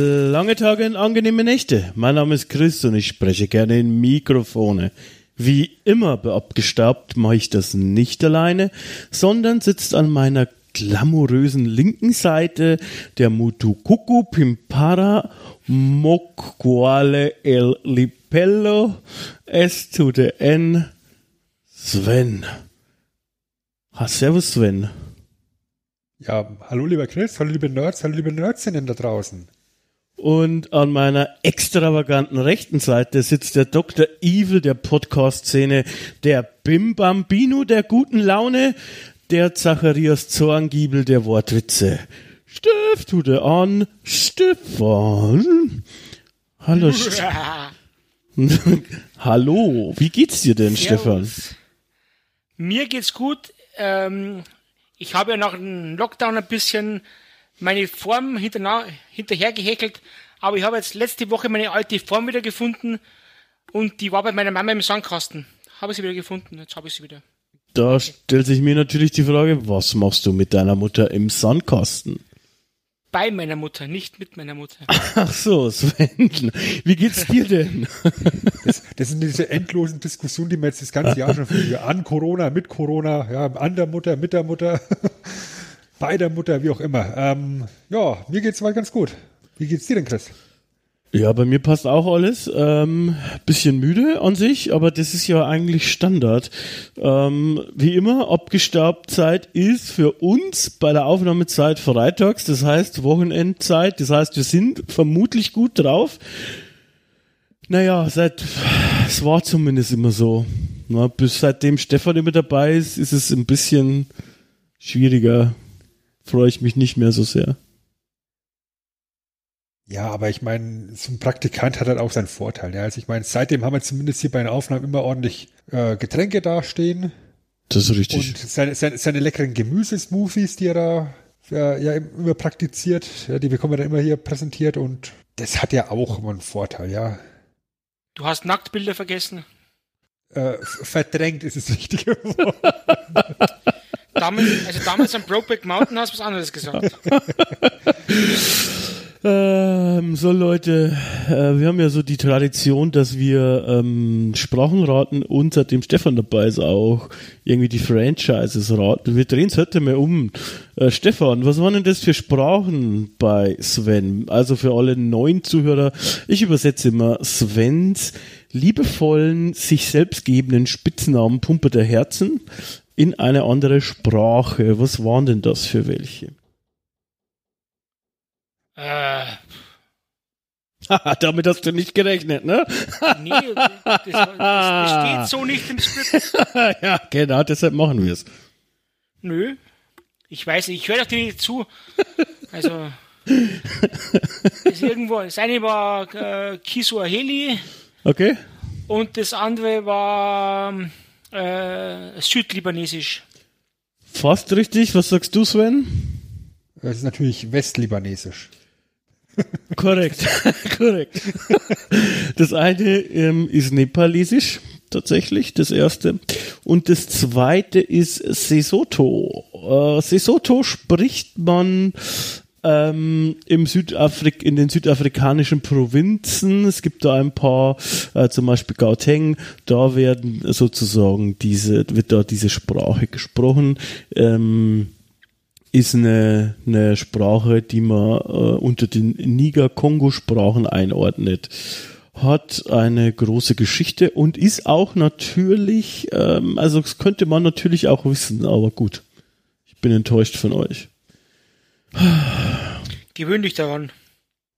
Lange Tage und angenehme Nächte. Mein Name ist Chris und ich spreche gerne in Mikrofone. Wie immer beabgestaubt mache ich das nicht alleine, sondern sitzt an meiner glamourösen linken Seite der Mutukuku Pimpara Mokwale El Lipello S to the N Sven. Ha, servus Sven. Ja, hallo lieber Chris, hallo liebe Nerds, hallo liebe Nerdsinnen da draußen. Und an meiner extravaganten rechten Seite sitzt der Dr. Evil der Podcast-Szene, der Bim Bambino der guten Laune, der Zacharias Zorngiebel der Wortwitze. Steff, tu dir an, Stefan. Hallo, St Hallo, wie geht's dir denn, Stefan? Servus. Mir geht's gut. Ähm, ich habe ja nach dem Lockdown ein bisschen meine Form hinterna- hinterher gehäkelt, aber ich habe jetzt letzte Woche meine alte Form wieder gefunden und die war bei meiner Mama im Sandkasten. Habe sie wieder gefunden, jetzt habe ich sie wieder. Da stellt sich mir natürlich die Frage, was machst du mit deiner Mutter im Sandkasten? Bei meiner Mutter, nicht mit meiner Mutter. Ach so, Sven, wie geht's dir denn? Das, das sind diese endlosen Diskussionen, die wir jetzt das ganze Jahr schon führen. An Corona, mit Corona, ja, an der Mutter, mit der Mutter, bei der Mutter, wie auch immer. Ähm, ja, mir geht's mal ganz gut. Wie geht's dir denn, Chris? Ja, bei mir passt auch alles. Ähm, bisschen müde an sich, aber das ist ja eigentlich Standard. Ähm, wie immer, Abgestaubtzeit ist für uns bei der Aufnahmezeit freitags, das heißt Wochenendzeit, das heißt, wir sind vermutlich gut drauf. Naja, seit, es war zumindest immer so. Na, bis seitdem Stefan immer dabei ist, ist es ein bisschen schwieriger. Freue ich mich nicht mehr so sehr. Ja, aber ich meine, so ein Praktikant hat halt auch seinen Vorteil. Ja. Also ich meine, seitdem haben wir zumindest hier bei den Aufnahmen immer ordentlich äh, Getränke dastehen Das ist richtig. und seine, seine, seine leckeren Gemüsesmoothies, die er da äh, ja immer praktiziert, ja, die bekommen wir dann immer hier präsentiert und das hat ja auch immer einen Vorteil, ja. Du hast Nacktbilder vergessen. Äh, verdrängt ist es richtige Wort. Damals, also damals am Brokeback Mountain hast du was anderes gesagt. Ähm, so Leute, äh, wir haben ja so die Tradition, dass wir ähm, Sprachen raten und seitdem Stefan dabei ist auch irgendwie die Franchises raten. Wir drehen es heute mal um. Äh, Stefan, was waren denn das für Sprachen bei Sven? Also für alle neuen Zuhörer, ich übersetze immer Svens liebevollen, sich selbst gebenden Spitznamen Pumpe der Herzen in eine andere Sprache. Was waren denn das für welche? Äh, Damit hast du nicht gerechnet, ne? nee, das, das, steht so nicht im Skript. ja, genau, deshalb machen wir es. Nö. Ich weiß nicht, ich höre doch dir nicht zu. Also. ist irgendwo, das eine war äh, Kisuaheli Okay? und das andere war äh, Südlibanesisch. Fast richtig. Was sagst du, Sven? Das ist natürlich westlibanesisch. Korrekt. Korrekt. Das eine ähm, ist Nepalesisch, tatsächlich, das erste. Und das zweite ist Sesotho. Äh, Sesotho spricht man ähm, im Südafrik in den südafrikanischen Provinzen. Es gibt da ein paar, äh, zum Beispiel Gauteng, da werden sozusagen diese, wird da diese Sprache gesprochen. Ähm, ist eine, eine Sprache, die man äh, unter den Niger-Kongo-Sprachen einordnet. Hat eine große Geschichte und ist auch natürlich, ähm, also das könnte man natürlich auch wissen, aber gut. Ich bin enttäuscht von euch. Gewöhn dich daran.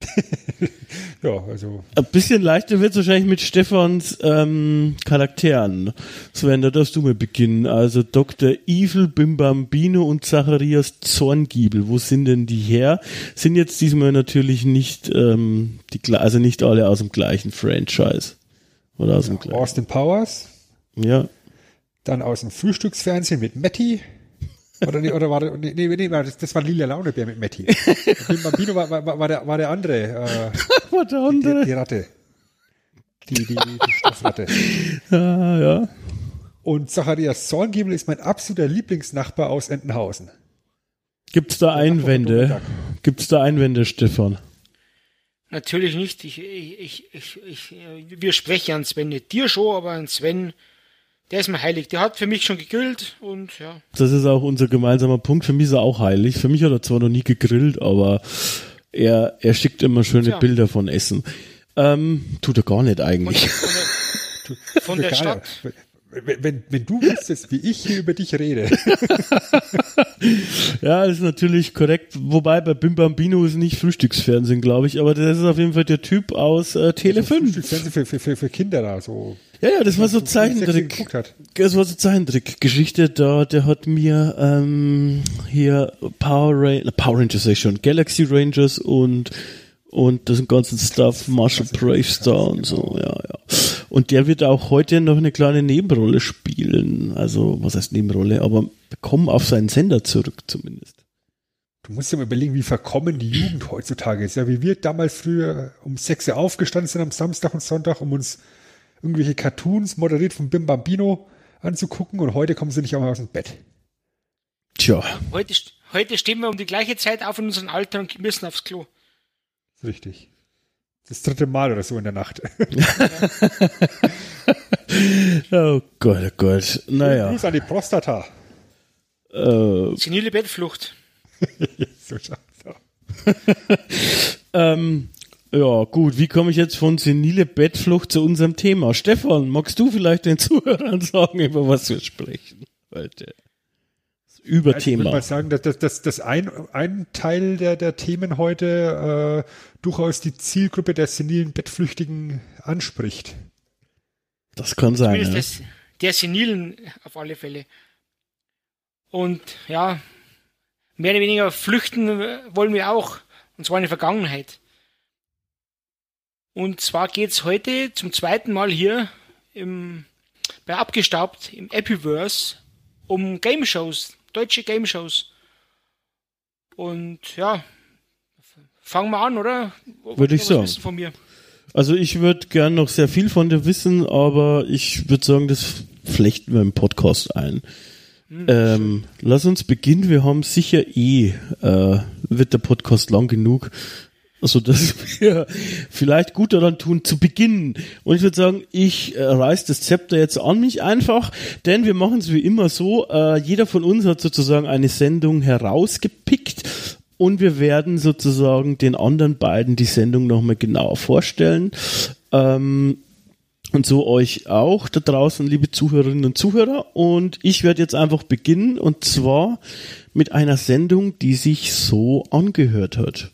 Ja, also Ein bisschen leichter wird es wahrscheinlich mit Stefans ähm, Charakteren. Sven, da darfst du mal beginnen. Also Dr. Evil, Bimbambino und Zacharias Zorngiebel. Wo sind denn die her? Sind jetzt diesmal natürlich nicht, ähm, die, also nicht alle aus dem gleichen Franchise. Oder aus dem Kleinen? Austin Powers. Ja. Dann aus dem Frühstücksfernsehen mit Matty. Oder, nee, oder war der, nee, nee, nee, das, das war Lila Launebär mit Matty. Bim Bambino war, war, war, der, war der andere, äh, Was der die, andere? die Ratte. Die, die, die Stoffratte. Ja, ja. Und Zacharias Zorngiebel ist mein absoluter Lieblingsnachbar aus Entenhausen. Gibt's da Einwände? Gibt's da Einwände, Stefan? Natürlich nicht. Ich, ich, ich, ich, ich wir sprechen an Sven nicht dir schon, aber an Sven, der ist mir heilig. Der hat für mich schon gegrillt und ja. Das ist auch unser gemeinsamer Punkt. Für mich ist er auch heilig. Für mich hat er zwar noch nie gegrillt, aber er, er schickt immer schöne Tja. Bilder von Essen. Ähm, tut er gar nicht eigentlich. von der, von der. Stadt. Wenn, wenn, wenn du wüsstest, wie ich hier über dich rede. Ja, ist natürlich korrekt. Wobei bei Bim Bambino ist nicht Frühstücksfernsehen, glaube ich, aber das ist auf jeden Fall der Typ aus äh, Tele 5. Fernsehen für, für, für, für Kinder da, so. Ja, ja, das war so Zeichentrick. Das war so Zeichentrick-Geschichte da, der hat mir ähm, hier Power, Ra Power Rangers sag ich schon, Galaxy Rangers und und das ganzen Stuff, Marshall Bravestar und so, ja, ja. Und der wird auch heute noch eine kleine Nebenrolle spielen. Also, was heißt Nebenrolle? Aber kommen auf seinen Sender zurück zumindest. Du musst dir mal überlegen, wie verkommen die Jugend heutzutage ist. Ja, wie wir damals früher um 6 Uhr aufgestanden sind am Samstag und Sonntag, um uns irgendwelche Cartoons moderiert von Bim Bambino anzugucken und heute kommen sie nicht einmal aus dem Bett. Tja, Heute, heute stehen wir um die gleiche Zeit auf in unserem Alter und müssen aufs Klo. Richtig. Das dritte Mal oder so in der Nacht. oh Gott, oh Gott. Naja, Gruß an die Prostata. äh, Senile Bettflucht. So schaut's aus. Ähm, ja, gut, wie komme ich jetzt von senile Bettflucht zu unserem Thema? Stefan, magst du vielleicht den Zuhörern sagen, über was wir sprechen heute? Das Ich würde mal sagen, dass, dass, dass, dass ein, ein Teil der, der Themen heute äh, durchaus die Zielgruppe der senilen Bettflüchtigen anspricht. Das kann sein. Ja. des, der Senilen auf alle Fälle. Und ja, mehr oder weniger flüchten wollen wir auch. Und zwar in die Vergangenheit. Und zwar geht's heute zum zweiten Mal hier im, bei Abgestaubt im Epiverse um Game Shows, deutsche Game Shows. Und ja, fangen wir an, oder? Würde ich sagen. Von mir. Also ich würde gern noch sehr viel von dir wissen, aber ich würde sagen, das flechten wir im Podcast ein. ähm, lass uns beginnen. Wir haben sicher eh, äh, wird der Podcast lang genug, also dass wir vielleicht gut daran tun, zu beginnen. Und ich würde sagen, ich äh, reiß das Zepter jetzt an mich einfach, denn wir machen es wie immer so, äh, jeder von uns hat sozusagen eine Sendung herausgepickt und wir werden sozusagen den anderen beiden die Sendung nochmal genauer vorstellen. Ähm, und so euch auch da draußen, liebe Zuhörerinnen und Zuhörer. Und ich werde jetzt einfach beginnen und zwar mit einer Sendung, die sich so angehört hat.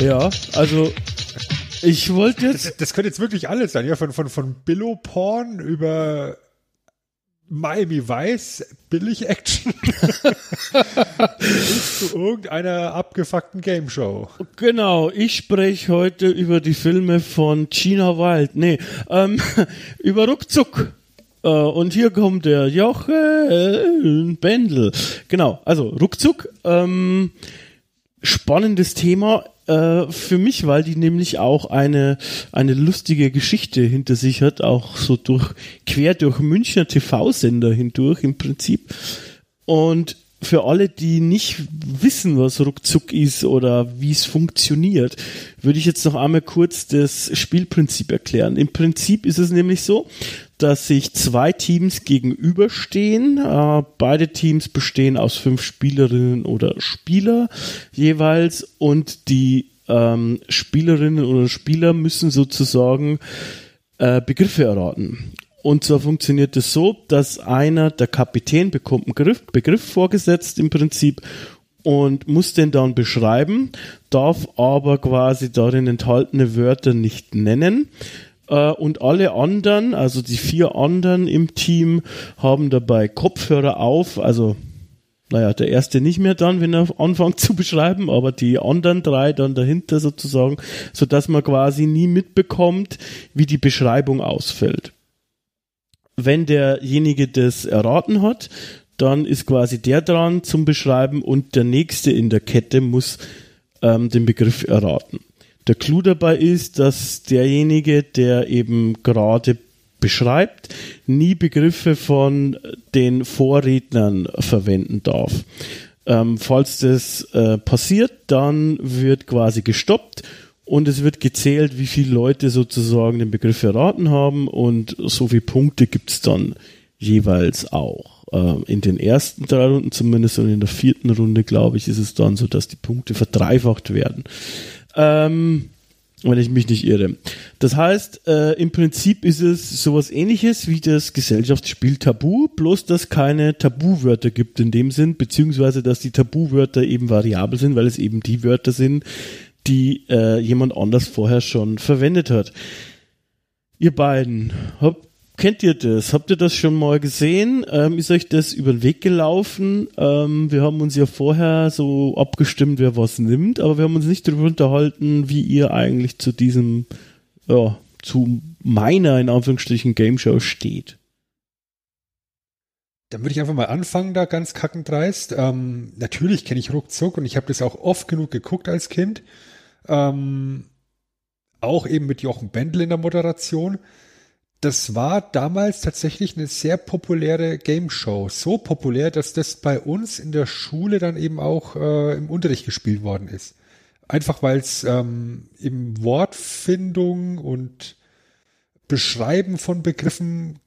Ja, also ich wollte jetzt Das, das könnte jetzt wirklich alles sein, ja, von, von, von Billo Porn über Miami Vice, Billig Action bis zu irgendeiner abgefuckten Game Show. Genau, ich spreche heute über die Filme von Gina Wild. Nee, ähm, über Ruckzuck. Äh, und hier kommt der Jochen Bendel. Genau, also Ruckzuck. Ähm, spannendes Thema äh, für mich, weil die nämlich auch eine, eine lustige Geschichte hinter sich hat, auch so durch, quer durch Münchner TV-Sender hindurch im Prinzip. Und für alle, die nicht wissen, was Ruckzuck ist oder wie es funktioniert, würde ich jetzt noch einmal kurz das Spielprinzip erklären. Im Prinzip ist es nämlich so, dass sich zwei Teams gegenüberstehen. Äh, beide Teams bestehen aus fünf Spielerinnen oder Spieler jeweils und die ähm, Spielerinnen oder Spieler müssen sozusagen äh, Begriffe erraten. und zwar funktioniert es so, dass einer, der Kapitän, bekommt einen Begriff, Begriff vorgesetzt im Prinzip und muss den dann beschreiben, darf aber quasi darin enthaltene Wörter nicht nennen. Äh, und alle anderen, also die vier anderen im Team, haben dabei Kopfhörer auf, also naja, der erste nicht mehr dann, wenn er anfängt zu beschreiben, aber die anderen drei dann dahinter sozusagen, so dass man quasi nie mitbekommt, wie die Beschreibung ausfällt. Wenn derjenige das erraten hat, dann ist quasi der dran zum Beschreiben und der nächste in der Kette muss ähm, den Begriff erraten. Der Clou dabei ist, dass derjenige, der eben gerade beschreibt, nie Begriffe von den Vorrednern verwenden darf. Ähm, falls das äh, passiert, dann wird quasi gestoppt und es wird gezählt, wie viele Leute sozusagen den Begriff erraten haben und so viele Punkte gibt es dann jeweils auch. Äh, in den ersten drei Runden zumindest und in der vierten Runde, glaube ich, ist es dann so, dass die Punkte verdreifacht werden. Ähm, wenn ich mich nicht irre. Das heißt, äh, im Prinzip ist es sowas ähnliches wie das Gesellschaftsspiel Tabu, bloß dass keine Tabuwörter gibt in dem Sinn, beziehungsweise dass die Tabuwörter eben variabel sind, weil es eben die Wörter sind, die äh, jemand anders vorher schon verwendet hat. Ihr beiden, habt kennt ihr das? Habt ihr das schon mal gesehen? Ähm, ist euch das über den Weg gelaufen? Ähm, wir haben uns ja vorher so abgestimmt, wer was nimmt, aber wir haben uns nicht darüber unterhalten, wie ihr eigentlich zu diesem, ja, zu meiner, in Anführungsstrichen, Game Show steht. Dann würde ich einfach mal anfangen, da ganz kackendreist. Ähm, natürlich kenne ich Ruckzuck und ich habe das auch oft genug geguckt als Kind. Ähm, auch eben mit Jochen Bendel in der Moderation das war damals tatsächlich eine sehr populäre Game Show. So populär, dass das bei uns in der Schule dann eben auch äh, im Unterricht gespielt worden ist. Einfach weil es ähm, eben Wortfindung und Beschreiben von Begriffen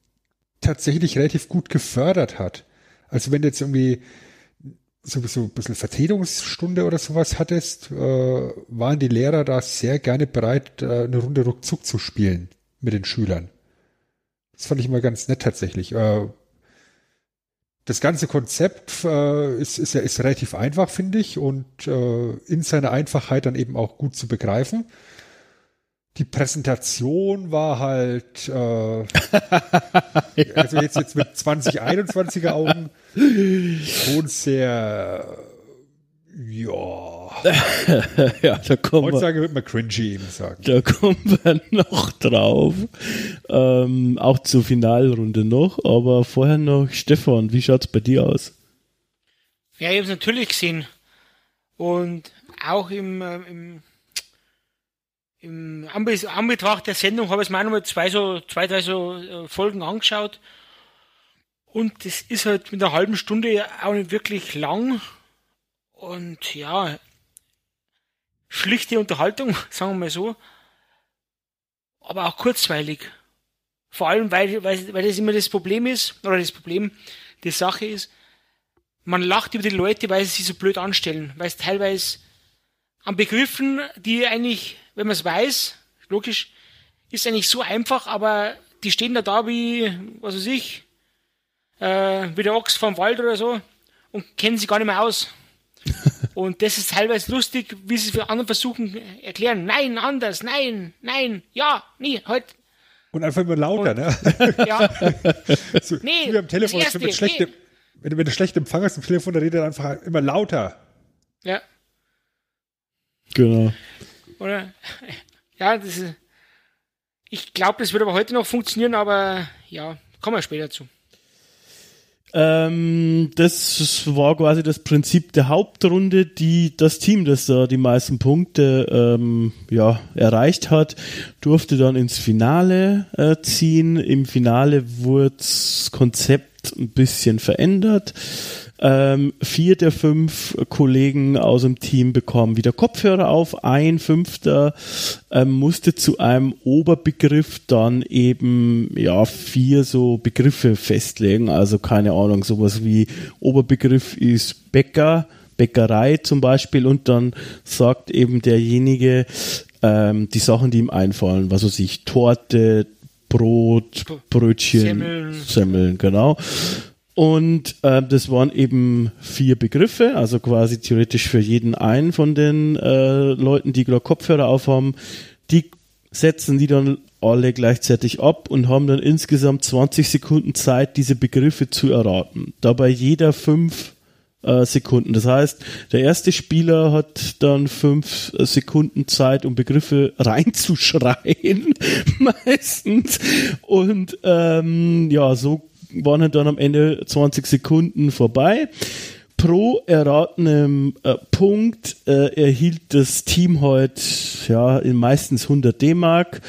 tatsächlich relativ gut gefördert hat. Also wenn du jetzt irgendwie so, so ein bisschen Vertretungsstunde oder sowas hattest, äh, waren die Lehrer da sehr gerne bereit, äh, eine Runde ruckzuck zu spielen mit den Schülern. Das fand ich immer ganz nett tatsächlich. Äh, das ganze Konzept äh, ist, ist, ja, ist relativ einfach, finde ich, und äh, in seiner Einfachheit dann eben auch gut zu begreifen. Die Präsentation war halt, äh, also jetzt, jetzt mit 2021er Augen, schon sehr, ja, ja, da kommen Heutzutage wird man cringy eben sagen. Da kommen wir noch drauf. Ähm, auch zur Finalrunde noch, aber vorher noch Stefan, wie schaut's bei dir aus? Ja, ich habe es natürlich gesehen. Und auch im, äh, im, im Anbetracht der Sendung habe ich mir auch nochmal zwei, so, zwei, drei so äh, Folgen angeschaut. Und das ist halt mit einer halben Stunde auch nicht wirklich lang. Und ja, schlichte Unterhaltung, sagen wir mal so, aber auch kurzweilig. Vor allem, weil, weil, weil das immer das Problem ist, oder das Problem, die Sache ist, man lacht über die Leute, weil sie sich so blöd anstellen, weil es teilweise an Begriffen, die eigentlich, wenn man es weiß, logisch, ist eigentlich so einfach, aber die stehen da da wie, was weiß ich, äh, wie der Ochs vom Wald oder so und kennen sie gar nicht mehr aus. Und das ist teilweise lustig, wie sie es für andere versuchen erklären. Nein, anders, nein, nein, ja, nie, halt. Und einfach immer lauter, und, ne? Ja. so, nee, wie am Telefon, erste, wenn, schlechte, nee. wenn, du, wenn du schlecht Empfang hast am Telefon, dann redet er einfach immer lauter. Ja. Genau. Oder, ja, das ist, ich glaube, das wird aber heute noch funktionieren, aber ja, kommen wir später zu. Ähm, das war quasi das Prinzip der Hauptrunde, die das Team, das da die meisten Punkte ähm, ja, erreicht hat, durfte dann ins Finale äh, ziehen. Im Finale wurde das Konzept ein bisschen verändert. Ähm, vier der fünf Kollegen aus dem Team bekommen wieder Kopfhörer auf. Ein fünfter ähm, musste zu einem Oberbegriff dann eben ja vier so Begriffe festlegen. Also keine Ahnung, sowas wie Oberbegriff ist Bäcker, Bäckerei zum Beispiel und dann sagt eben derjenige ähm, die Sachen, die ihm einfallen, was weiß ich, Torte, Brot, Brötchen, Semmeln. Semmeln, genau. Und äh, das waren eben vier Begriffe, also quasi theoretisch für jeden einen von den äh, Leuten, die gerade Kopfhörer aufhaben. Die setzen die dann alle gleichzeitig ab und haben dann insgesamt 20 Sekunden Zeit, diese Begriffe zu erraten. Dabei jeder fünf äh, Sekunden. Das heißt, der erste Spieler hat dann fünf äh, Sekunden Zeit, um Begriffe reinzuschreien, meistens. Und ähm, ja, so waren dann am Ende 20 Sekunden vorbei. Pro erratenem äh, Punkt äh, erhielt das Team heute ja in meistens 100 D-Mark.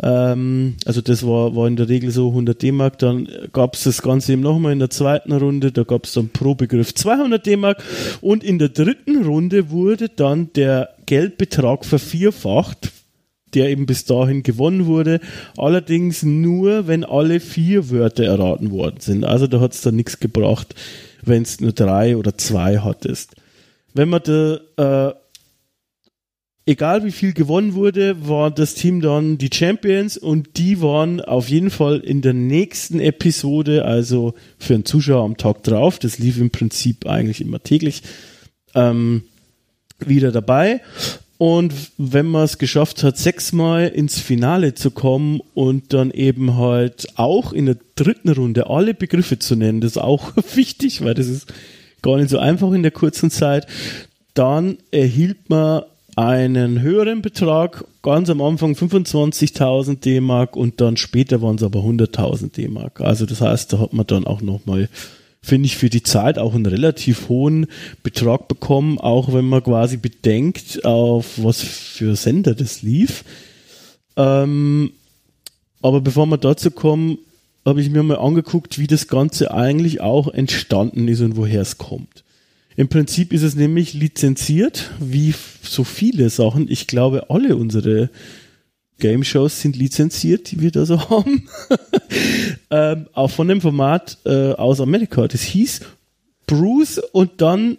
Ähm, also das war, war in der Regel so 100 D-Mark. Dann gab es das Ganze eben nochmal in der zweiten Runde. Da gab es dann pro Begriff 200 D-Mark. Und in der dritten Runde wurde dann der Geldbetrag vervierfacht der eben bis dahin gewonnen wurde. Allerdings nur, wenn alle vier Wörter erraten worden sind. Also da hat es dann nichts gebracht, wenn es nur drei oder zwei hattest. Wenn man da, äh, egal wie viel gewonnen wurde, war das Team dann die Champions und die waren auf jeden Fall in der nächsten Episode, also für einen Zuschauer am Tag drauf, das lief im Prinzip eigentlich immer täglich, ähm, wieder dabei. Und wenn man es geschafft hat, sechsmal ins Finale zu kommen und dann eben halt auch in der dritten Runde alle Begriffe zu nennen, das ist auch wichtig, weil das ist gar nicht so einfach in der kurzen Zeit, dann erhielt man einen höheren Betrag, ganz am Anfang 25.000 D-Mark und dann später waren es aber 100.000 D-Mark. Also das heißt, da hat man dann auch nochmal finde ich, für die Zeit auch einen relativ hohen Betrag bekommen, auch wenn man quasi bedenkt, auf was für Sender das lief. Ähm, aber bevor wir dazu kommen, habe ich mir mal angeguckt, wie das Ganze eigentlich auch entstanden ist und woher es kommt. Im Prinzip ist es nämlich lizenziert, wie so viele Sachen. Ich glaube, alle unsere Game Shows sind lizenziert, die wir da so haben. ähm, auch von dem Format äh, aus Amerika. Das hieß Bruce und dann,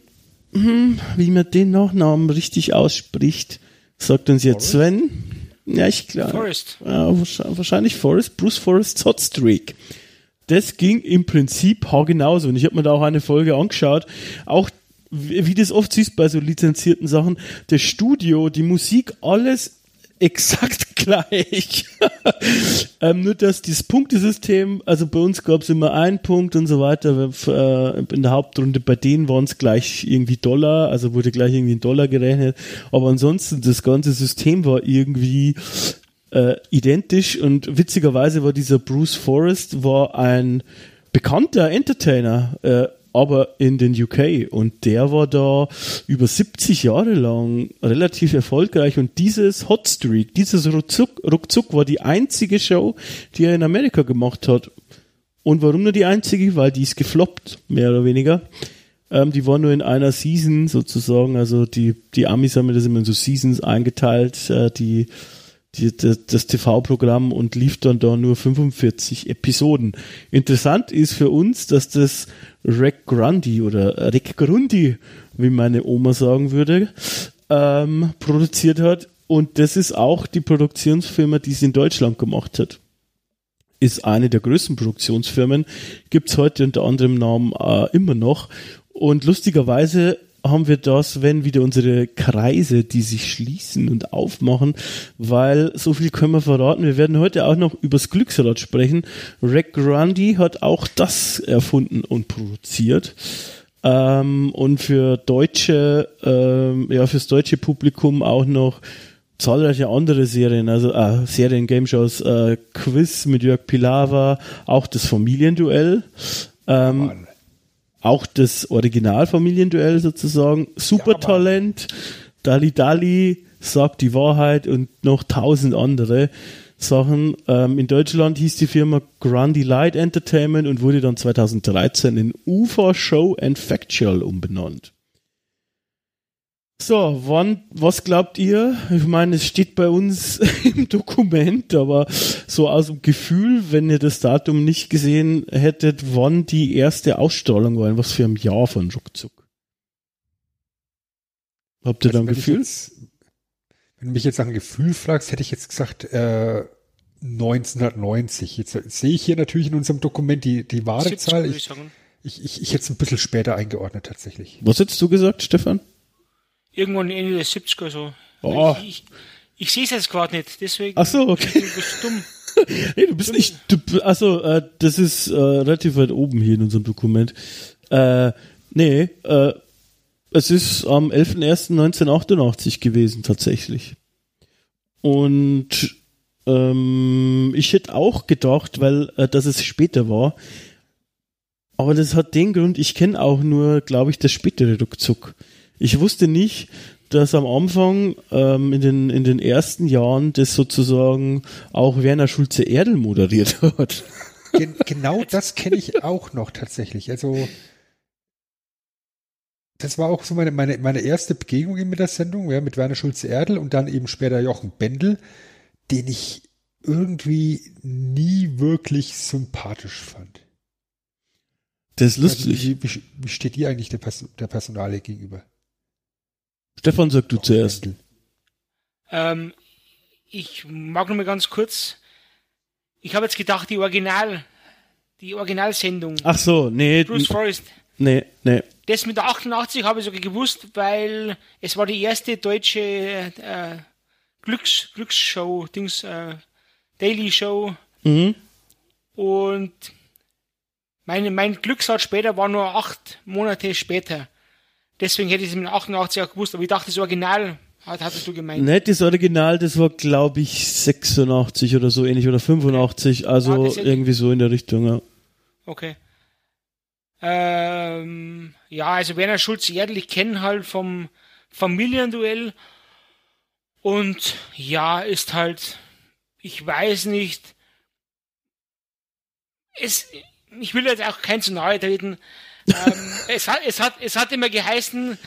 hm, wie man den Nachnamen richtig ausspricht, sagt uns jetzt Sven. Ja, ich glaube. Forrest. Ja, wahrscheinlich Forrest, Bruce Forrest Hot Streak. Das ging im Prinzip genauso. Und ich habe mir da auch eine Folge angeschaut. Auch wie das oft siehst bei so lizenzierten Sachen, das Studio, die Musik, alles exakt gleich. ähm, nur dass dieses Punktesystem, also bei uns gab es immer einen Punkt und so weiter. Äh, in der Hauptrunde bei denen waren es gleich irgendwie Dollar, also wurde gleich irgendwie ein Dollar gerechnet. Aber ansonsten das ganze System war irgendwie äh, identisch und witzigerweise war dieser Bruce Forrest war ein bekannter Entertainer. Äh, aber in den UK und der war da über 70 Jahre lang relativ erfolgreich und dieses Hotstreak, dieses Ruckzuck, Ruckzuck war die einzige Show, die er in Amerika gemacht hat. Und warum nur die einzige? Weil die ist gefloppt, mehr oder weniger. Ähm, die war nur in einer Season sozusagen, also die, die Amis haben das immer in so Seasons eingeteilt, äh, die die, das, das TV-Programm und lief dann da nur 45 Episoden. Interessant ist für uns, dass das Rick Grundy oder Rick Grundy, wie meine Oma sagen würde, ähm, produziert hat. Und das ist auch die Produktionsfirma, die es in Deutschland gemacht hat. Ist eine der größten Produktionsfirmen, gibt's heute unter anderem Namen äh, immer noch. Und lustigerweise haben wir das, wenn wieder unsere Kreise, die sich schließen und aufmachen, weil so viel können wir verraten. Wir werden heute auch noch übers Glücksrad sprechen. Rick Grundy hat auch das erfunden und produziert. Ähm, und für deutsche, ähm, ja, fürs deutsche Publikum auch noch zahlreiche andere Serien, also äh, Serien, Game Shows, äh, Quiz mit Jörg Pilawa, auch das Familienduell. Ähm, auch das Originalfamilienduell sozusagen, Supertalent, ja, Dali Dali sagt die Wahrheit und noch tausend andere Sachen. Ähm, in Deutschland hieß die Firma Grundy Light Entertainment und wurde dann 2013 in UFA Show and Factual umbenannt. So, wann, was glaubt ihr? Ich meine, es steht bei uns im Dokument, aber so aus dem Gefühl, wenn ihr das Datum nicht gesehen hättet, wann die erste Ausstrahlung war, in was für ein Jahr von Ruckzuck? Habt ihr also, da ein Gefühl? Jetzt, wenn du mich jetzt nach einem Gefühl fragst, hätte ich jetzt gesagt, äh, 1990. Jetzt sehe ich hier natürlich in unserem Dokument die, die wahre 70, Zahl. ich ich, ich, ich hätte es ein bisschen später eingeordnet tatsächlich. Was hättest du gesagt, Stefan? Irgendwann Ende der 70er so. Oh. Ich, ich, ich sehe es jetzt gerade nicht, deswegen. Ach so, okay. ein bisschen dumm. Nee, du bist nicht. Du, also, äh, das ist äh, relativ weit oben hier in unserem Dokument. Äh, nee, äh, es ist am 11.01.1988 gewesen, tatsächlich. Und ähm, ich hätte auch gedacht, weil äh, dass es später war. Aber das hat den Grund, ich kenne auch nur, glaube ich, das spätere Rückzug. Ich wusste nicht, dass am Anfang ähm, in, den, in den ersten Jahren das sozusagen auch Werner Schulze Erdel moderiert hat. Gen genau das kenne ich auch noch tatsächlich. Also das war auch so meine, meine, meine erste Begegnung mit der Sendung, ja, mit Werner Schulze-Erdel und dann eben später Jochen Bendel, den ich irgendwie nie wirklich sympathisch fand. Das ist Also, lustig. wie, wie, wie steht dir eigentlich der, Pers der Personalie gegenüber? Stefan, sag du Jochen zuerst. Ähm, ich mag noch mal ganz kurz. Ich habe jetzt gedacht, die Original, die Originalsendung. Ach so, nee, Bruce Forrest. nee, nee. Das mit der 88 habe ich sogar gewusst, weil es war die erste deutsche äh, Glücks, Glücksshow, Dings, äh, Daily Show. Mhm. Und meine, mein Glücksrad später war nur acht Monate später. Deswegen hätte ich es mit 88 auch gewusst, aber ich dachte, das Original hat, hattest du gemeint. Nee, das Original, das war, glaube ich, 86 oder so ähnlich oder 85, Ja, also hätte- irgendwie so in der Richtung, ja. Okay. Ähm, ja, also Werner Schulz Erdl, ich kenne halt vom Familienduell. Und ja, ist halt, ich weiß nicht. Es, ich will jetzt auch kein zu nahe treten. Ähm, es, hat, es, hat, es hat immer geheißen,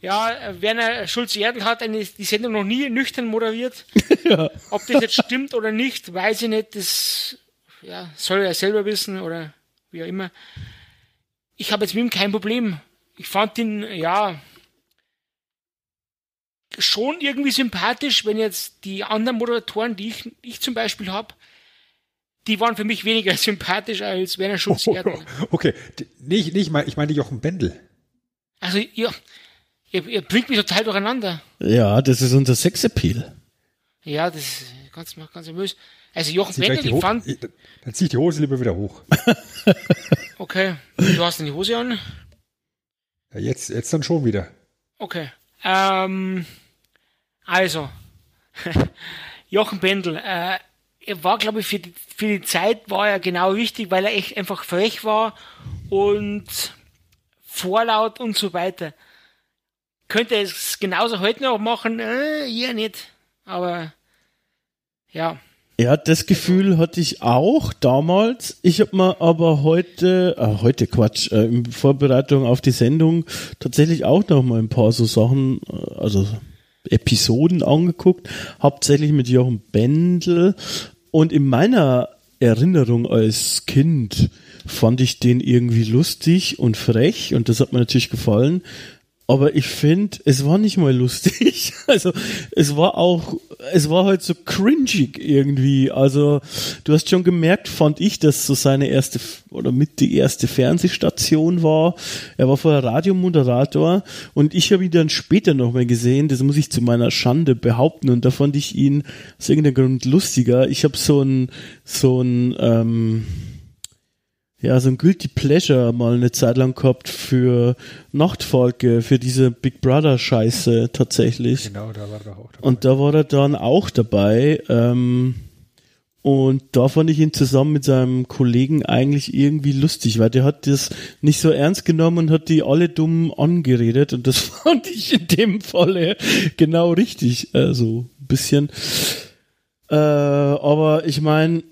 ja, Werner Schulz Erdl hat eine, die Sendung noch nie nüchtern moderiert. ja. Ob das jetzt stimmt oder nicht, weiß ich nicht. Das ja, soll er selber wissen oder wie auch immer. Ich habe jetzt mit ihm kein Problem. Ich fand ihn, ja, schon irgendwie sympathisch, wenn jetzt die anderen Moderatoren, die ich, ich zum Beispiel habe, die waren für mich weniger sympathisch als Werner Schulz. Erdl. Okay, nee, ich, nee, ich meine Jochen Bendel. Also, ja, ihr, ihr bringt mich total durcheinander. Ja, das ist unser Sexappeal. Ja, das ist ganz, ganz nervös. Also, Jochen Bendel, ich fand, Dann zieh ich die Hose lieber wieder hoch. okay, du hast denn die Hose an? Ja, jetzt, jetzt dann schon wieder. Okay. Ähm, also, Jochen Bendel, äh, er war, glaube ich, für die, für die Zeit war er genau richtig, weil er echt einfach frech war und vorlaut und so weiter. Könnte es genauso heute noch machen? Äh, eher nicht. Aber, ja. Ja, das Gefühl hatte ich auch damals. Ich habe mir aber heute, äh, heute Quatsch, äh, in Vorbereitung auf die Sendung tatsächlich auch noch mal ein paar so Sachen, äh, also Episoden angeguckt, hauptsächlich mit Jochen Bendel. Und in meiner Erinnerung als Kind fand ich den irgendwie lustig und frech und das hat mir natürlich gefallen. Aber ich finde, es war nicht mal lustig. Also es war auch, es war halt so cringig irgendwie. Also du hast schon gemerkt, fand ich, dass so seine erste oder mit die erste Fernsehstation war. Er war vorher Radiomoderator und ich habe ihn dann später nochmal gesehen. Das muss ich zu meiner Schande behaupten und da fand ich ihn aus irgendeinem Grund lustiger. Ich habe so ein so ein ähm, ja, so ein Guilty Pleasure mal eine Zeit lang gehabt für Nachtfalke, für diese Big Brother Scheiße tatsächlich. Genau, da war er auch dabei. Und da war er dann auch dabei. Ähm, und da fand ich ihn zusammen mit seinem Kollegen eigentlich irgendwie lustig, weil der hat das nicht so ernst genommen und hat die alle dumm angeredet. Und das fand ich in dem Falle genau richtig. Also ein bisschen. Äh, aber ich meine,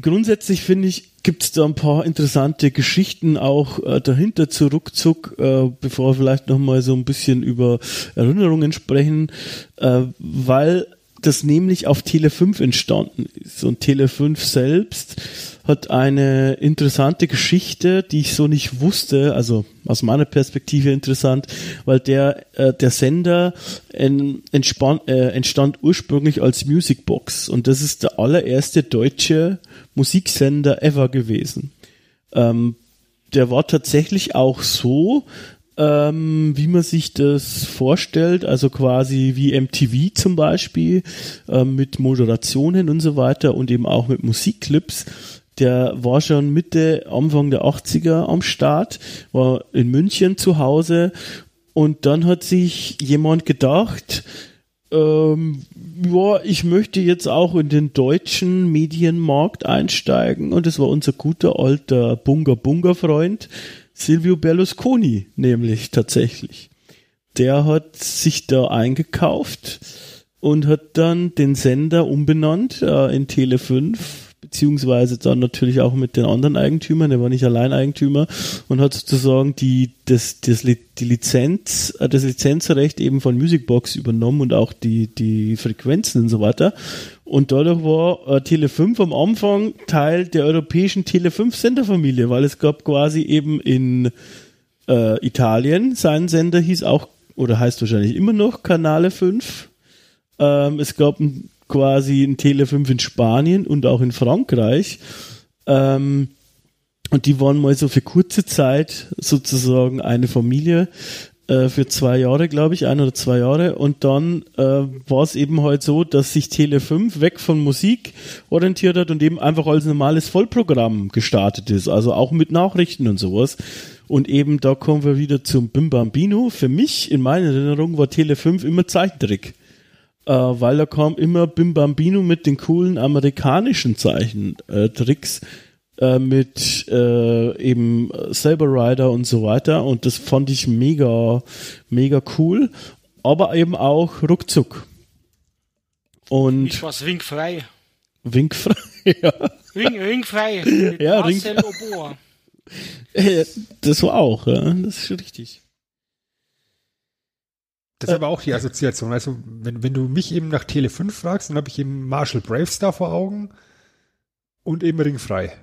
grundsätzlich finde ich, gibt es da ein paar interessante Geschichten auch äh, dahinter zu ruckzuck, äh, bevor wir vielleicht nochmal so ein bisschen über Erinnerungen sprechen, äh, weil das nämlich auf Tele 5 entstanden ist. Und Tele 5 selbst hat eine interessante Geschichte, die ich so nicht wusste, also aus meiner Perspektive interessant, weil der, äh, der Sender en, entspann, äh, entstand ursprünglich als Musicbox und das ist der allererste deutsche Musiksender ever gewesen. Ähm, der war tatsächlich auch so, ähm, wie man sich das vorstellt, also quasi wie MTV zum Beispiel, ähm, mit Moderationen und so weiter und eben auch mit Musikclips. Der war schon Mitte, Anfang der 80er am Start, war in München zu Hause und dann hat sich jemand gedacht, ähm, ja, ich möchte jetzt auch in den deutschen Medienmarkt einsteigen und es war unser guter alter Bunga Bunga Freund Silvio Berlusconi, nämlich tatsächlich. Der hat sich da eingekauft und hat dann den Sender umbenannt äh, in Tele 5 beziehungsweise dann natürlich auch mit den anderen Eigentümern, der war nicht Alleineigentümer und hat sozusagen die, das, das, die Lizenz, äh, das Lizenzrecht eben von Musicbox übernommen und auch die, die Frequenzen und so weiter. Und dadurch war äh, Tele 5 am Anfang Teil der europäischen Tele 5 Senderfamilie, weil es gab quasi eben in äh, Italien, sein Sender hieß auch, oder heißt wahrscheinlich immer noch Kanale 5. Ähm, es gab ein quasi ein Tele 5 in Spanien und auch in Frankreich. Ähm, und die waren mal so für kurze Zeit sozusagen eine Familie äh, für zwei Jahre, glaube ich, ein oder zwei Jahre. Und dann äh, war es eben halt so, dass sich Tele 5 weg von Musik orientiert hat und eben einfach als normales Vollprogramm gestartet ist. Also auch mit Nachrichten und sowas. Und eben da kommen wir wieder zum Bim Bambino. Für mich, in meiner Erinnerung, war Tele 5 immer Zeichentrick äh, weil da kam immer Bim Bambino mit den coolen amerikanischen Zeichentricks äh, mit äh, eben Saber Rider und so weiter und das fand ich mega, mega cool, aber eben auch ruckzuck. Und ich war winkfrei. Winkfrei, ja. Wink, winkfrei. ja, Marcel Oboa. Das war auch, ja, das ist richtig. Das ist aber auch die Assoziation. Also, wenn, wenn du mich eben nach Tele 5 fragst, dann habe ich eben Marshall Bravestar vor Augen und eben Ringfrei.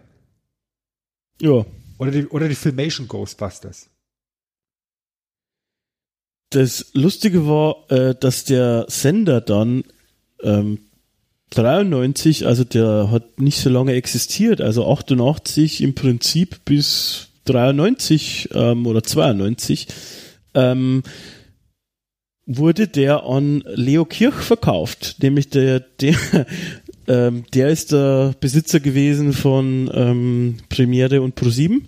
Ja. Oder die, oder die Filmation Ghostbusters. Das Lustige war, äh, dass der Sender dann ähm, 93, also der hat nicht so lange existiert, also 88 im Prinzip bis 93 ähm, oder 92, ähm, wurde der an Leo Kirch verkauft, nämlich der, der, ähm, der ist der Besitzer gewesen von ähm, Premiere und Pro7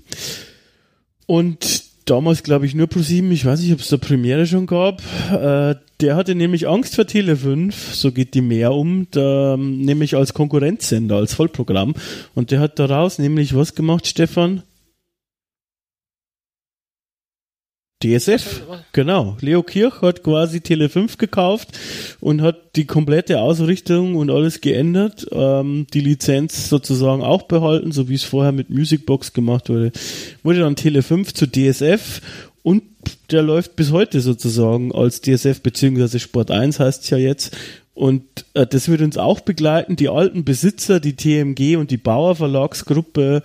und damals glaube ich nur Pro7, ich weiß nicht, ob es da Premiere schon gab, äh, der hatte nämlich Angst vor Tele 5, so geht die mehr um, da, nämlich als Konkurrenzsender, als Vollprogramm. Und der hat daraus nämlich was gemacht, Stefan? DSF, genau. Leo Kirch hat quasi Tele 5 gekauft und hat die komplette Ausrichtung und alles geändert. Ähm, die Lizenz sozusagen auch behalten, so wie es vorher mit Musicbox gemacht wurde. Wurde dann Tele 5 zu DSF und der läuft bis heute sozusagen als DSF beziehungsweise Sport 1 heißt es ja jetzt. Und äh, das wird uns auch begleiten. Die alten Besitzer, die TMG und die Bauer Verlagsgruppe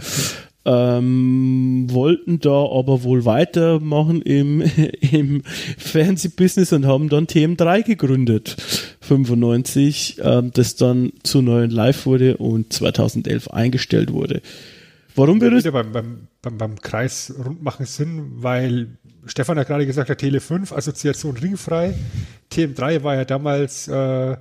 ähm, wollten da aber wohl weitermachen im, im Fernsehbusiness und haben dann TM3 gegründet, 95, ähm, das dann zu neuen Live wurde und 2011 eingestellt wurde. Warum wir das? Beim, beim, beim, beim Kreis rund machen Sinn, weil Stefan hat gerade gesagt, der Tele 5, Assoziation ringfrei. TM3 war ja damals äh,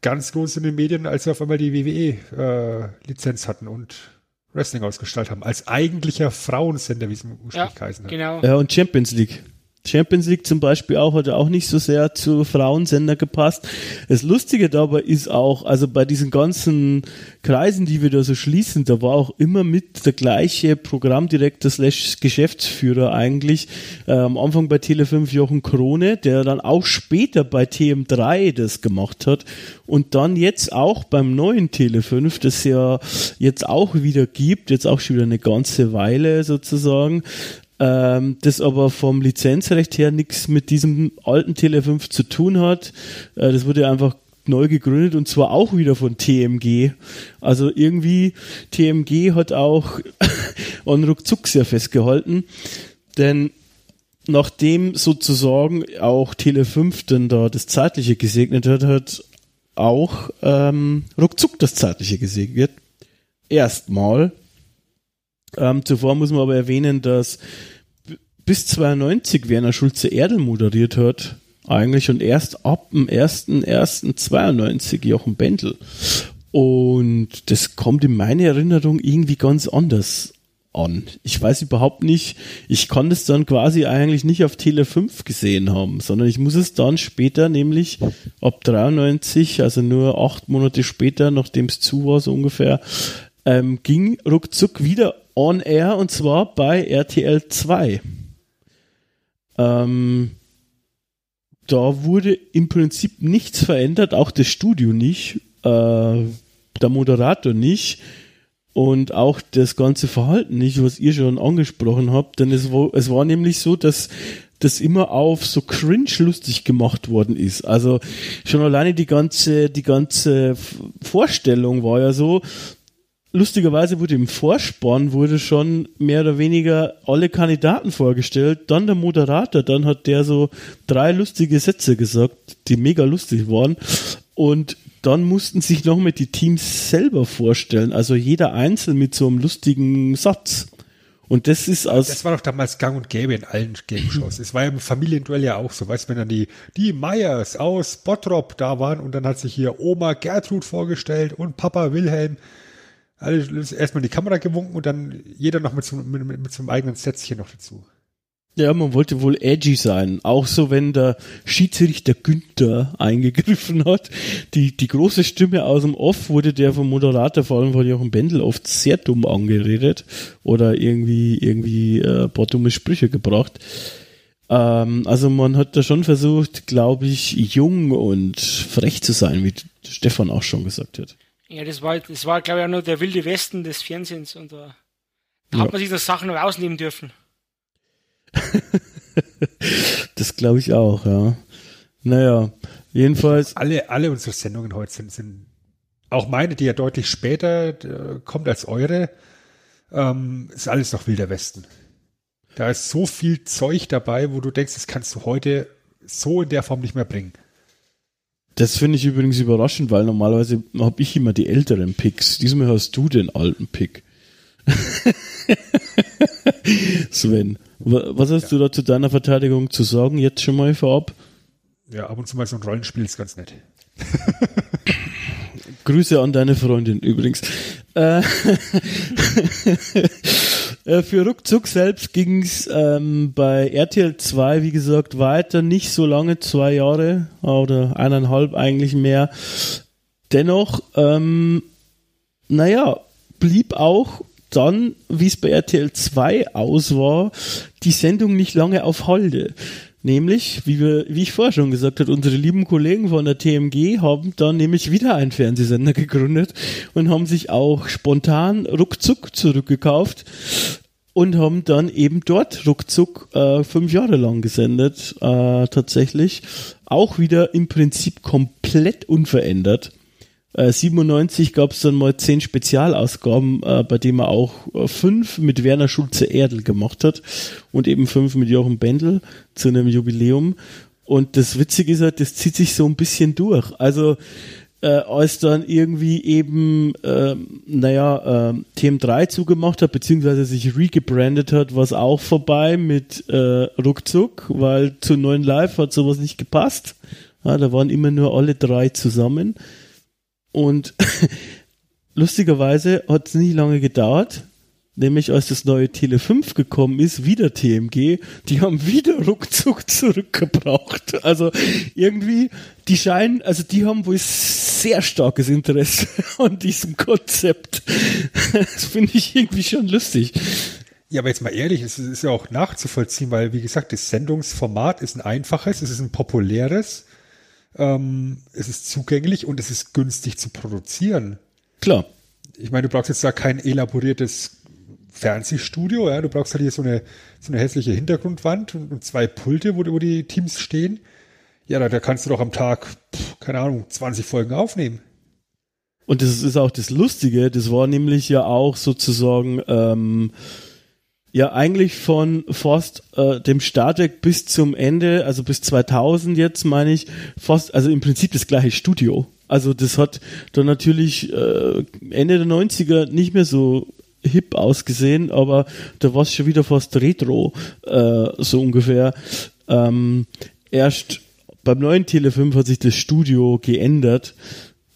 ganz groß in den Medien, als wir auf einmal die WWE-Lizenz äh, hatten und Wrestling ausgestrahlt haben, als eigentlicher Frauensender, wie es ursprünglich ja, heißen hat. Genau. Ja, und Champions League. Champions League zum Beispiel auch hat auch nicht so sehr zu Frauensender gepasst. Das Lustige dabei ist auch, also bei diesen ganzen Kreisen, die wir da so schließen, da war auch immer mit der gleiche Programmdirektor slash Geschäftsführer eigentlich. Äh, am Anfang bei Tele5 Jochen Krone, der dann auch später bei TM3 das gemacht hat und dann jetzt auch beim neuen Tele5, das ja jetzt auch wieder gibt, jetzt auch schon wieder eine ganze Weile sozusagen, ähm, das aber vom Lizenzrecht her nichts mit diesem alten Tele5 zu tun hat. Äh, das wurde einfach neu gegründet und zwar auch wieder von TMG. Also irgendwie TMG hat auch an ruckzuck sehr festgehalten, denn nachdem sozusagen auch Tele 5 dann da das Zeitliche gesegnet hat, hat auch ähm, ruckzuck das Zeitliche gesegnet. Erstmal. Ähm, zuvor muss man aber erwähnen, dass bis 92 Werner Schulze Erdel moderiert hat, eigentlich und erst ab dem 1.1.92 Jochen Bendel. Und das kommt in meiner Erinnerung irgendwie ganz anders an. Ich weiß überhaupt nicht, ich konnte es dann quasi eigentlich nicht auf Tele 5 gesehen haben, sondern ich muss es dann später, nämlich ab 93, also nur acht Monate später, nachdem es zu war, so ungefähr, ähm, ging ruckzuck wieder on air und zwar bei RTL 2. Ähm, da wurde im Prinzip nichts verändert, auch das Studio nicht, äh, der Moderator nicht und auch das ganze Verhalten nicht, was ihr schon angesprochen habt, denn es war, es war nämlich so, dass das immer auf so cringe lustig gemacht worden ist. Also schon alleine die ganze, die ganze Vorstellung war ja so, lustigerweise wurde im Vorspann wurde schon mehr oder weniger alle Kandidaten vorgestellt, dann der Moderator, dann hat der so drei lustige Sätze gesagt, die mega lustig waren und dann mussten sich noch mit die Teams selber vorstellen, also jeder einzeln mit so einem lustigen Satz. Und das ist aus. Das war doch damals gang und gäbe in allen Game-Shows. es war ja im Familienduell ja auch so. Weißt du, wenn dann die, die Meyers aus Bottrop da waren und dann hat sich hier Oma Gertrud vorgestellt und Papa Wilhelm. Alle erstmal die Kamera gewunken und dann jeder noch mit so, mit, mit, mit so einem eigenen Sätzchen noch dazu. Ja, man wollte wohl edgy sein. Auch so, wenn der Schiedsrichter Günther eingegriffen hat. Die, die große Stimme aus dem Off wurde der vom Moderator, vor allem von Jochen Bendel, oft sehr dumm angeredet oder irgendwie, irgendwie äh, paar dumme Sprüche gebracht. Ähm, also man hat da schon versucht, glaube ich, jung und frech zu sein, wie Stefan auch schon gesagt hat. Ja, das war, das war glaube ich, auch nur der wilde Westen des Fernsehens und da, da ja. hat man sich das Sachen noch ausnehmen dürfen. das glaube ich auch, ja. Naja, jedenfalls. Alle, alle unsere Sendungen heute sind, sind auch meine, die ja deutlich später äh, kommt als eure, ähm, ist alles noch Wilder Westen. Da ist so viel Zeug dabei, wo du denkst, das kannst du heute so in der Form nicht mehr bringen. Das finde ich übrigens überraschend, weil normalerweise habe ich immer die älteren Picks. Diesmal hast du den alten Pick. Sven, was hast ja. du da zu deiner Verteidigung zu sagen, jetzt schon mal vorab? Ja, ab und zu mal so ein Rollenspiel ist ganz nett. Grüße an deine Freundin übrigens. Äh, für Ruckzuck selbst ging es ähm, bei RTL 2, wie gesagt, weiter, nicht so lange, zwei Jahre oder eineinhalb eigentlich mehr. Dennoch, ähm, naja, blieb auch dann, wie es bei RTL 2 aus war, die Sendung nicht lange auf Halde. Nämlich, wie, wir, wie ich vorher schon gesagt habe, unsere lieben Kollegen von der TMG haben dann nämlich wieder einen Fernsehsender gegründet und haben sich auch spontan ruckzuck zurückgekauft und haben dann eben dort ruckzuck äh, fünf Jahre lang gesendet, äh, tatsächlich. Auch wieder im Prinzip komplett unverändert. 97 gab es dann mal zehn Spezialausgaben, äh, bei denen er auch äh, fünf mit Werner Schulze Erdel gemacht hat und eben fünf mit Jochen Bendel zu einem Jubiläum. Und das Witzige ist halt, das zieht sich so ein bisschen durch. Also äh, als dann irgendwie eben, äh, naja, äh, TM3 zugemacht hat, beziehungsweise sich regebrandet hat, war es auch vorbei mit äh, Ruckzuck, weil zu neuen Live hat sowas nicht gepasst. Ja, da waren immer nur alle drei zusammen. Und lustigerweise hat es nicht lange gedauert, nämlich als das neue Tele 5 gekommen ist, wieder TMG, die haben wieder ruckzuck zurückgebraucht. Also irgendwie, die scheinen, also die haben wohl sehr starkes Interesse an diesem Konzept. Das finde ich irgendwie schon lustig. Ja, aber jetzt mal ehrlich, es ist ja auch nachzuvollziehen, weil, wie gesagt, das Sendungsformat ist ein einfaches, es ist ein populäres ähm, es ist zugänglich und es ist günstig zu produzieren. Klar. Ich meine, du brauchst jetzt da kein elaboriertes Fernsehstudio, ja, du brauchst halt hier so eine, so eine hässliche Hintergrundwand und, und zwei Pulte, wo, wo die Teams stehen. Ja, da, da kannst du doch am Tag, pff, keine Ahnung, 20 Folgen aufnehmen. Und das ist auch das Lustige, das war nämlich ja auch sozusagen, ähm, ja eigentlich von fast äh, dem Startwerk bis zum Ende, also bis 2000 jetzt meine ich, fast, also im Prinzip das gleiche Studio. Also das hat dann natürlich äh, Ende der 90er nicht mehr so hip ausgesehen, aber da war es schon wieder fast retro, äh, so ungefähr. Ähm, erst beim neuen Tele5 hat sich das Studio geändert.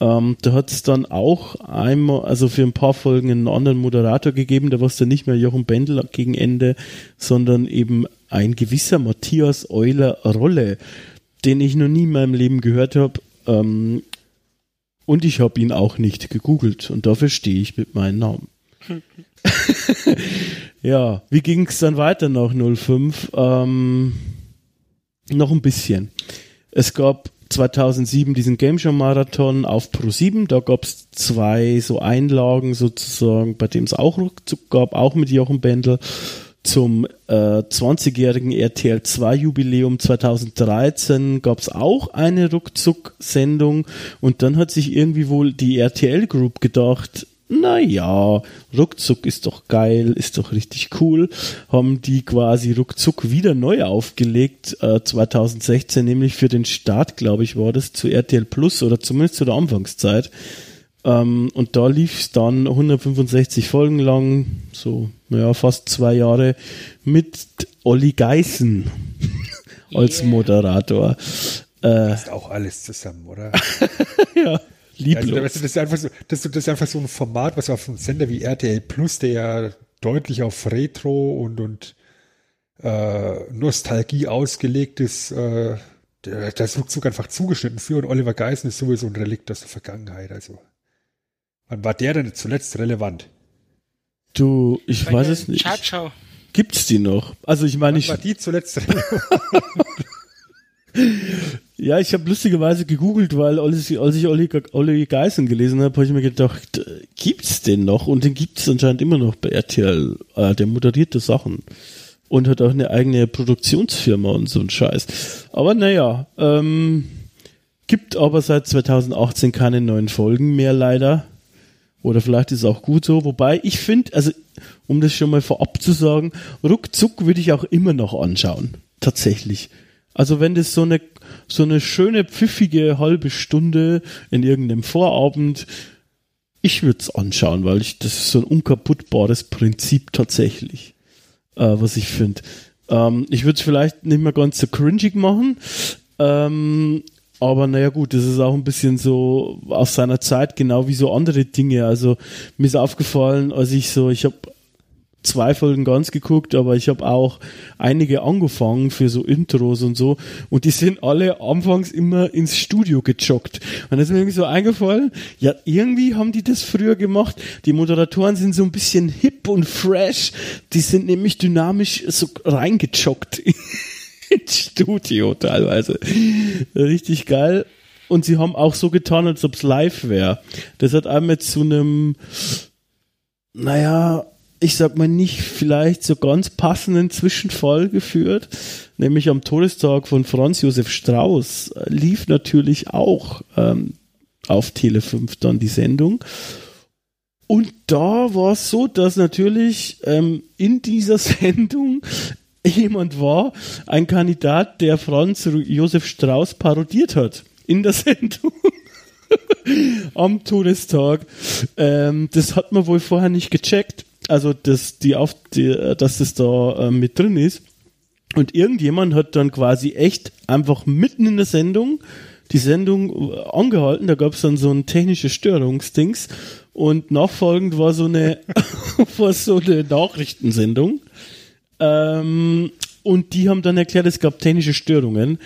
Ähm, da hat es dann auch einmal, also für ein paar Folgen einen anderen Moderator gegeben, da war es dann nicht mehr Jochen Bendel gegen Ende, sondern eben ein gewisser Matthias Euler Rolle, den ich noch nie in meinem Leben gehört habe. Ähm, und ich habe ihn auch nicht gegoogelt und dafür stehe ich mit meinem Namen. ja, wie ging es dann weiter nach 05? Ähm, noch ein bisschen. Es gab 2007 diesen Game Show Marathon auf Pro 7. Da gab es zwei so Einlagen sozusagen, bei dem es auch Rückzug gab, auch mit Jochen Bendel zum äh, 20-jährigen RTL 2 Jubiläum 2013 gab es auch eine Ruckzuck-Sendung und dann hat sich irgendwie wohl die RTL Group gedacht, naja, ruckzuck ist doch geil, ist doch richtig cool, haben die quasi ruckzuck wieder neu aufgelegt, äh, 2016, nämlich für den Start, glaube ich, war das zu RTL Plus oder zumindest zu der Anfangszeit. Ähm, und da lief es dann 165 Folgen lang, so, naja, fast zwei Jahre mit Olli Geißen als Yeah. Moderator. Äh, Ist auch alles zusammen, oder? ja, Ja, also, lieblos. das, ist einfach so, das, das ist einfach so ein Format, was auf einem Sender wie RTL Plus, der ja deutlich auf Retro und, und äh, Nostalgie ausgelegt ist, äh, der, das Rückzug einfach zugeschnitten für und Oliver Geisen ist sowieso ein Relikt aus der Vergangenheit. Also, wann war der denn zuletzt relevant? Du, ich Bei weiß es nicht. Chartschau. Gibt's die noch? Also ich meine, ich, war die zuletzt relevant? ja, ich habe lustigerweise gegoogelt, weil als ich, Olli, Olli Geißen gelesen habe, habe ich mir gedacht, gibt's den noch? Und den gibt's anscheinend immer noch bei RTL. Äh, der moderierte Sachen und hat auch eine eigene Produktionsfirma und so ein Scheiß. Aber naja, ähm, gibt aber seit 2018 keine neuen Folgen mehr leider. Oder vielleicht ist es auch gut so. Wobei ich finde, also um das schon mal vorab zu sagen, ruckzuck würde ich auch immer noch anschauen. Tatsächlich. Also wenn das so eine, so eine schöne, pfiffige halbe Stunde in irgendeinem Vorabend, ich würde es anschauen, weil ich, das ist so ein unkaputtbares Prinzip tatsächlich, äh, was ich finde. Ähm, ich würde es vielleicht nicht mehr ganz so cringig machen, ähm, aber naja gut, das ist auch ein bisschen so aus seiner Zeit, genau wie so andere Dinge. Also mir ist aufgefallen, als ich so, ich habe zwei Folgen ganz geguckt, aber ich habe auch einige angefangen für so Intros und so und die sind alle anfangs immer ins Studio gejoggt. Und da ist mir irgendwie so eingefallen, ja, irgendwie haben die das früher gemacht. Die Moderatoren sind so ein bisschen hip und fresh, die sind nämlich dynamisch so reingejoggt ins Studio teilweise. Richtig geil. Und sie haben auch so getan, als ob es live wäre. Das hat einmal zu einem, naja, ich sag mal nicht vielleicht so ganz passenden Zwischenfall geführt. Nämlich am Todestag von Franz Josef Strauß äh, lief natürlich auch ähm, auf Tele 5 dann die Sendung. Und da war es so, dass natürlich ähm, in dieser Sendung jemand war, ein Kandidat, der Franz Josef Strauß parodiert hat. In der Sendung. Am Todestag. Ähm, das hat man wohl vorher nicht gecheckt. Also, dass, die auf, die, dass das da äh, mit drin ist. Und irgendjemand hat dann quasi echt einfach mitten in der Sendung die Sendung äh, angehalten. Da gab es dann so ein technisches Störungsdings. Und nachfolgend war so eine, war so eine Nachrichtensendung. Ähm, und die haben dann erklärt, es gab technische Störungen.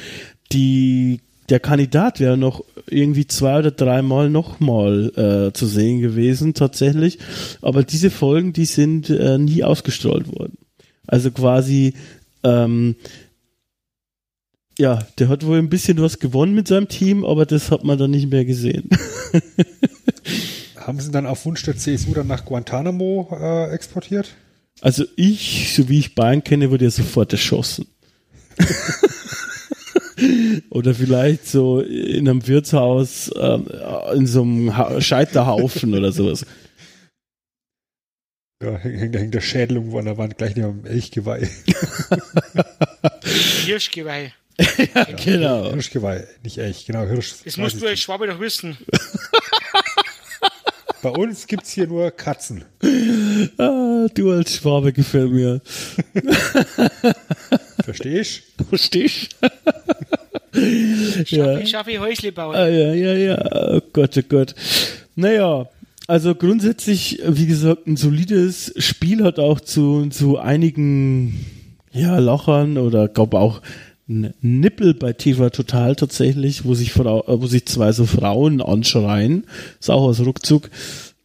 Die, der Kandidat wäre noch irgendwie zwei oder dreimal nochmal äh, zu sehen gewesen, tatsächlich. Aber diese Folgen, die sind äh, nie ausgestrahlt worden. Also quasi, ähm, ja, der hat wohl ein bisschen was gewonnen mit seinem Team, aber das hat man dann nicht mehr gesehen. Haben sie dann auf Wunsch der CSU dann nach Guantanamo äh, exportiert? Also ich, so wie ich Bayern kenne, wurde ja sofort erschossen. Oder vielleicht so in einem Wirtshaus, ähm, in so einem ha Scheiterhaufen oder sowas. Ja, hängt, hängt der Schädel irgendwo an der Wand, gleich neben dem Elchgeweih. Hirschgeweih. ja, genau. Hirschgeweih, nicht Elch, genau, Hirsch. Das musst du als Schwabe doch wissen. Bei uns gibt es hier nur Katzen. Ah, du als Schwabe gefällt mir. Verstehst? Verstehst? Schaffe, schaffe Häusle bauen. Ah, ja, ja, ja. Oh Gott, oh Gott. Naja, also grundsätzlich, wie gesagt, ein solides Spiel hat auch zu, zu einigen ja, Lochern oder glaube auch ein Nippel bei TV Total tatsächlich, wo sich, Frau, äh, wo sich zwei so Frauen anschreien. Ist auch aus Ruckzuck.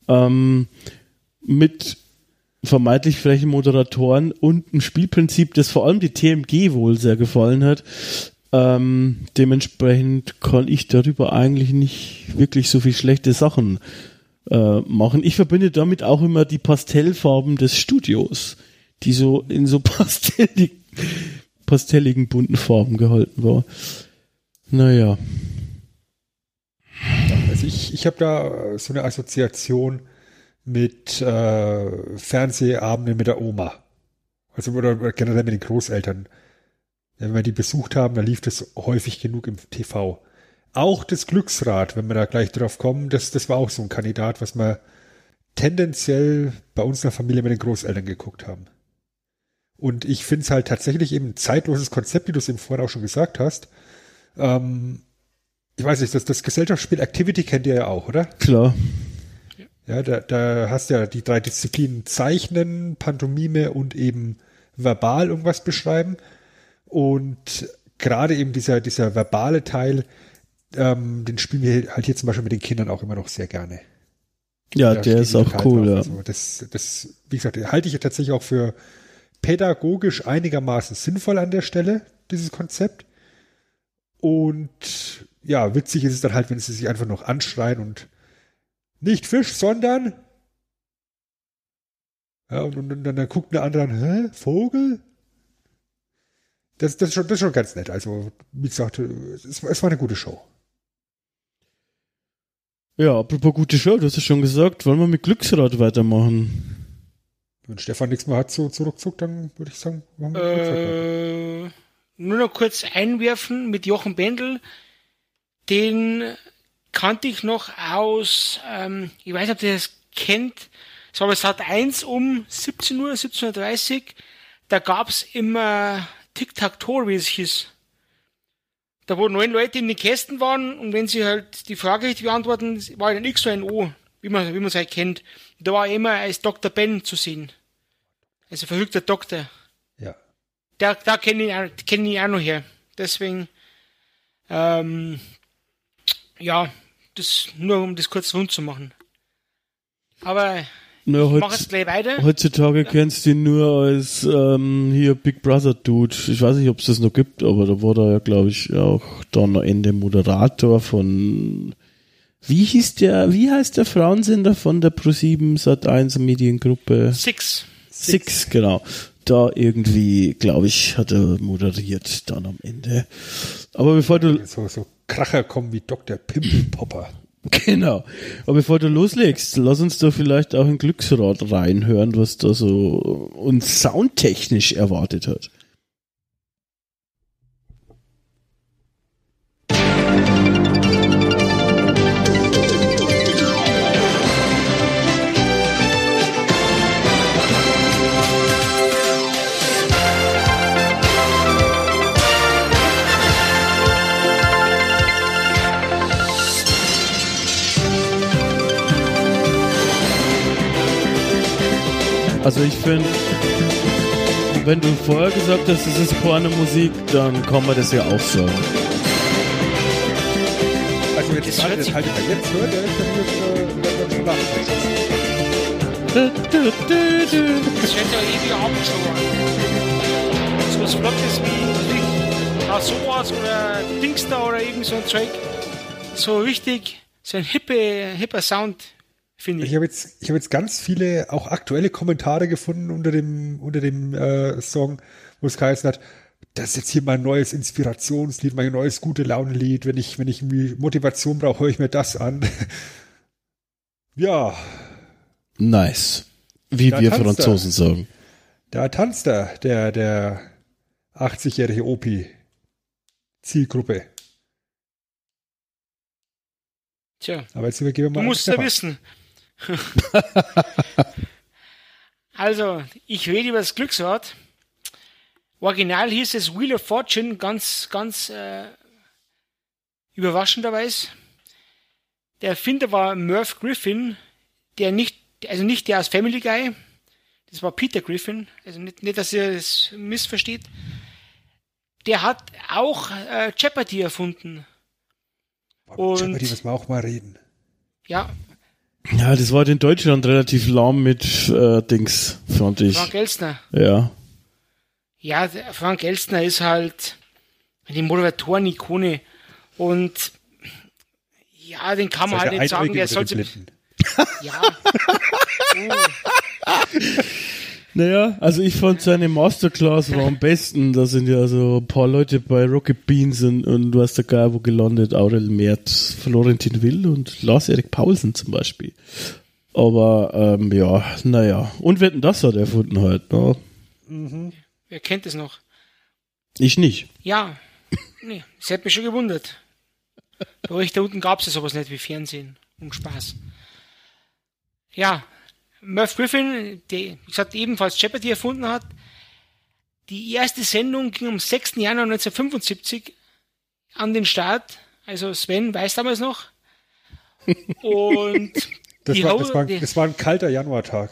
Ähm, mit vermeintlich frechen Moderatoren und ein Spielprinzip, das vor allem die TMG wohl sehr gefallen hat. Ähm, dementsprechend kann ich darüber eigentlich nicht wirklich so viel schlechte Sachen äh, machen. Ich verbinde damit auch immer die Pastellfarben des Studios, die so in so pastellig, pastelligen bunten Farben gehalten war. Naja. Also ich, ich habe da so eine Assoziation mit äh, Fernsehabenden mit der Oma. Also oder, oder generell mit den Großeltern. Wenn wir die besucht haben, dann lief das häufig genug im TV. Auch das Glücksrad, wenn wir da gleich drauf kommen, das, das war auch so ein Kandidat, was wir tendenziell bei uns in der Familie mit den Großeltern geguckt haben. Und ich finde es halt tatsächlich eben ein zeitloses Konzept, wie du es eben vorhin auch schon gesagt hast. Ähm, ich weiß nicht, das, das Gesellschaftsspiel Activity kennt ihr ja auch, oder? Klar. Ja, da, da hast du ja die drei Disziplinen Zeichnen, Pantomime und eben verbal irgendwas beschreiben. Und gerade eben dieser, dieser verbale Teil, ähm, den spielen wir halt hier zum Beispiel mit den Kindern auch immer noch sehr gerne. Ja, Da der ist auch total cool, drauf. ja. Also das, das, wie gesagt, halte ich ja tatsächlich auch für pädagogisch einigermaßen sinnvoll an der Stelle, dieses Konzept. Und ja, witzig ist es dann halt, wenn sie sich einfach noch anschreien und nicht Fisch, sondern ja, und, und, dann, dann guckt eine andere an, hä, Vogel? Das, das, ist schon, das ist schon ganz nett. Also, wie gesagt, es, war- es war eine gute Show. Ja, apropos gute Show, du hast ja schon gesagt, wollen wir mit Glücksrad weitermachen? Wenn Stefan nichts mehr hat zu, zu Ruckzuck, dann würde ich sagen, machen wir Glücksrad weiter. Äh, nur noch kurz einwerfen mit Jochen Bendel. Den kannte ich noch aus, ähm, ich weiß nicht, ob ihr das kennt, es war bei Sat 1 um 17 Uhr, 17.30 Uhr. Da gab's immer Tic-Tac-Toe, wie es hieß. Da wo neun Leute in den Kästen waren und wenn sie halt die Frage richtig beantworten, war ein X oder ein O, wie man wie man es halt kennt. Da war er immer als Dr. Ben zu sehen. Also verrückter Doktor. Ja. Da, da kenne ich, auch- kenn ich auch noch her. Deswegen, ähm, ja, das nur um das kurz rund zu machen. Aber Na, heutz, jetzt gleich weiter. heutzutage kennst du ihn nur als ähm, hier Big Brother Dude. Ich weiß nicht, ob es das noch gibt, aber da war er ja, glaube ich, auch dann am Ende Moderator von wie hieß der, wie heißt der Frauensender von der Pro7 Sat1 Mediengruppe? Six. Six, genau. Da irgendwie, glaube ich, hat er moderiert dann am Ende. Aber bevor du, So, so Kracher kommen wie Dr. Pimpelpopper. Genau, aber bevor du loslegst, lass uns da vielleicht auch in Glücksrad reinhören, was da so uns soundtechnisch erwartet hat. Also ich finde, wenn du vorher gesagt hast, es ist Pornomusik, dann kann man das ja auch sagen. Also jetzt Das hört halt jetzt hört, ist dann jetzt, äh, wird dann schon lachen. Das hört ja ewig abgeschlagen an. So was Flottes wie, ja, sowas oder Dingster oder irgend so ein Zeug. So richtig, so ein hippe, hipper Sound, finde Ich ich. habe jetzt, ich habe jetzt ganz viele auch aktuelle Kommentare gefunden unter dem, unter dem äh, Song, wo es geheißen hat, das ist jetzt hier mein neues Inspirationslied, mein neues gute Laune-Lied. Wenn ich, wenn ich Motivation brauche, höre ich mir das an. ja. Nice. Wie Da wir tanzt er. Franzosen sagen. Da tanzt er, der, der 80-jährige Opi. Zielgruppe. Tja, Aber jetzt übergeben wir du mal. musst an ja wissen. also, ich rede über das Glücksrad. Original hieß es Wheel of Fortune, ganz, ganz äh, überraschenderweise. Der Erfinder war Merv Griffin, der nicht, also nicht der aus Family Guy, das war Peter Griffin, also nicht, nicht dass ihr es missversteht. Der hat auch äh, Jeopardy erfunden. Und- Jeopardy müssen wir auch mal reden. Ja, Ja, das war in Deutschland relativ lahm mit äh, Dings, fand ich. Frank Elstner. Ja. Ja, Frank Elstner ist halt die Moderatoren-Ikone und ja, den kann man halt nicht sagen, der sollte. Ja. Oh, Naja, also ich fand seine Masterclass war am besten. Da sind ja so ein paar Leute bei Rocket Beans und, und du hast da gar wo gelandet, Aurel Merz, Florentin Will und Lars-Erik Paulsen zum Beispiel. Aber ähm, ja, naja. Und wetten, das hat er erfunden halt. Ne? wer kennt es noch? Ich nicht. Ja. Nee, das hätte mich schon gewundert. Bei euch da unten gab es ja sowas nicht wie Fernsehen. Um Spaß. Ja, Merv Griffin, der, wie gesagt, ebenfalls Jeopardy erfunden hat. Die erste Sendung ging am 6. Januar 1975 an den Start. Also Sven weiß damals noch. Und Das war, das, war, das war ein kalter Januartag.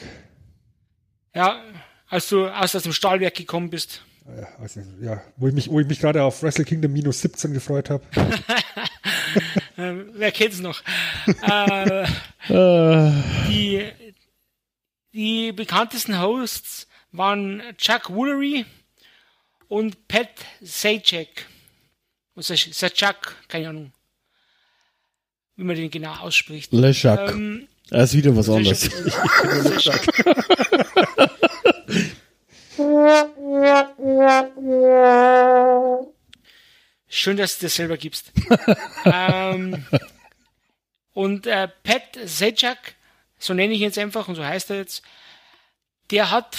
ja, als du aus, aus dem Stahlwerk gekommen bist. Ja, also, ja, wo ich mich, wo ich mich gerade auf Wrestle Kingdom minus 17 gefreut habe. Ähm, wer kennt's noch? äh, Äh, Die, die bekanntesten Hosts waren Chuck Woolery und Pat Sajak. Sajak, keine Ahnung, wie man den genau ausspricht. Leschak. Ähm, das ist wieder was anderes. Schön, dass du das selber gibst. ähm, und äh, Pat Sajak, so nenne ich ihn jetzt einfach und so heißt er jetzt, der hat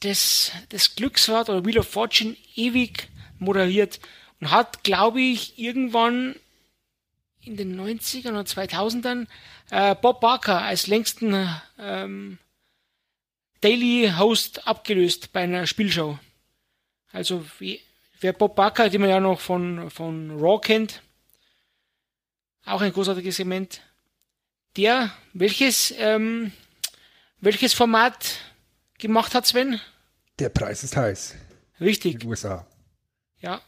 das, das Glücksrad oder Wheel of Fortune ewig moderiert und hat, glaube ich, irgendwann in den 90ern oder 2000ern äh, Bob Barker als längsten ähm, Daily Host abgelöst bei einer Spielshow. Also wie, wer Bob Barker, den man ja noch von, von Raw kennt, auch ein großartiges Segment. Der, welches, ähm, welches Format gemacht hat, Sven? Der Preis ist heiß in Richtig, den USA. ja.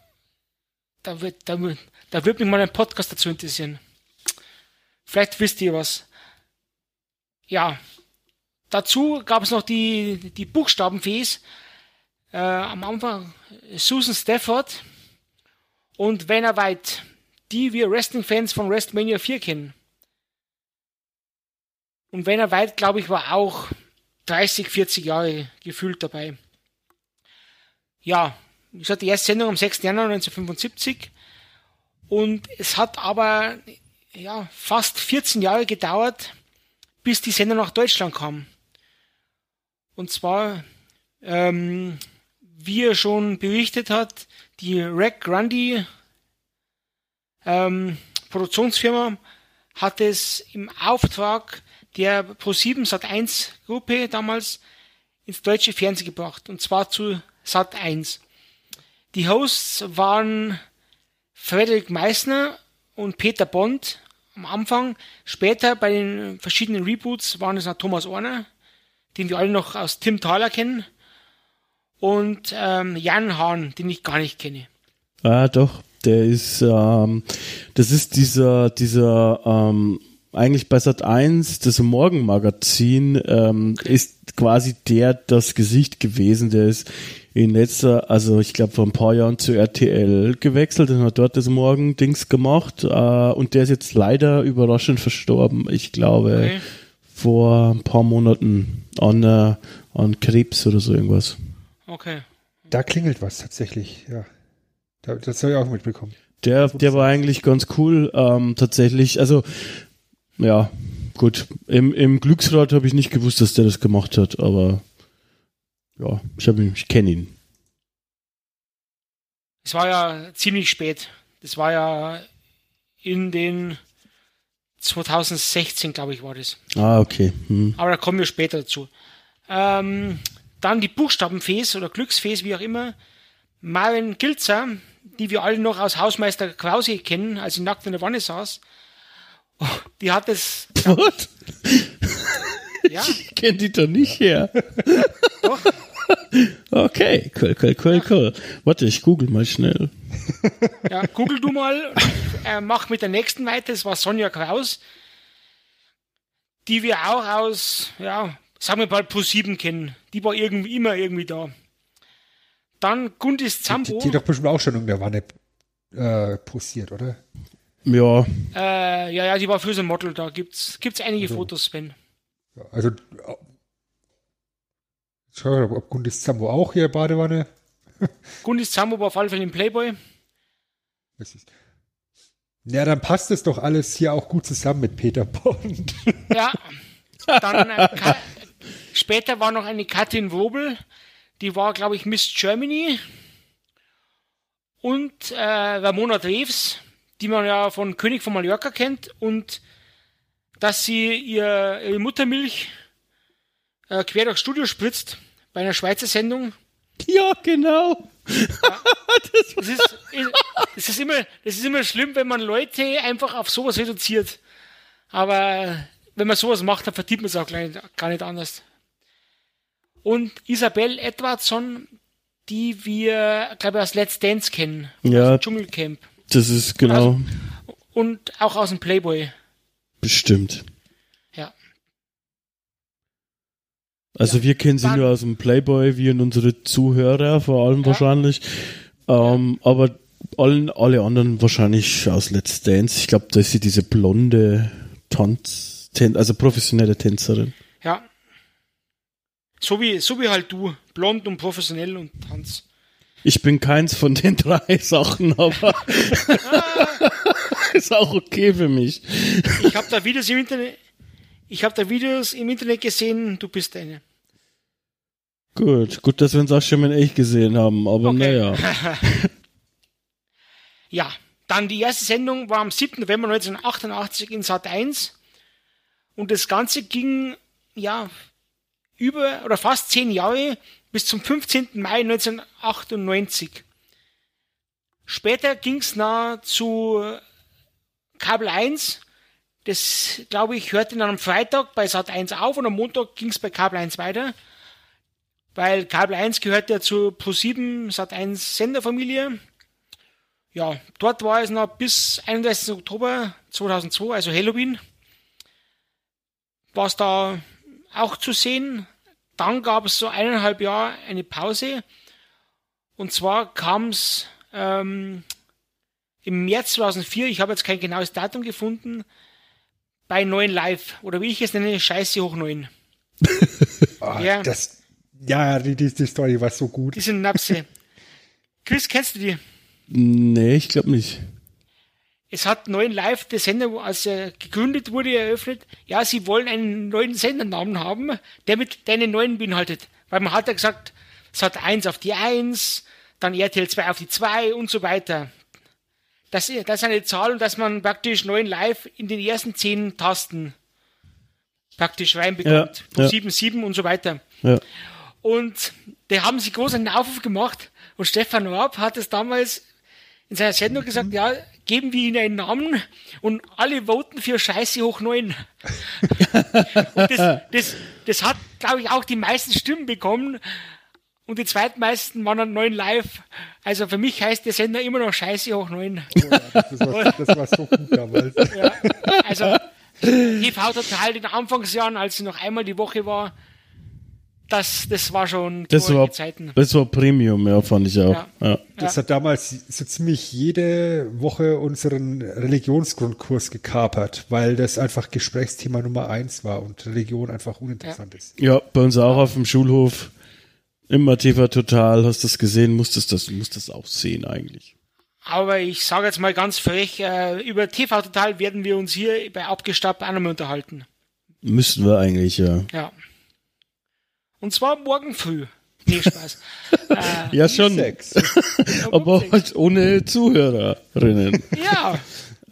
Da wird, da, wird- da wird mich mal ein Podcast dazu interessieren. Vielleicht wisst ihr was. Ja. Dazu gab es noch die, die Buchstabenfees. Äh, am Anfang Susan Stafford und Vanna White, die wir Wrestling-Fans von WrestleMania 4 kennen. Und Vanna White, glaube ich, war auch 30, 40 Jahre gefühlt dabei. Ja, wie gesagt, die erste Sendung am 6. Januar 1975. Und es hat aber ja, fast 14 Jahre gedauert, bis die Sendung nach Deutschland kam. Und zwar, ähm, wie er schon berichtet hat, die Rack Grundy ähm, Produktionsfirma hat es im Auftrag der Pro7 Sat1 Gruppe damals ins deutsche Fernsehen gebracht. Und zwar zu Sat1. Die Hosts waren Frederik Meissner und Peter Bond am Anfang. Später bei den verschiedenen Reboots waren es noch Thomas Orner, den wir alle noch aus Tim Thaler kennen. Und ähm, Jan Hahn, den ich gar nicht kenne. Ah, doch. Der ist, ähm, das ist dieser, dieser, ähm, eigentlich bei Sat 1, das Morgenmagazin, ähm, ist quasi der das Gesicht gewesen. Der ist in letzter, also ich glaube vor ein paar Jahren zu RTL gewechselt und hat dort das Morgendings gemacht. Äh, und der ist jetzt leider überraschend verstorben. Ich glaube Okay. vor ein paar Monaten an, äh, an Krebs oder so irgendwas. Okay. Da klingelt was tatsächlich, ja. Da, das habe ich auch mitbekommen. Der, der war eigentlich ganz cool, ähm, tatsächlich. Also, ja, gut. Im, im Glücksrad habe ich nicht gewusst, dass der das gemacht hat, aber ja, ich, hab ich kenne ihn. Es war ja ziemlich spät. Das war ja in den 2016, glaube ich, war das. Ah, okay. Hm. Aber da kommen wir später dazu. Ähm, dann die Buchstabenfees oder Glücksfees, wie auch immer. Maren Gilzer, die wir alle noch aus Hausmeister Krause kennen, als sie nackt in der Wanne saß. Oh, Die hat es, What? ja, Ich kenne die doch nicht her. doch, Okay, cool, cool, cool, cool. Warte, ich google mal schnell. ja, google du mal. Äh, mach mit der nächsten weiter, das war Sonja Kraus, die wir auch aus, ja, sagen wir mal Pro7 kennen. Die war irgendwie immer irgendwie da. Dann Gundis Die, Zambo. die doch bestimmt auch schon in der Wanne äh, posiert, oder? Ja, Äh, ja, ja, die war für so ein Model, da gibt's, gibt's einige Fotos, Sven. Also, äh, schau mal, ob Gundis Zambo auch hier Badewanne. Gundis Zambo war auf alle Fälle im Playboy. Das ist, ja, dann passt es doch alles hier auch gut zusammen mit Peter Bond. Ja. Dann äh, später war noch eine Katrin Wobel, die war, glaube ich, Miss Germany. Und äh, Ramona Dreves, die man ja von König von Mallorca kennt. Und dass sie ihr, ihre Muttermilch äh, quer durchs Studio spritzt bei einer Schweizer Sendung. ja, genau. Das ist, das ist, immer, das ist immer schlimm, wenn man Leute einfach auf sowas reduziert. Aber wenn man sowas macht, dann verdient man es auch gar nicht, gar nicht anders. Und Isabel Edwardson, die wir, glaube ich, aus Let's Dance kennen. Ja. Aus dem Dschungelcamp. Das ist genau Und auch aus dem Playboy. bestimmt. Ja. Also wir kennen sie Dann- nur aus dem Playboy, wir und unsere Zuhörer vor allem wahrscheinlich. Ähm, aber allen, alle anderen wahrscheinlich aus Let's Dance. Ich glaube, da ist sie diese blonde Tanz, Tän also professionelle Tänzerin. Ja. So wie, so wie halt du. Blond und professionell und Tanz. Ich bin keins von den drei Sachen, aber ist auch okay für mich. Ich habe da Videos im Internet, ich habe da Videos im Internet gesehen, du bist eine. Gut, gut, dass wir uns auch schon mal in echt gesehen haben, aber Okay. naja. Ja, dann die erste Sendung war am 7. November 1988 in Sat 1 und das Ganze ging ja über oder fast zehn Jahre bis zum 15. Mai 1998. Später ging es nach zu Kabel 1. Das, glaube ich, hörte dann am Freitag bei Sat 1 auf und am Montag ging es bei Kabel 1 weiter. Weil Kabel 1 gehört ja zur Pro7 Sat 1 Senderfamilie. Ja, dort war es noch bis 31. Oktober 2002, also Halloween, war es da auch zu sehen. Dann gab es so eineinhalb Jahre eine Pause. Und zwar kam es ähm, im März 2004, ich habe jetzt kein genaues Datum gefunden, bei 9 Live, oder wie ich es nenne, Scheiße hoch 9. Ah, Ja. Das, ja, die, die, die Story war so gut. Die sind Napse. Chris, kennst du die? Nee, ich glaube nicht. Es hat neuen Live, der Sender, wo- als er gegründet wurde, eröffnet. Ja, sie wollen einen neuen Sendernamen haben, der mit deinen neuen beinhaltet. Weil man hat ja gesagt, es hat 1 auf die 1, dann RTL 2 auf die 2 und so weiter. Das, das ist eine Zahl und dass man praktisch neuen Live in den ersten 10 Tasten praktisch reinbekommt. Ja, ja. 7, 7 und so weiter. Ja. Und da haben sie groß einen Aufruf gemacht und Stefan Raab hat es damals in seiner Sendung gesagt, ja, geben wir ihnen einen Namen und alle voten für Scheiße hoch 9. und das, das, das hat, glaube ich, auch die meisten Stimmen bekommen und die zweitmeisten waren dann 9 live. Also für mich heißt der Sender immer noch Scheiße hoch 9. Das war, das war so gut damals. Ja, also TV Total in den Anfangsjahren, als sie noch einmal die Woche war, das, das war schon Das war, Zeiten. das war Premium, ja, fand ich auch. Ja. Ja. Das hat damals so ziemlich jede Woche unseren Religionsgrundkurs gekapert, weil das einfach Gesprächsthema Nummer eins war und Religion einfach uninteressant ist. Ja, bei uns auch auf dem Schulhof. Immer TV Total, hast du das gesehen, musstest das, musst das auch sehen eigentlich. Aber ich sage jetzt mal ganz frech, äh, über TV Total werden wir uns hier bei Abgestappt auch nochmal unterhalten. Müssten wir eigentlich, ja. Ja. Und zwar morgen früh. Nee, Spaß. äh, Ja, schon. Sechs. Aber halt ohne Zuhörerinnen. ja,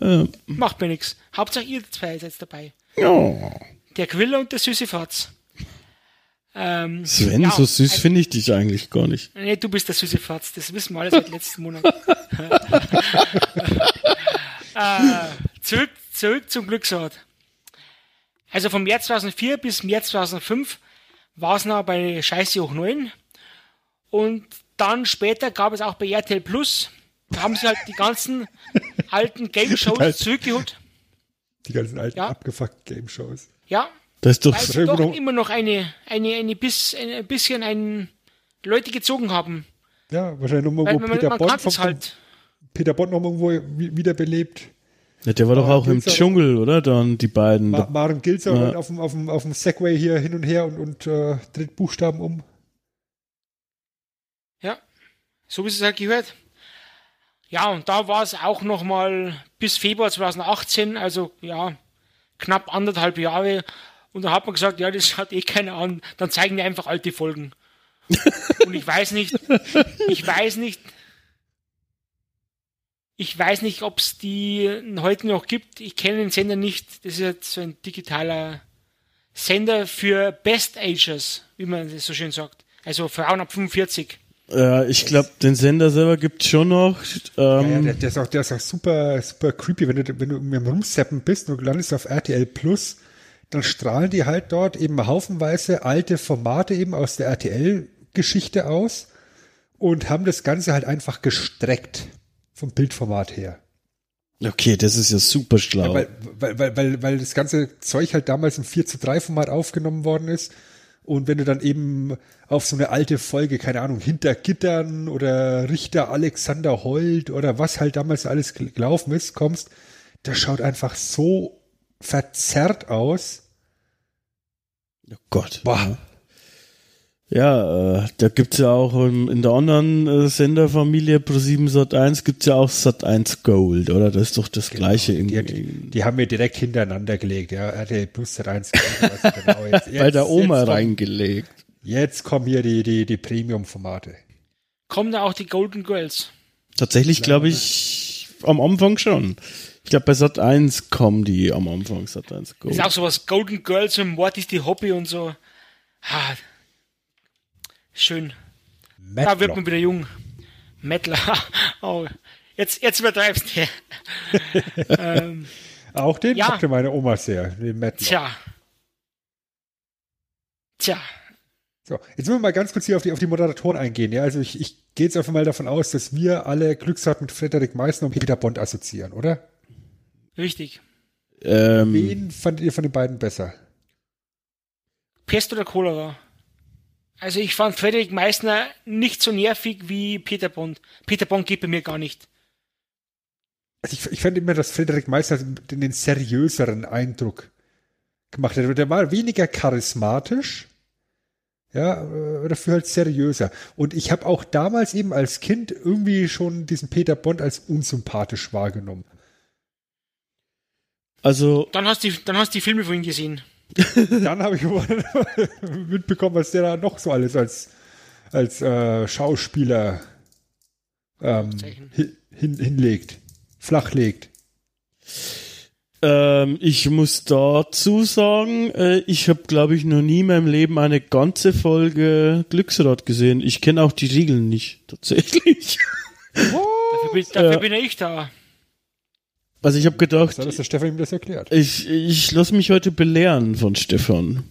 Ähm, macht mir nix. Hauptsache ihr zwei seid dabei. ja. Der Quiller und der süße Fatz. Ähm, Sven, ja, so süß also- finde ich dich eigentlich gar nicht. Nee, du bist der süße Fatz. Das wissen wir alle seit letzten Monat. äh, zurück, zurück zum Glücksrad. Also vom März 2004 bis März 2005 war es noch bei Scheiße hoch 9. Und dann später gab es auch bei RTL Plus, da haben sie halt die ganzen alten Game-Shows zurückgeholt. Die ganzen alten Ja. abgefuckten Game-Shows. Ja, Das ist doch, weil sie doch noch- immer noch eine, eine, eine, bis, ein bisschen ein Leute gezogen haben. Ja, wahrscheinlich nochmal, wo man, Peter Bond, vom, halt. Peter Bond noch irgendwo wi- wiederbelebt. Ja, der war doch auch im gibt's auch- Dschungel, oder? Dann die beiden. Ma Maren Gilzer Ja. auf dem, auf, dem, auf dem Segway hier hin und her und, und äh, dreht Buchstaben um. Ja, so wie es halt gehört. Ja, und da war es auch noch mal bis Februar 2018, also ja, knapp anderthalb Jahre. Und da hat man gesagt, ja, das hat eh keiner an, dann zeigen wir einfach alte Folgen. und ich weiß nicht, ich weiß nicht, ich weiß nicht, ob es die heute noch gibt. Ich kenne den Sender nicht. Das ist jetzt so ein digitaler Sender für Best Agers, wie man das so schön sagt. Also Frauen ab 45. Ja, ich glaube, den Sender selber gibt's schon noch. Ja, ja, Ähm, der, der, ist auch, der ist auch super, super creepy, wenn du, wenn du im Rumseppen bist und du landest auf RTL Plus, dann strahlen die halt dort eben haufenweise alte Formate eben aus der RTL-Geschichte aus und haben das Ganze halt einfach gestreckt vom Bildformat her. okay, das ist ja super schlau. Weil, weil, weil, weil, weil das ganze Zeug halt damals im 4 zu 3 Format aufgenommen worden ist. Und wenn du dann eben auf so eine alte Folge, keine Ahnung, hinter Gittern oder Richter Alexander Holt oder was halt damals alles gel- gelaufen ist, kommst, das schaut einfach so verzerrt aus. oh Gott. Boah. Ja, äh, da gibt's ja auch ähm, in der anderen äh, Senderfamilie Pro7 Sat1 gibt's ja auch Sat1 Gold, oder? Das ist doch das gleiche Die, irgendwie. die haben wir direkt hintereinander gelegt, ja. RTL Plus hat eins. genau, jetzt, Bei der Oma jetzt kommen- reingelegt. Jetzt kommen hier die, die, die Premium-Formate. Kommen da auch die Golden Girls. Tatsächlich glaube ich am Anfang schon. Ich glaube bei Sat1 kommen die am Anfang Sat1 Gold. Ist auch sowas Golden Girls und Mord ist die Hobby und so. Ah, schön. Da wird man wieder jung. Mettler. Oh, jetzt, jetzt übertreibst du. ähm, Auch den Ja. mochte meine Oma sehr, den Mettler. tja. Tja. So, jetzt müssen wir mal ganz kurz hier auf die, auf die Moderatoren eingehen. Ja, also ich, ich gehe jetzt einfach mal davon aus, dass wir alle Glücksrad mit Frederik Meissner und Peter Bond assoziieren, oder? Richtig. ähm, Wen fandet ihr von den beiden besser? Pest oder Cholera? Also ich fand Frederik Meissner nicht so nervig wie Peter Bond. Peter Bond geht bei mir gar nicht. Also ich, ich fand immer, dass Frederik Meissner den, den seriöseren Eindruck gemacht hat. Der war weniger charismatisch, ja, dafür halt seriöser. Und ich habe auch damals eben als Kind irgendwie schon diesen Peter Bond als unsympathisch wahrgenommen. also Dann hast du die, dann hast du die Filme von ihm gesehen. Dann habe ich mitbekommen, was der da noch so alles als, als äh, Schauspieler ähm, hin, hin, hinlegt, flachlegt. ähm, ich muss dazu sagen, äh, ich habe glaube ich noch nie in meinem Leben eine ganze Folge Glücksrad gesehen. Ich kenne auch die Regeln nicht tatsächlich. Dafür bin, dafür Ja. bin ja ich da. Also ich habe gedacht, So hat das der Stefan ihm das erklärt. ich ich lasse mich heute belehren von Stefan.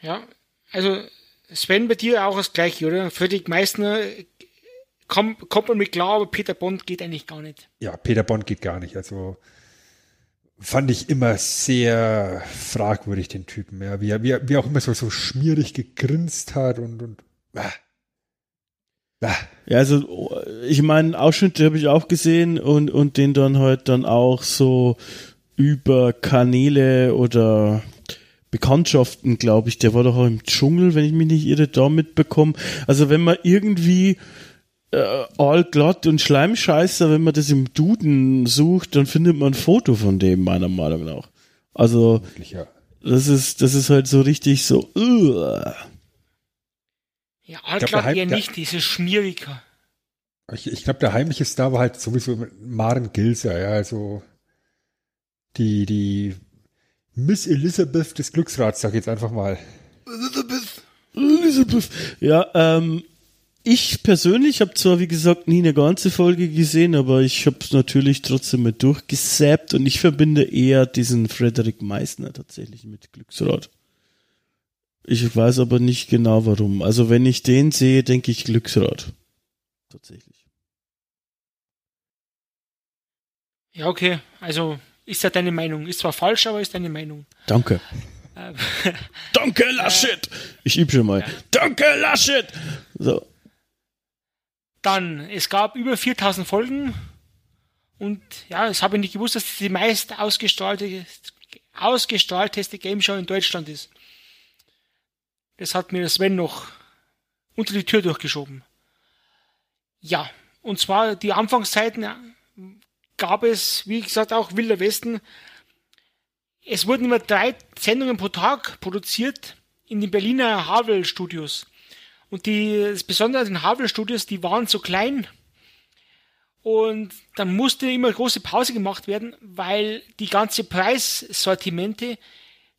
Ja. Also Sven, bei dir auch das gleiche, oder? Frederik Meissner komm, kommt man mit klar, aber Peter Bond geht eigentlich gar nicht. Ja, Peter Bond geht gar nicht. Also fand ich immer sehr fragwürdig, den Typen. Ja, wie er, wie er, wie er auch immer so, so schmierig gegrinst hat und, und ah. Ah. Ja, also ich meine, Ausschnitte habe ich auch gesehen und, und den dann halt dann auch so über Kanäle oder Bekanntschaften, glaube ich. Der war doch auch im Dschungel, wenn ich mich nicht irre, da mitbekommen. Also wenn man irgendwie äh, allglatt und Schleimscheißer, wenn man das im Duden sucht, dann findet man ein Foto von dem, meiner Meinung nach. Also, das ist, das ist halt so richtig so, uh. Ja, Hype- eher der- nicht, dieses Schmieriger. Ich, ich glaube, der heimliche Star war halt sowieso Maren Gilser, ja, also die, die Miss Elizabeth des Glücksrats, sag ich jetzt einfach mal. Elizabeth. Ja, ähm, ich persönlich habe zwar, wie gesagt, nie eine ganze Folge gesehen, aber ich habe es natürlich trotzdem mit durchgesappt und ich verbinde eher diesen Frederik Meissner tatsächlich mit Glücksrad. Ich weiß aber nicht genau warum. Also wenn ich den sehe, denke ich Glücksrad. Tatsächlich. Ja, okay. Also ist ja deine Meinung. Ist zwar falsch, aber ist deine Meinung. Danke. Ähm, Danke, Laschet! Ich übe schon mal. Danke, Laschet! So. Dann, es gab über 4000 Folgen und ja, das habe ich nicht gewusst, dass das die meist ausgestrahlte, ausgestrahlteste Game Show in Deutschland ist. Das hat mir Sven noch unter die Tür durchgeschoben. Ja, und zwar die Anfangszeiten gab es, wie gesagt, auch Wilder Westen. Es wurden immer drei Sendungen pro Tag produziert in den Berliner Havel Studios. Und die, das Besondere an den Havel Studios, die waren so klein. Und dann musste immer große Pause gemacht werden, weil die ganze Preissortimente,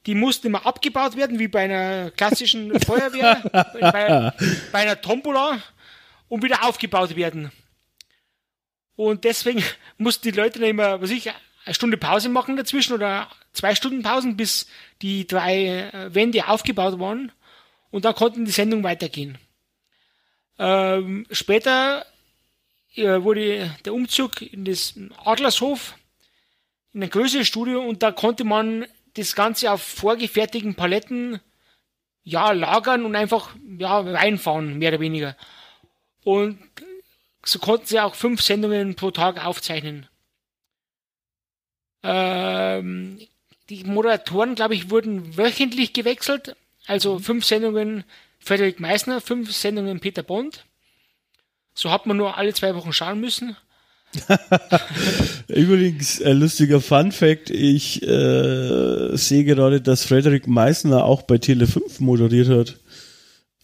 die mussten immer abgebaut werden, wie bei einer klassischen Feuerwehr, bei, bei einer Tombola, und wieder aufgebaut werden. Und deswegen mussten die Leute dann immer, was ich, eine Stunde Pause machen dazwischen oder zwei Stunden Pausen, bis die drei äh, Wände aufgebaut waren. Und dann konnten die Sendung weitergehen. Ähm, später äh, wurde der Umzug in das Adlershof, in ein größeres Studio und da konnte man das Ganze auf vorgefertigten Paletten ja, lagern und einfach ja, reinfahren, mehr oder weniger. Und so konnten sie auch fünf Sendungen pro Tag aufzeichnen. Ähm, die Moderatoren, glaube ich, wurden wöchentlich gewechselt. Also fünf Sendungen Frederik Meissner, fünf Sendungen Peter Bond. So hat man nur alle zwei Wochen schauen müssen. Übrigens, ein lustiger Fun Fact, ich äh, sehe gerade, dass Frederik Meissner auch bei Tele 5 moderiert hat.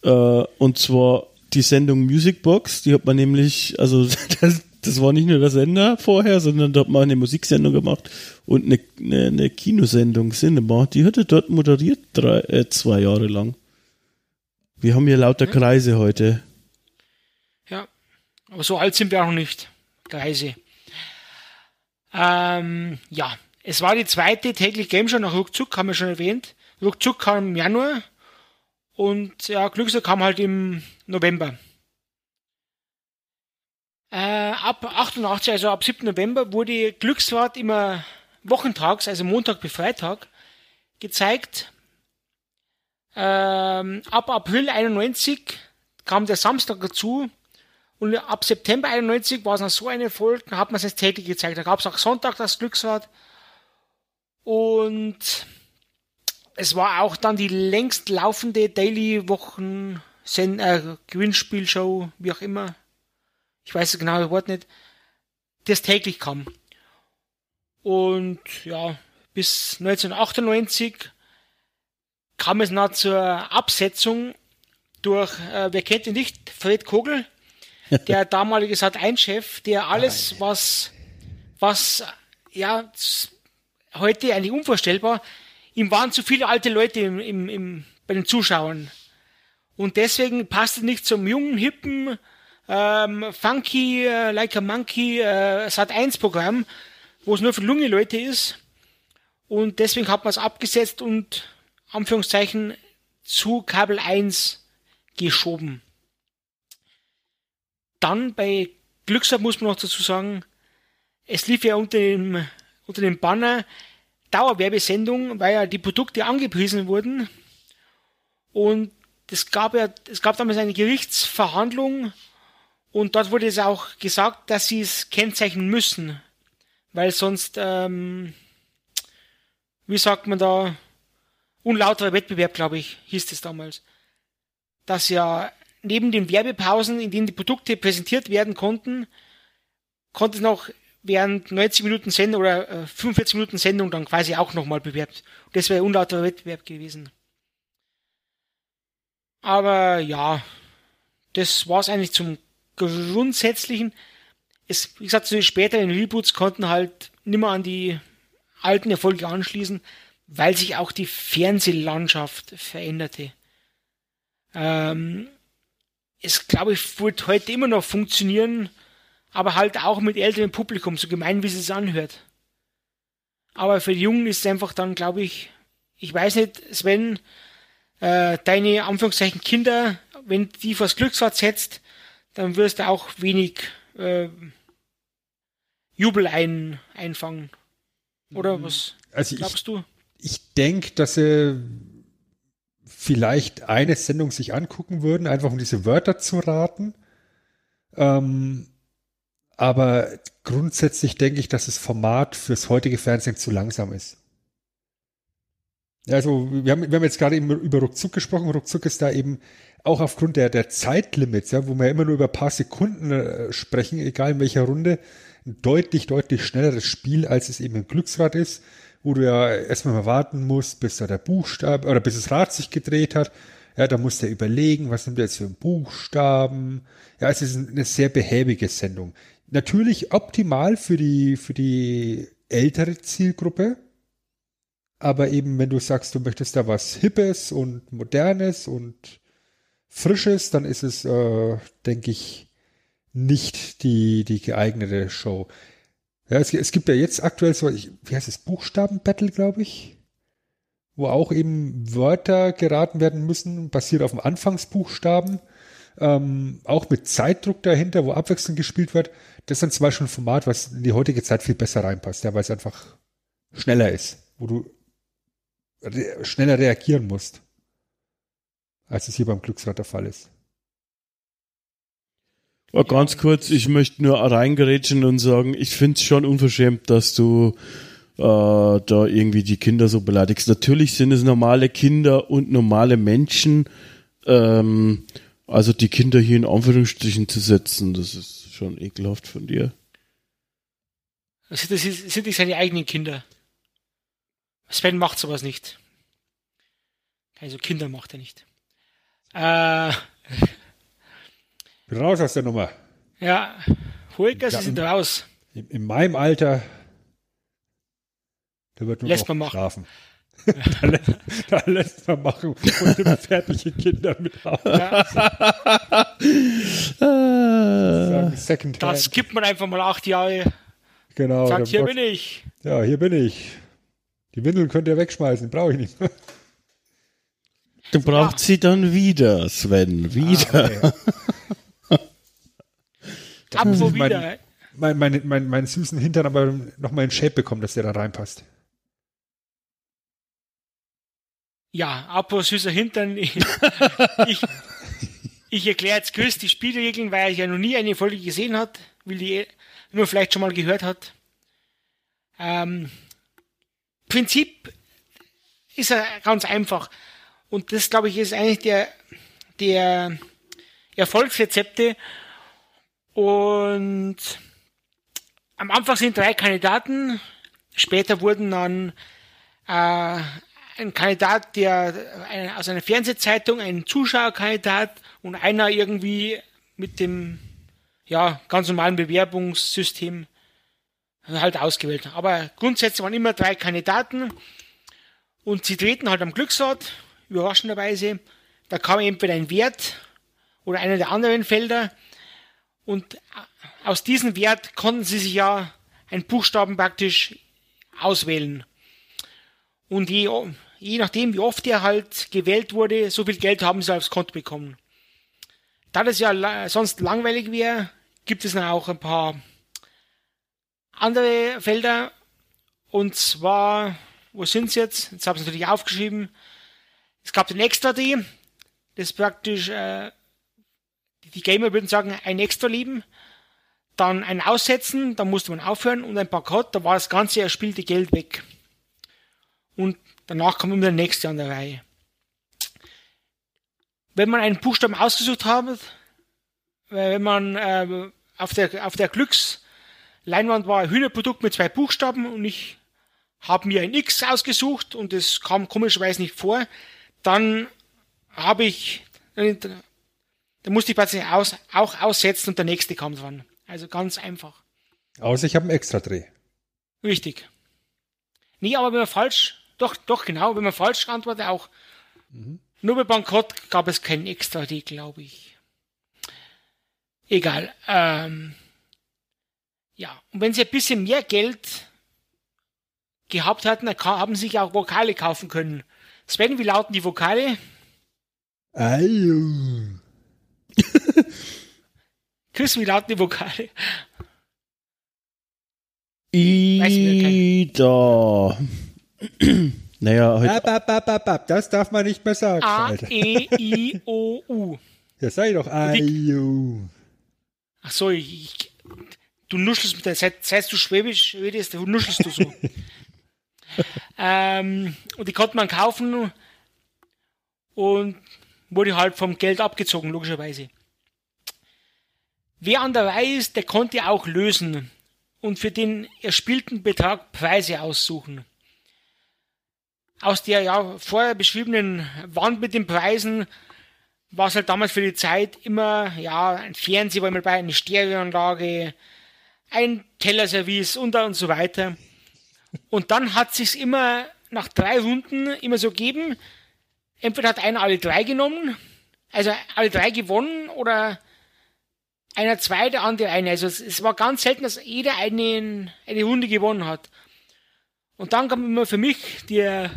Äh, und zwar die Sendung Music Box, die hat man nämlich, also das, das war nicht nur der Sender vorher, sondern da hat man eine Musiksendung gemacht und eine, eine, eine Kinosendung Cinema. Die hat er dort moderiert drei, äh, zwei Jahre lang. Wir haben hier lauter Kreise heute. Ja, aber so alt sind wir auch nicht. Kreise. Ähm, ja, es war die zweite tägliche Game Show nach Ruckzuck, haben wir schon erwähnt. Ruckzuck kam im Januar und ja, Glücksrad kam halt im November. Äh, ab 88, also ab 7. November, wurde Glücksrad immer wochentags, also Montag bis Freitag, gezeigt. Ähm, ab April 91 kam der Samstag dazu und ab September 91 war es noch so eine Folge, da hat man es jetzt täglich gezeigt. Da gab es auch Sonntag das Glücksrad. Und es war auch dann die längst laufende Daily Wochen äh, Gewinnspielshow, wie auch immer. Ich weiß das genaue Wort nicht. Das täglich kam. Und ja, bis 1998 kam es noch zur Absetzung durch, äh, wer kennt ihn nicht, Fred Kogel, der damalige Sat1-Chef, der alles, was, was, ja, heute eigentlich unvorstellbar, ihm waren zu viele alte Leute im, im, im, bei den Zuschauern. Und deswegen passt es nicht zum jungen, hippen, ähm, funky, äh, like a monkey, äh, Sat1-Programm, wo es nur für junge Leute ist. Und deswegen hat man es abgesetzt und, Anführungszeichen, zu Kabel 1 geschoben. Dann bei Glücksrad muss man noch dazu sagen, es lief ja unter dem, unter dem Banner Dauerwerbesendung, weil ja die Produkte angepriesen wurden. Und es gab ja, es gab damals eine Gerichtsverhandlung und dort wurde es auch gesagt, dass sie es kennzeichnen müssen, weil sonst, ähm, wie sagt man da, unlauterer Wettbewerb, glaube ich, hieß es damals. Dass ja neben den Werbepausen, in denen die Produkte präsentiert werden konnten, konnte es noch während 90 Minuten Sendung oder 45 äh, Minuten Sendung dann quasi auch nochmal bewerbt. Das wäre unlauterer Wettbewerb gewesen. Aber ja, das war es eigentlich zum Grundsätzlichen. Es, wie gesagt, so später in Reboots konnten halt nimmer an die alten Erfolge anschließen, weil sich auch die Fernsehlandschaft veränderte. Ähm, es, glaube ich, wird heute immer noch funktionieren, aber halt auch mit älterem Publikum, so gemein wie es sich anhört. Aber für die Jungen ist es einfach dann, glaube ich, ich weiß nicht, Sven, äh, deine Anführungszeichen Kinder, wenn die vors Glücksrad setzt, dann wirst du auch wenig äh, Jubel ein, einfangen. Oder mhm. was also glaubst ich, du? Ich denke, dass sie vielleicht eine Sendung sich angucken würden, einfach um diese Wörter zu raten. Ähm, aber grundsätzlich denke ich, dass das Format fürs heutige Fernsehen zu langsam ist. Also wir haben, wir haben jetzt gerade eben über Ruckzuck gesprochen. Ruckzuck ist da eben auch aufgrund der, der Zeitlimits, ja, wo wir immer nur über ein paar Sekunden äh, sprechen, egal in welcher Runde, ein deutlich, deutlich schnelleres Spiel, als es eben ein Glücksrad ist, wo du ja erstmal mal warten musst, bis da der Buchstabe oder bis das Rad sich gedreht hat. Ja, da musst du überlegen, was nimmt er jetzt für einen Buchstaben. Ja, es ist eine sehr behäbige Sendung. Natürlich optimal für die, für die ältere Zielgruppe, aber eben, wenn du sagst, du möchtest da was Hippes und Modernes und Frisches, dann ist es, äh, denke ich, nicht die, die geeignete Show. Ja, es, es gibt ja jetzt aktuell so, ich, wie heißt es, Buchstaben-Battle, glaube ich, wo auch eben Wörter geraten werden müssen, basiert auf dem Anfangsbuchstaben, ähm, auch mit Zeitdruck dahinter, wo abwechselnd gespielt wird. Das ist dann zum Beispiel ein Format, was in die heutige Zeit viel besser reinpasst, ja, weil es einfach schneller ist, wo du re schneller reagieren musst, als es hier beim Glücksrad der Fall ist. Oh, ganz kurz, ich möchte nur reingerätschen und sagen, ich finde es schon unverschämt, dass du äh, da irgendwie die Kinder so beleidigst. Natürlich sind es normale Kinder und normale Menschen. Ähm, also die Kinder hier in Anführungsstrichen zu setzen, das ist schon ekelhaft von dir. Also das sind nicht seine eigenen Kinder. Sven macht sowas nicht. Also Kinder macht er nicht. Äh, raus aus der Nummer. Ja, Holger, Sie sind raus. In, in, meinem Alter, da wird nur lässt noch man schlafen. da, lässt, da, lässt, man machen und nimmt fertige Kinder mit raus. Ja. das gibt man einfach mal acht Jahre. Genau. Sagt, hier Gott, bin ich. Ja, hier bin ich. Die Windeln könnt ihr wegschmeißen, brauche ich nicht. Du brauchst ja. sie dann wieder, Sven, wieder. Ah, okay. Apropos wieder. Mein, mein, mein, mein, süßen Hintern aber nochmal in Shape bekommen, dass der da reinpasst. Ja, apropos süßer Hintern. ich, ich erkläre jetzt Chris die Spielregeln, weil er ja noch nie eine Folge gesehen hat, will die nur vielleicht schon mal gehört hat. Ähm, Prinzip ist ja ganz einfach. Und das, glaube ich, ist eigentlich der, der Erfolgsrezepte. Und am Anfang sind drei Kandidaten. Später wurden dann äh, ein Kandidat, der eine, aus einer Fernsehzeitung, ein Zuschauerkandidat und einer irgendwie mit dem ja, ganz normalen Bewerbungssystem halt ausgewählt. Aber grundsätzlich waren immer drei Kandidaten und sie treten halt am Glücksrad, überraschenderweise. Da kam entweder ein Wert oder einer der anderen Felder und aus diesem Wert konnten sie sich ja einen Buchstaben praktisch auswählen. Und je, je nachdem, wie oft er halt gewählt wurde, so viel Geld haben sie aufs Konto bekommen. Da das ja sonst langweilig wäre, gibt es dann auch ein paar andere Felder. Und zwar, wo sind sie jetzt? Jetzt habe ich es natürlich aufgeschrieben. Es gab den Extra-D. Das ist praktisch, äh, die Gamer würden sagen, ein Extra lieben. Dann ein Aussetzen, da musste man aufhören und ein Bankrott, da war das ganze erspielte Geld weg. Und danach kommt immer der nächste an der Reihe. Wenn man einen Buchstaben ausgesucht hat, wenn man äh, auf der, auf der Glücksleinwand war ein Hühnerprodukt mit zwei Buchstaben und ich habe mir ein X ausgesucht und es kam komischerweise nicht vor, dann habe ich, dann musste ich plötzlich aus, auch aussetzen und der nächste kam dran. Also ganz einfach. Außer ich habe einen Extra-Dreh. Richtig. Nee, aber wenn man falsch, doch, doch genau, wenn man falsch antwortet auch. Mhm. Nur bei Bankrott gab es keinen Extra-Dreh, glaube ich. Egal. Ähm, ja, und wenn Sie ein bisschen mehr Geld gehabt hatten, dann haben Sie sich auch Vokale kaufen können. Sven, wie lauten die Vokale? Ayo. Chris, wie lauten die Vokale? Ida. naja, heute. Ab, ab, ab, ab, Das darf man nicht mehr sagen. A, E, I, O, U. Ja, sag ich doch. Ayo. Ach so, ich, du nuschelst mit der, seit, seit du Schwäbisch redest, du nuschelst du so. ähm, und die konnte man kaufen und wurde halt vom Geld abgezogen, logischerweise. Wer an der Reihe ist, der konnte auch lösen und für den erspielten Betrag Preise aussuchen. Aus der ja vorher beschriebenen Wand mit den Preisen war es halt damals für die Zeit immer, ja, ein Fernseher war immer dabei, eine Stereoanlage, ein Tellerservice und, und so weiter. Und dann hat sich's immer nach drei Runden immer so gegeben, entweder hat einer alle drei genommen, also alle drei gewonnen, oder einer zwei, der andere eine. Also es, es war ganz selten, dass jeder eine, eine Runde gewonnen hat. Und dann kam immer für mich der,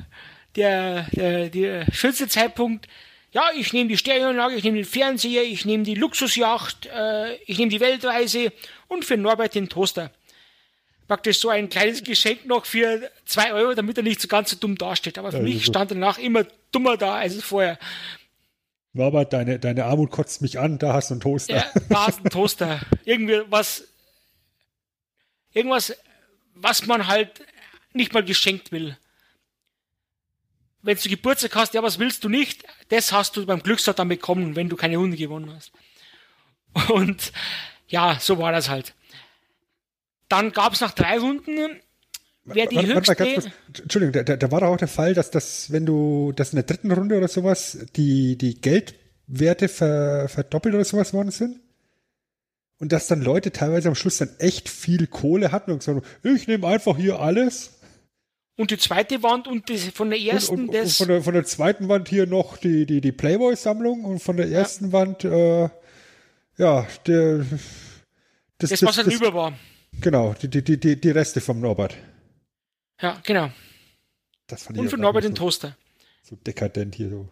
der, der, der schönste Zeitpunkt, ja, ich nehme die Stereoanlage, ich nehme den Fernseher, ich nehme die Luxusjacht, äh, ich nehme die Weltreise und für Norbert den Toaster. Praktisch so ein kleines Geschenk noch für zwei Euro, damit er nicht so ganz so dumm dasteht. Aber für ja, mich stand danach immer dummer da als vorher. Norbert, deine, deine Armut kotzt mich an, da hast du einen Toaster. Ja, da hast du einen Toaster. Irgendwie was, irgendwas, was man halt nicht mal geschenkt will. Wenn du Geburtstag hast, ja, was willst du nicht? Das hast du beim Glücksrad dann bekommen, wenn du keine Hunde gewonnen hast. Und ja, so war das halt. Dann gab es nach drei Runden Wer die warte, höchste. Warte Entschuldigung, da, da, war doch auch der Fall, dass das, wenn du, dass in der dritten Runde oder sowas die, die Geldwerte ver, verdoppelt oder sowas worden sind? Und dass dann Leute teilweise am Schluss dann echt viel Kohle hatten und gesagt haben, ich nehme einfach hier alles. Und die zweite Wand und die, von der ersten und, und, das. Und von, der, von der zweiten Wand hier noch die, die, die Playboy-Sammlung und von der ersten ja. Wand, äh, ja, der. Das, das, das was dann das, über war. Genau, die, die, die, die Reste vom Norbert. Ja, genau. Das fand Und für Norbert den Toaster. So dekadent hier so.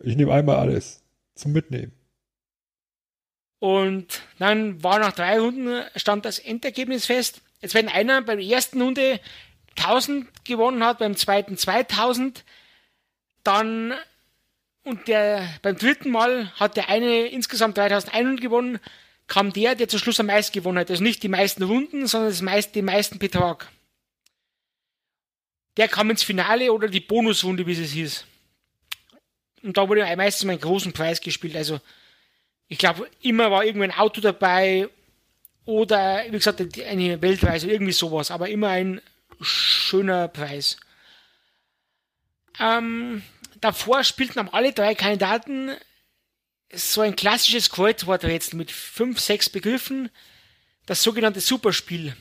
Ich nehme einmal alles zum Mitnehmen. Und dann war nach drei Runden stand das Endergebnis fest. Jetzt wenn einer beim ersten Runde 1000 gewonnen hat, beim zweiten 2000, dann und der beim dritten Mal hat der eine insgesamt 3100 gewonnen, kam der, der zum Schluss am meisten gewonnen hat. Also nicht die meisten Runden, sondern das meiste, den meisten Betrag der kam ins Finale oder die Bonusrunde, wie es hieß. Und da wurde meistens meinen großen Preis gespielt. Also, ich glaube, immer war irgendwie ein Auto dabei oder, wie gesagt, eine Weltreise, irgendwie sowas, aber immer ein schöner Preis. Ähm, davor spielten am alle drei Kandidaten so ein klassisches Kreuzworträtsel mit fünf, sechs Begriffen, das sogenannte Superspiel.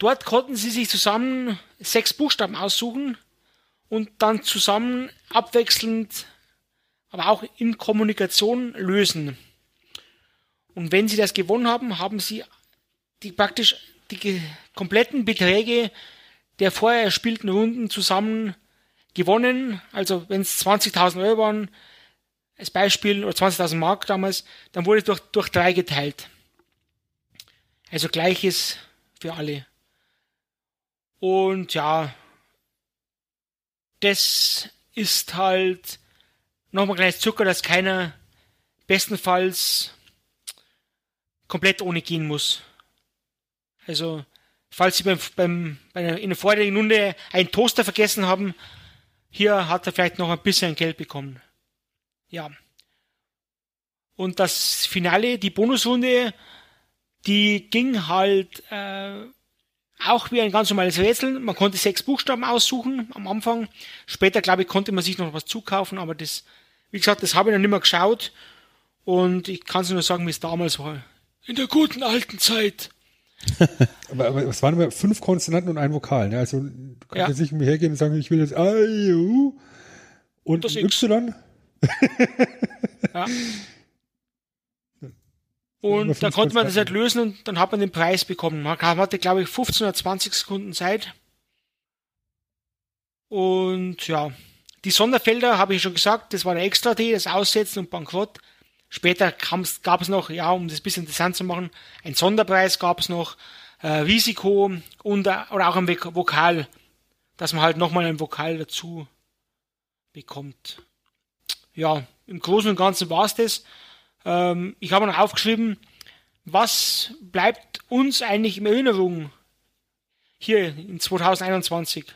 Dort konnten sie sich zusammen sechs Buchstaben aussuchen und dann zusammen abwechselnd, aber auch in Kommunikation lösen. Und wenn sie das gewonnen haben, haben sie die praktisch die kompletten Beträge der vorher erspielten Runden zusammen gewonnen. Also wenn es 20.000 Euro waren, als Beispiel, oder 20.000 Mark damals, dann wurde es durch, durch drei geteilt. Also gleiches für alle. Und ja, das ist halt nochmal kleines Zucker, dass keiner bestenfalls komplett ohne gehen muss. Also, falls Sie beim, beim, bei einer, in der vorherigen Runde einen Toaster vergessen haben, Hier hat er vielleicht noch ein bisschen Geld bekommen. Ja. Und das Finale, die Bonusrunde, die ging halt äh, auch wie ein ganz normales Rätsel. Man konnte sechs Buchstaben aussuchen am Anfang. Später, glaube ich, konnte man sich noch was zukaufen, aber das, wie gesagt, das habe ich noch nicht mehr geschaut. Und ich kann es nur sagen, wie es damals war. In der guten alten Zeit. aber, aber es waren immer fünf Konsonanten und ein Vokal. Ne? Also du kannst Ja. jetzt nicht mir hergehen und sagen, ich will jetzt A, U und Das. Y. Ja. Und da fünf konnte man das halt lösen und dann hat man den Preis bekommen. Man hatte, glaube ich, 15 oder 20 Sekunden Zeit. Und ja, die Sonderfelder habe ich schon gesagt, das war der Extra-D, das Aussetzen und Bankrott. Später gab es noch, ja, um das ein bisschen interessant zu machen, ein Sonderpreis gab es noch, äh, Risiko und äh, oder auch ein Vok- Vokal, dass man halt nochmal ein Vokal dazu bekommt. Ja, im Großen und Ganzen war's das. Ähm, ich habe noch aufgeschrieben, was bleibt uns eigentlich in Erinnerung hier in 2021?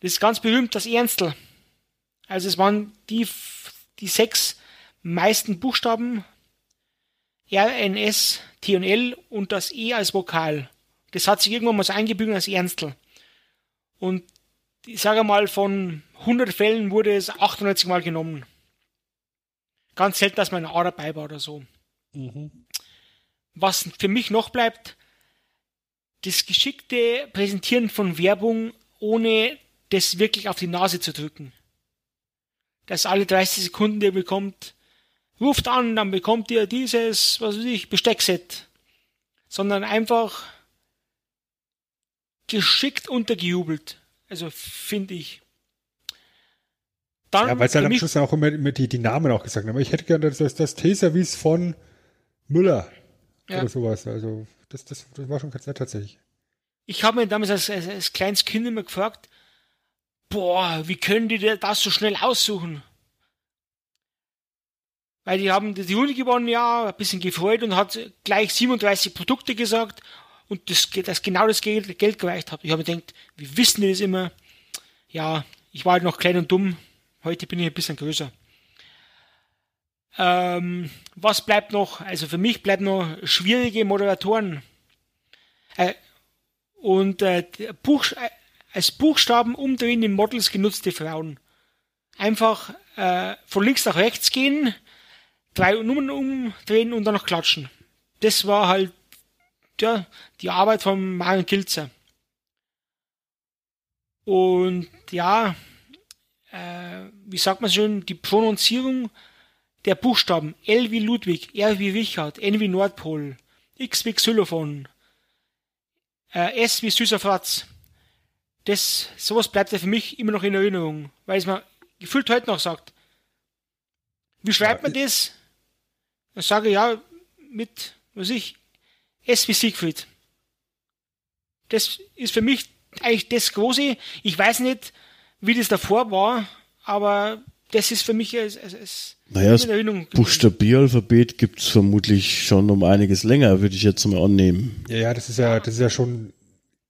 Das ist ganz berühmt, das Ernstl. Also es waren die, die sechs meisten Buchstaben R, N, S, T und L und das E als Vokal. Das hat sich irgendwann mal so eingebügelt als Ernstl. Und ich sage mal, von 100 Fällen wurde es 98 Mal genommen. Ganz selten, dass mal ein A dabei war oder so. Was für mich noch bleibt, das geschickte Präsentieren von Werbung, ohne das wirklich auf die Nase zu drücken. Dass alle 30 Sekunden ihr bekommt, ruft an, dann bekommt ihr dieses, was weiß ich, Besteckset. Sondern einfach geschickt untergejubelt. Also finde ich. Dann Ja, weil es halt am Schluss auch immer, immer die, die Namen auch gesagt haben. Aber ich hätte gerne das, das T-Service von Müller Ja. oder sowas. Also das, das, das war schon ganz nett tatsächlich. Ich habe mir damals als, als, als kleines Kind immer gefragt, boah, wie können die das so schnell aussuchen? Weil die haben die Runde gewonnen, ja, ein bisschen gefreut und hat gleich 37 Produkte gesagt und das, das genau das Geld, Geld gereicht hat. Ich habe mir gedacht, wie wissen die das immer? Ja, ich war halt noch klein und dumm. Heute bin ich ein bisschen größer. Ähm, was bleibt noch? Also für mich bleibt noch schwierige Moderatoren. Äh, und äh, Buch, äh, als Buchstaben umdrehen in Models genutzte Frauen. Einfach äh, von links nach rechts gehen, drei Nummern umdrehen und dann noch klatschen. Das war halt ja, die Arbeit von Marion Kilzer. Und ja, äh, wie sagt man schön, die Pronunzierung der Buchstaben L wie Ludwig, R wie Richard, N wie Nordpol, X wie Xylophon, äh, S wie süßer Fratz. Das, sowas bleibt ja für mich immer noch in Erinnerung, weil es mir gefühlt heute noch sagt. Wie schreibt man das? Dann sage ich ja mit, was ich, S wie Siegfried. Das ist für mich eigentlich das Große. Ich weiß nicht, wie das davor war, aber das ist für mich es, es, es Naja, das in Erinnerung geblieben. Buchstabieralphabet gibt's vermutlich schon um einiges länger, würde ich jetzt mal annehmen. Ja, ja, das ist ja, das ist ja schon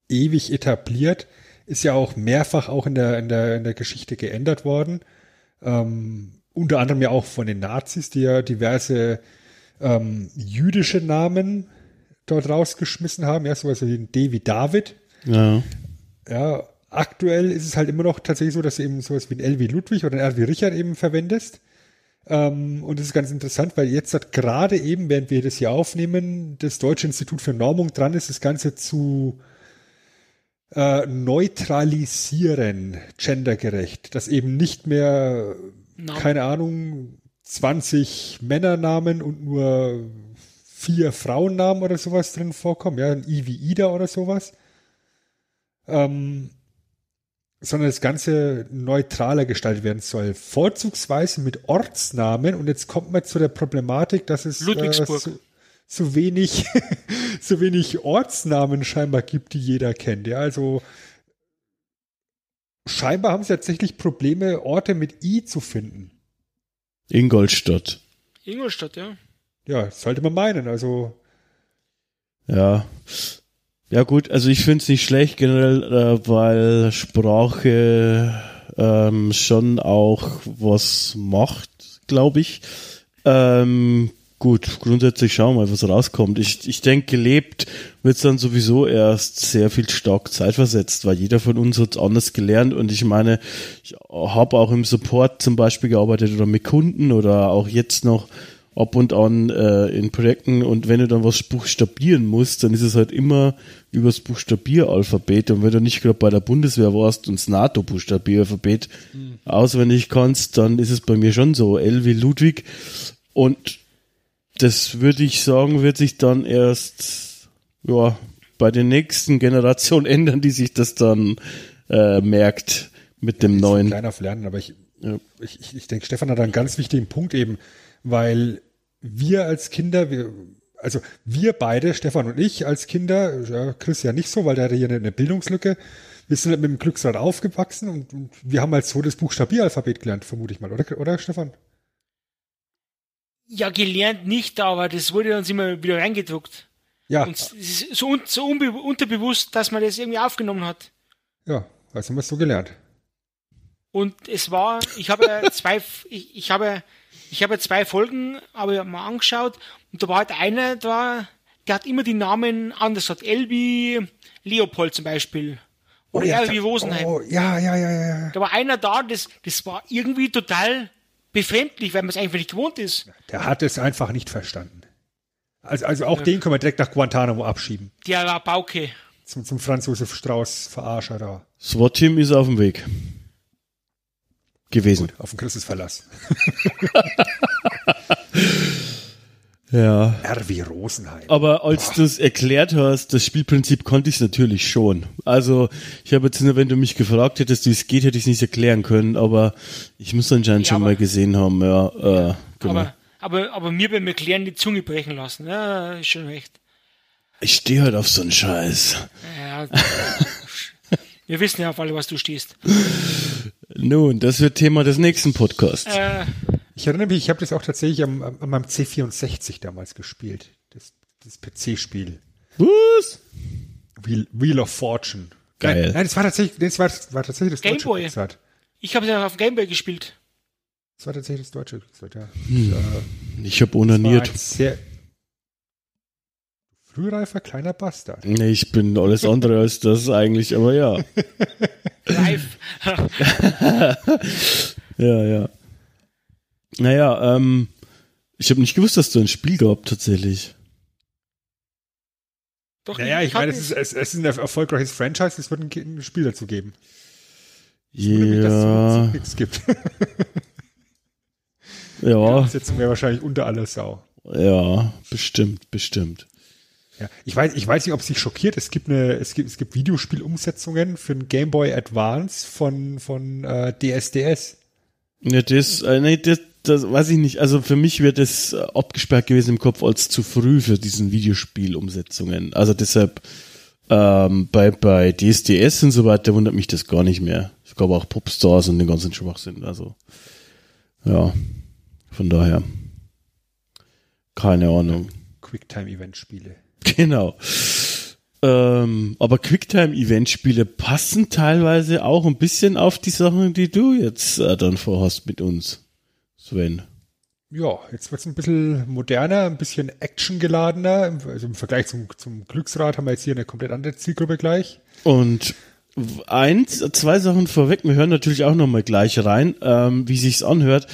ewig etabliert. Ist ja auch mehrfach auch in der, in der, in der Geschichte geändert worden. Ähm, unter anderem ja auch von den Nazis, die ja diverse ähm, jüdische Namen dort rausgeschmissen haben. Ja, sowas wie ein D wie David. Ja. Ja, aktuell ist es halt immer noch tatsächlich so, dass du eben sowas wie ein L wie Ludwig oder ein R wie Richard eben verwendest. Ähm, und das ist ganz interessant, weil jetzt hat gerade eben, während wir das hier aufnehmen, das Deutsche Institut für Normung dran ist, das Ganze zu äh, neutralisieren, gendergerecht. Dass eben nicht mehr, Namen. keine Ahnung, 20 Männernamen und nur vier Frauennamen oder sowas drin vorkommen. Ja, ein I wie Ida oder sowas ähm, sondern das Ganze neutraler gestaltet werden soll. Vorzugsweise mit Ortsnamen und jetzt kommt man zu der Problematik, dass es äh, so, so wenig so wenig Ortsnamen scheinbar gibt, die jeder kennt. Ja, also scheinbar haben sie tatsächlich Probleme, Orte mit I zu finden. Ingolstadt. Ingolstadt, ja. Ja, das sollte man meinen. Also Ja. Ja gut, also ich finde es nicht schlecht generell, äh, weil Sprache ähm, schon auch was macht, glaube ich. Ähm, gut, grundsätzlich schauen wir mal, was rauskommt. Ich, ich denke, gelebt wird dann sowieso erst sehr viel stark zeitversetzt, weil jeder von uns hat anders gelernt und ich meine, ich habe auch im Support zum Beispiel gearbeitet oder mit Kunden oder auch jetzt noch ab und an äh, in Projekten und wenn du dann was buchstabieren musst, dann ist es halt immer übers Buchstabieralphabet und wenn du nicht gerade bei der Bundeswehr warst und das NATO-Buchstabieralphabet mhm. auswendig kannst, dann ist es bei mir schon so, L wie Ludwig und das würde ich sagen, wird sich dann erst ja, bei den nächsten Generationen ändern, die sich das dann äh, merkt mit dem neuen. Kleiner auf Lernen, aber ich, ja. ich, ich denke, Stefan hat einen ganz wichtigen Punkt eben, weil wir als Kinder, wir, also wir beide, Stefan und ich als Kinder, ja, Chris ja nicht so, weil der hatte hier eine, Bildungslücke. Wir sind halt mit dem Glücksrad aufgewachsen und, und wir haben halt so das Buchstabieralphabet gelernt, vermute ich mal, oder, oder Stefan? Ja, gelernt nicht, aber das wurde uns immer wieder reingedruckt. Ja. Und so, un, so unterbewusst, dass man das irgendwie aufgenommen hat. Ja, also haben wir es so gelernt. Und es war, ich habe zwei, ich, ich habe ich habe zwei Folgen aber mal angeschaut und da war halt einer da, der hat immer die Namen anders gesagt. Elbi Leopold zum Beispiel. Oder oh, ja, Elbi Rosenheim. Oh, ja, ja, ja, ja. Da war einer da, das, das war irgendwie total befremdlich, weil man es einfach nicht gewohnt ist. Der hat es einfach nicht verstanden. Also, also auch ja. den können wir direkt nach Guantanamo abschieben. Der war Bauke. Zum, zum Franz Josef Strauß Verarscher da. SWAT-Team ist auf dem Weg gewesen. Gut, auf den Christus Verlass. ja. RW Rosenheim. Aber als du es erklärt hast, das Spielprinzip konnte ich natürlich schon. Also ich habe jetzt nur, wenn du mich gefragt hättest, wie es geht, hätte ich es nicht erklären können, aber ich muss anscheinend ja, schon mal gesehen haben. Ja, äh, genau. aber, aber, aber mir beim Erklären die Zunge brechen lassen, ja, ist schon recht. Ich stehe halt auf so einen Scheiß. Ja, wir wissen ja auf alle, was du stehst. Nun, das wird Thema des nächsten Podcasts. Äh, ich erinnere mich, ich habe das auch tatsächlich am, am meinem C64 damals gespielt. Das, das PC-Spiel. Was? Wheel, Wheel of Fortune. Geil. Nein, nein, das war tatsächlich, das war, war tatsächlich das deutsche Gameboy. Pixart. Ich habe es ja auf Gameboy gespielt. Das war tatsächlich das deutsche Pixart, ja. Hm. Ich habe onaniert. Sehr, frühreifer kleiner Bastard. Nee, ich bin alles andere als das eigentlich, aber ja. Reif. ja, ja. Naja, ähm, ich habe nicht gewusst, dass du ein Spiel gehabt tatsächlich. Doch, naja, ich, ich meine, es ist, es, es ist ein erfolgreiches Franchise, es wird ein, ein Spiel dazu geben. Ja. Mich, dass es nichts gibt. ja. Das ist jetzt mir wahrscheinlich unter aller Sau. Ja, bestimmt, bestimmt. Ja, ich weiß, ich weiß nicht, ob es sich schockiert. Es gibt eine, es gibt, es gibt Videospielumsetzungen für ein Game Boy Advance von von äh, DSDS. Ja, das, äh, nee, das, das weiß ich nicht. Also für mich wird es äh, abgesperrt gewesen im Kopf als zu früh für diesen Videospielumsetzungen. Also deshalb ähm, bei bei DSDS und so weiter wundert mich das gar nicht mehr. Es gab auch Popstars und den ganzen Schwachsinn. Also ja, von daher keine Ahnung. Quicktime-Event-Spiele. Genau. Ähm, aber Quicktime-Event-Spiele passen teilweise auch ein bisschen auf die Sachen, die du jetzt äh, dann vorhast mit uns, Sven. Ja, jetzt wird es ein bisschen moderner, ein bisschen actiongeladener. Also im Vergleich zum, zum Glücksrad haben wir jetzt hier eine komplett andere Zielgruppe gleich. Und eins, zwei Sachen vorweg. Wir hören natürlich auch nochmal gleich rein, ähm, wie sich's anhört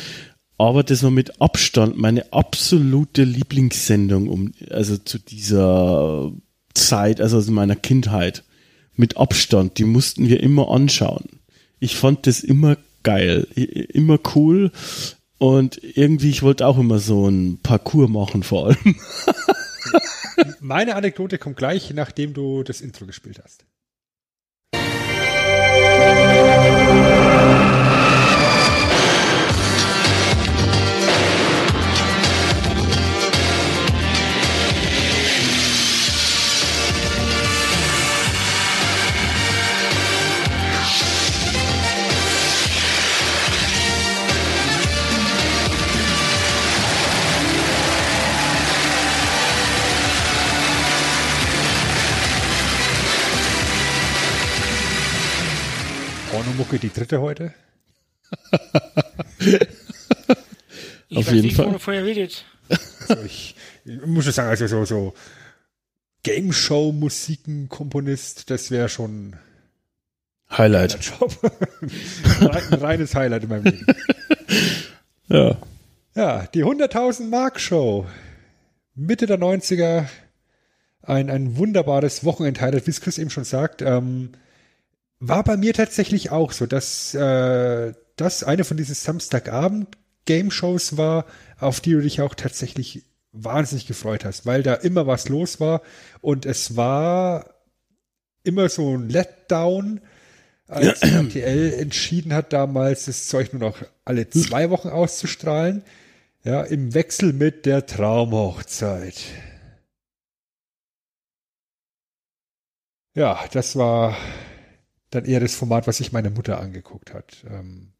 aber das war mit Abstand meine absolute Lieblingssendung um, also zu dieser Zeit, also aus meiner Kindheit. Mit Abstand, die mussten wir immer anschauen. Ich fand das immer geil, immer cool und irgendwie, ich wollte auch immer so ein Parcours machen vor allem. Meine Anekdote kommt gleich, nachdem du das Intro gespielt hast. Pornomucke die dritte heute? Ich Auf weiß jeden nicht, Fall. wovon ihr redet. Also ich, ich muss schon sagen, also so, so Game Show Musiken Komponist, das wäre schon Highlight. ein Job. ein reines Highlight in meinem Leben. Ja. Ja, die 100.000 Mark Show. Mitte der 90er. Ein, ein wunderbares Wochenend-Highlight, wie es Chris eben schon sagt. Ähm, war bei mir tatsächlich auch so, dass äh, das eine von diesen Samstagabend-Game-Shows war, auf die du dich auch tatsächlich wahnsinnig gefreut hast, weil da immer was los war und es war immer so ein Letdown, als RTL entschieden hat, damals das Zeug nur noch alle zwei Wochen auszustrahlen. Ja, im Wechsel mit der Traumhochzeit. Ja, das war dann eher das Format, was sich meine Mutter angeguckt hat. Ähm,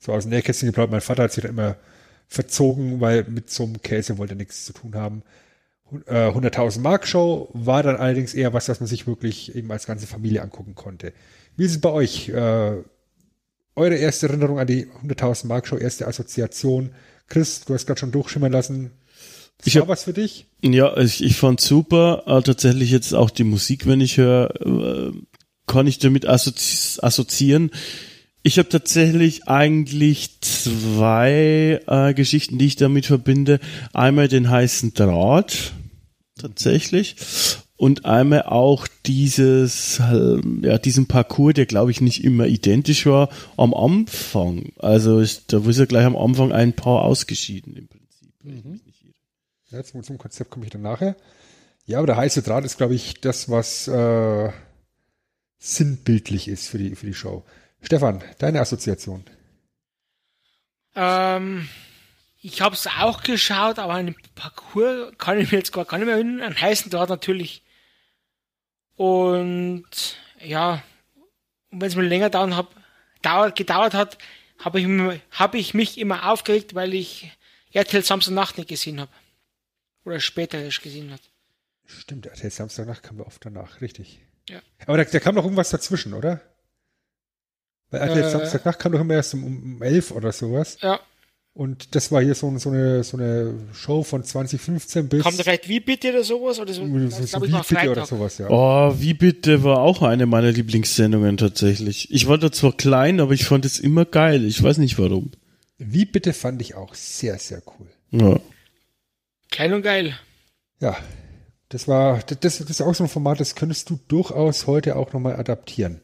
so aus dem Nähkästchen geplaudert. Mein Vater hat sich da immer verzogen, weil mit so einem Käse wollte er nichts zu tun haben. Hun- äh, 100.000 Mark Show war dann allerdings eher was, was man sich wirklich eben als ganze Familie angucken konnte. Wie ist es bei euch? Äh, eure erste Erinnerung an die 100.000 Mark Show, erste Assoziation? Chris, du hast gerade schon durchschimmern lassen. Ich war hab- was für dich? Ja, ich, ich fand super. Äh, tatsächlich jetzt auch die Musik, wenn ich höre, äh, kann ich damit assozi assoziieren. Ich habe tatsächlich eigentlich zwei äh, Geschichten, die ich damit verbinde. Einmal den heißen Draht, tatsächlich. Und einmal auch dieses, äh, ja, diesen Parcours, der glaube ich nicht immer identisch war, am Anfang. Also ich, da ist ja gleich am Anfang ein Paar ausgeschieden im Prinzip. irre. Ja, zum, zum Konzept komme ich dann nachher. Ja, aber der heiße Draht ist, glaube ich, das, was äh, sinnbildlich ist für die, für die Show. Stefan, deine Assoziation. Ähm, ich habe es auch geschaut, aber den Parcours kann ich mir jetzt gar, nicht mehr erinnern. An heißen Draht natürlich. Und ja, und wenn es mal länger dauern hab, dauert, gedauert hat, habe ich, mir- hab ich mich immer aufgeregt, weil ich RTL Samstagnacht nicht gesehen habe. Oder später erst gesehen hat. Stimmt, RTL Samstagnacht kam da oft danach, richtig. Ja. Aber da, da kam noch irgendwas dazwischen, oder? Weil RTL Äh. Samstagnacht kam doch immer erst um, um 11 oder sowas. Ja, Und das war hier so, so, eine, so eine Show von 2015 bis kommt da vielleicht wie bitte oder sowas? Oder so? so, so wie bitte oder sowas, ja. Oh, wie bitte war auch eine meiner Lieblingssendungen tatsächlich. Ich war da zwar klein, aber ich fand es immer geil. Ich weiß nicht warum. Wie bitte fand ich auch sehr, sehr cool. Ja. Klein und geil. Ja, das war, das, das ist auch so ein Format, das könntest du durchaus heute auch nochmal adaptieren.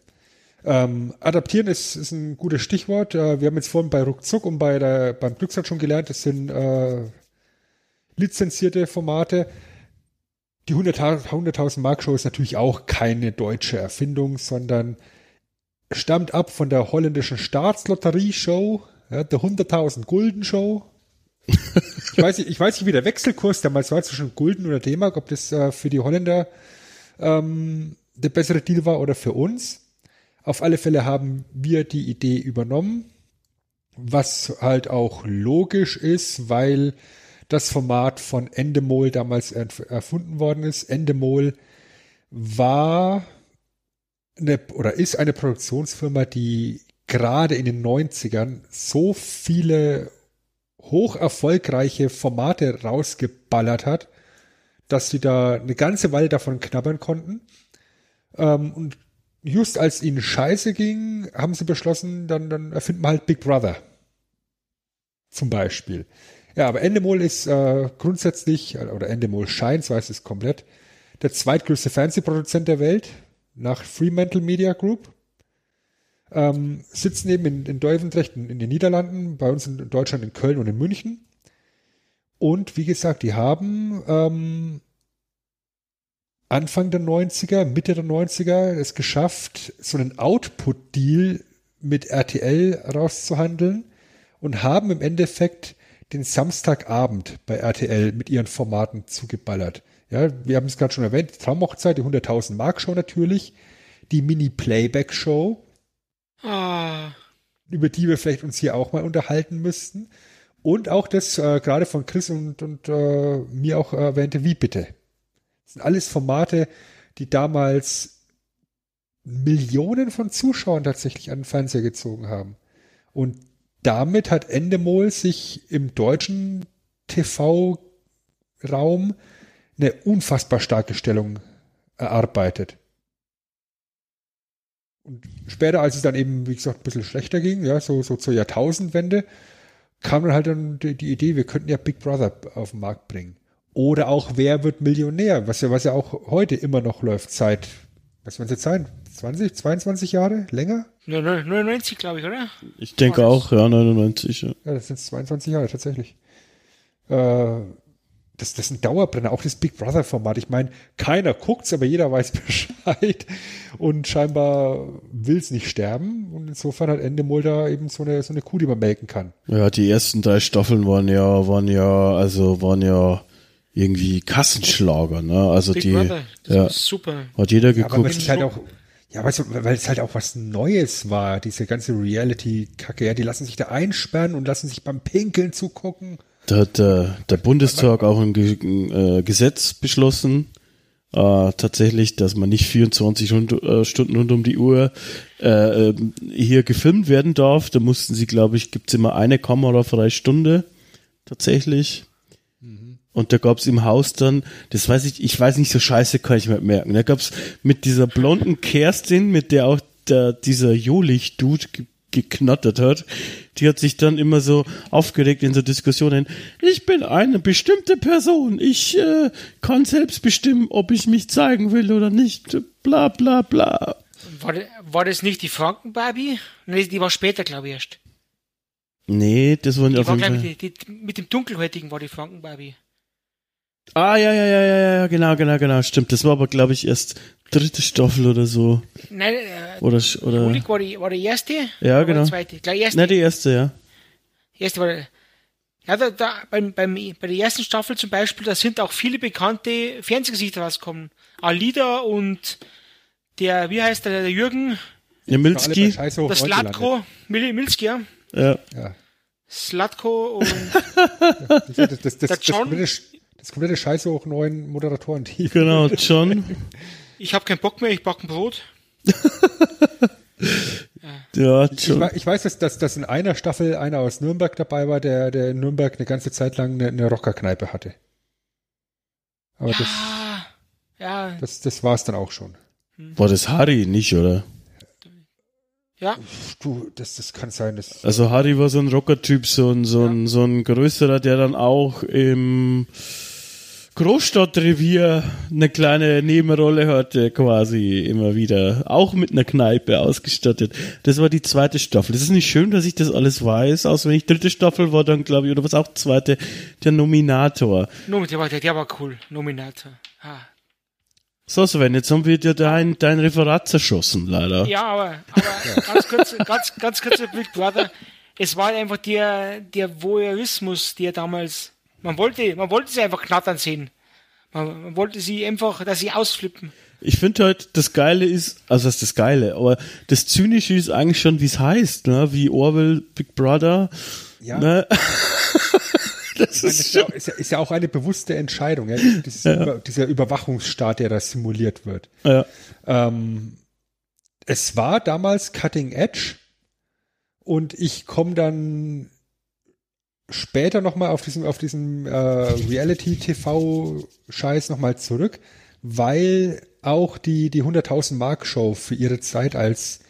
Ähm, adaptieren ist, ist ein gutes Stichwort. Äh, wir haben jetzt vorhin bei Ruckzuck und bei der, beim Glücksrad schon gelernt, das sind äh, lizenzierte Formate. Die 100.000 100.000 Mark Show ist natürlich auch keine deutsche Erfindung, sondern stammt ab von der holländischen Staatslotterie-Show, ja, der 100.000 Gulden Show. Ich weiß, nicht, ich weiß nicht, wie der Wechselkurs damals war zwischen Gulden oder D-Mark, ob das äh, für die Holländer ähm, der bessere Deal war oder für uns. Auf alle Fälle haben wir die Idee übernommen, was halt auch logisch ist, weil das Format von Endemol damals erf- erfunden worden ist. Endemol war eine, oder ist eine Produktionsfirma, die gerade in den 90ern so viele hoch erfolgreiche Formate rausgeballert hat, dass sie da eine ganze Weile davon knabbern konnten. Ähm, und just als ihnen scheiße ging, haben sie beschlossen, dann, dann erfinden wir halt Big Brother. Zum Beispiel. Ja, aber Endemol ist äh, grundsätzlich, oder Endemol scheint, so heißt es komplett, der zweitgrößte Fernsehproduzent der Welt nach Fremantle Media Group. Ähm, sitzen eben in, in Duivendrecht in, in den Niederlanden, bei uns in Deutschland in Köln und in München. Und wie gesagt, die haben ähm, Anfang der 90er, Mitte der 90er es geschafft, so einen Output-Deal mit RTL rauszuhandeln und haben im Endeffekt den Samstagabend bei RTL mit ihren Formaten zugeballert. Ja, wir haben es gerade schon erwähnt, die Traumhochzeit, die 100.000 Mark Show natürlich, die Mini-Playback-Show, Ah, über die wir vielleicht uns hier auch mal unterhalten müssten. Und auch das äh, gerade von Chris und, und äh, mir auch erwähnte Wie bitte. Das sind alles Formate, die damals Millionen von Zuschauern tatsächlich an den Fernseher gezogen haben. Und damit hat Endemol sich im deutschen TV-Raum eine unfassbar starke Stellung erarbeitet. Und später, als es dann eben, wie gesagt, ein bisschen schlechter ging, ja, so, so zur Jahrtausendwende, kam dann halt dann die, die Idee, wir könnten ja Big Brother auf den Markt bringen. Oder auch Wer wird Millionär, was ja, was ja auch heute immer noch läuft, seit, was werden es jetzt sein? 20, 22 Jahre? Länger? 99, glaube ich, oder? Ich denke auch, ja, 99. Ja. Ja, das sind 22 Jahre, tatsächlich. Äh, das, das ist ein Dauerbrenner, auch das Big Brother-Format. Ich meine, keiner guckt's, aber jeder weiß Bescheid und scheinbar will's nicht sterben. Und insofern hat Endemol da eben so eine, so eine Kuh, die man melken kann. ja, die ersten drei Staffeln waren ja, waren ja, also waren ja irgendwie Kassenschlager, ne? Also Big die, Brother, das ja, ist super. hat jeder Ja, aber geguckt. es ist halt auch, ja, weißt du, weil es halt auch was Neues war, diese ganze Reality-Kacke. Ja, die lassen sich da einsperren und lassen sich beim Pinkeln zugucken. Da hat der, der Bundestag auch ein äh, Gesetz beschlossen, äh, tatsächlich, dass man nicht 24 rund, äh, Stunden rund um die Uhr äh, ähm, hier gefilmt werden darf. Da mussten sie, glaube ich, gibt's immer eine kamerafreie Stunde tatsächlich. Und da gab's im Haus dann, das weiß ich, ich weiß nicht, so scheiße kann ich mir merken. Da gab's mit dieser blonden Kerstin, mit der auch der, dieser Jolich-Dude geknattert hat, die hat sich dann immer so aufgeregt in so Diskussionen. Ich bin eine bestimmte Person. Ich äh, kann selbst bestimmen, ob ich mich zeigen will oder nicht. Bla bla bla. War, war das nicht die Franken-Barbie? Nee, die war später, glaube ich, erst. Nee, das waren Die auf war, jeden Fall. die, die, mit dem Dunkelhäutigen war die Franken-Barbie. Ah, ja, ja, ja, ja, ja, genau, genau, genau, stimmt. Das war aber, glaube ich, erst dritte Staffel oder so. Nein, äh, Oder, oder, Ulik war die, war die erste. Ja, oder genau. Die zweite. Gleich erste. ne, die erste, ja. erste war, ja, da, da, beim, beim, bei der ersten Staffel zum Beispiel, da sind auch viele bekannte Fernsehgesichter rausgekommen. Alida und der, wie heißt der, der Jürgen, Ja, Milski, der. Slatko, Mil Milski, ja. ja. Ja. Slatko und Das, das, das, das, Der das, John- komplette, das komplette Scheiße hoch neuen Moderatoren-Team. Genau, John. ich habe keinen Bock mehr, ich backen Brot. Ja, Ich, John. wei- ich weiß, dass, dass, dass in einer Staffel einer aus Nürnberg dabei war, der, der in Nürnberg eine ganze Zeit lang eine, eine Rockerkneipe hatte. Aber das, Ah, ja, das, das war es dann auch schon. War das Harry nicht, oder? ja. Du, das, das kann sein, dass. Also Harry war so ein Rocker-Typ, so ein, so ein, so ein größerer, der dann auch im Großstadtrevier eine kleine Nebenrolle hatte, quasi immer wieder. Auch mit einer Kneipe ausgestattet. Das war die zweite Staffel. Das ist nicht schön, dass ich das alles weiß. Auswendig dritte Staffel war dann, glaube ich, oder was auch zweite, der Nominator. Nom- Der war, der, der war cool, Nominator. Ah. So, Sven, jetzt haben wir dir dein, dein Referat zerschossen, leider. Ja, aber, aber ganz kurz, ganz, ganz kurz, Big Brother. Es war einfach der, der Voyeurismus, der damals, man wollte, man wollte sie einfach knattern sehen. Man, man wollte sie einfach, dass sie ausflippen. Ich finde halt, das Geile ist, also das ist das Geile, aber das Zynische ist eigentlich schon, wie es heißt, ne? wie Orwell, Big Brother. Ja. Ne? das meine, das ist ist, ja, schon, ist, ja, ist ja auch eine bewusste Entscheidung, ja? Dieses Über, dieser Überwachungsstaat, der da simuliert wird. ja. Ähm, es war damals Cutting Edge und ich komme dann später nochmal auf diesem, auf diesem äh, Reality-TV-Scheiß nochmal zurück, weil auch die, die 100.000 Mark Show für ihre Zeit als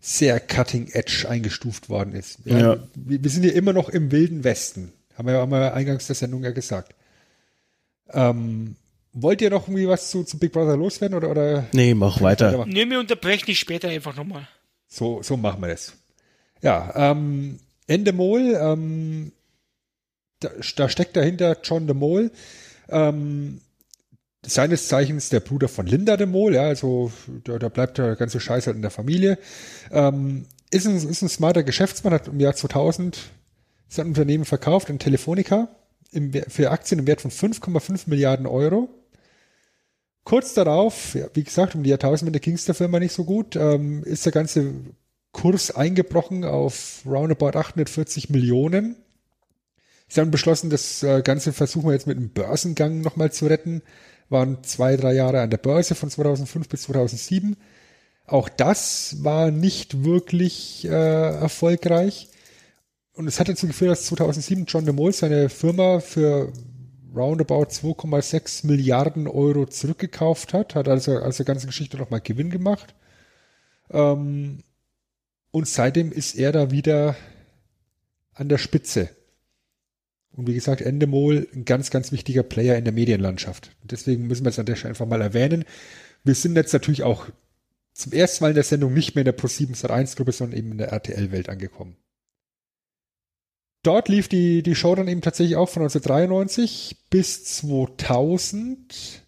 sehr Cutting Edge eingestuft worden ist. Ja. Wir, wir sind ja immer noch im Wilden Westen. Haben wir ja einmal eingangs der Sendung ja gesagt. Ähm, wollt ihr noch irgendwie was zu, zu Big Brother loswerden oder, oder Nee, mach weiter. Nee, wir unterbrechen dich später einfach nochmal. so, so machen wir das. Ja, ähm, Endemol, ähm, da, da steckt dahinter John de Mol, ähm, seines Zeichens der Bruder von Linda de Mol, ja, also da, da bleibt der ganze Scheiß halt in der Familie. Ähm, ist, ein, ist ein smarter Geschäftsmann, hat im Jahr 2000 sein Unternehmen verkauft an Telefonica im, für Aktien im Wert von 5,5 Milliarden Euro. Kurz darauf, ja, wie gesagt, um die Jahrtausendwende ging es der Firma nicht so gut, ähm, ist der ganze Kurs eingebrochen auf roundabout 840 Millionen. Sie haben beschlossen, das äh, Ganze versuchen wir jetzt mit einem Börsengang nochmal zu retten. Waren zwei, drei Jahre an der Börse von 2005 bis 2007. Auch das war nicht wirklich äh, erfolgreich. Und es hat dazu geführt, dass 2007 John de Mol seine Firma für roundabout 2,6 Milliarden Euro zurückgekauft hat, hat also aus der ganzen Geschichte nochmal Gewinn gemacht. Ähm, und seitdem ist er da wieder an der Spitze. Und wie gesagt, Endemol ein ganz, ganz wichtiger Player in der Medienlandschaft. Deswegen müssen wir es an der Stelle einfach mal erwähnen. Wir sind jetzt natürlich auch zum ersten Mal in der Sendung nicht mehr in der Pro7 Sat1 Gruppe, sondern eben in der RTL-Welt angekommen. Dort lief die, die Show dann eben tatsächlich auch von 1993 bis 2000,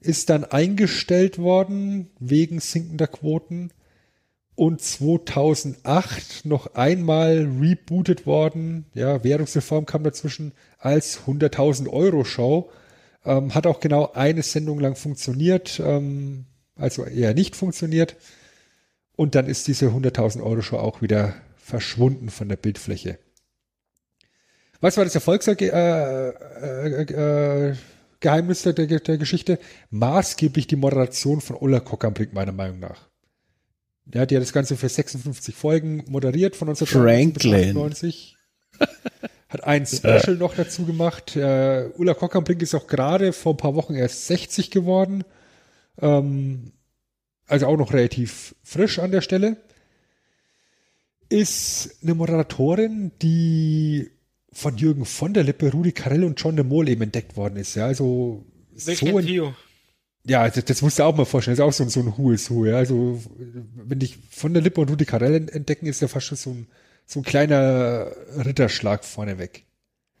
ist dann eingestellt worden wegen sinkender Quoten und 2008 noch einmal rebootet worden. Ja, Währungsreform kam dazwischen als 100.000 Euro Show. Ähm, hat auch genau eine Sendung lang funktioniert, ähm, also eher nicht funktioniert. Und dann ist diese 100.000 Euro Show auch wieder verschwunden von der Bildfläche. Was war das Erfolgsgeheimnis äh, äh, äh, der, der, Geschichte? Maßgeblich die Moderation von Ulla Kockambrick, meiner Meinung nach. Der hat ja das Ganze für 56 Folgen moderiert von 1993 bis Hat ein Special noch dazu gemacht. Äh, Ulla Kockambrink ist auch gerade vor ein paar Wochen erst 60 geworden. Ähm, also auch noch relativ frisch an der Stelle. Ist eine Moderatorin, die von Jürgen von der Lippe, Rudi Carell und John de Mol eben entdeckt worden ist. Ja, also Welchen so ein, Trio? Ja, das, das musst du auch mal vorstellen. Das ist auch so, so ein Who is Who. Ja, also wenn dich von der Lippe und Rudi Carell entdecken, ist ja fast schon so ein, so ein kleiner Ritterschlag vorneweg.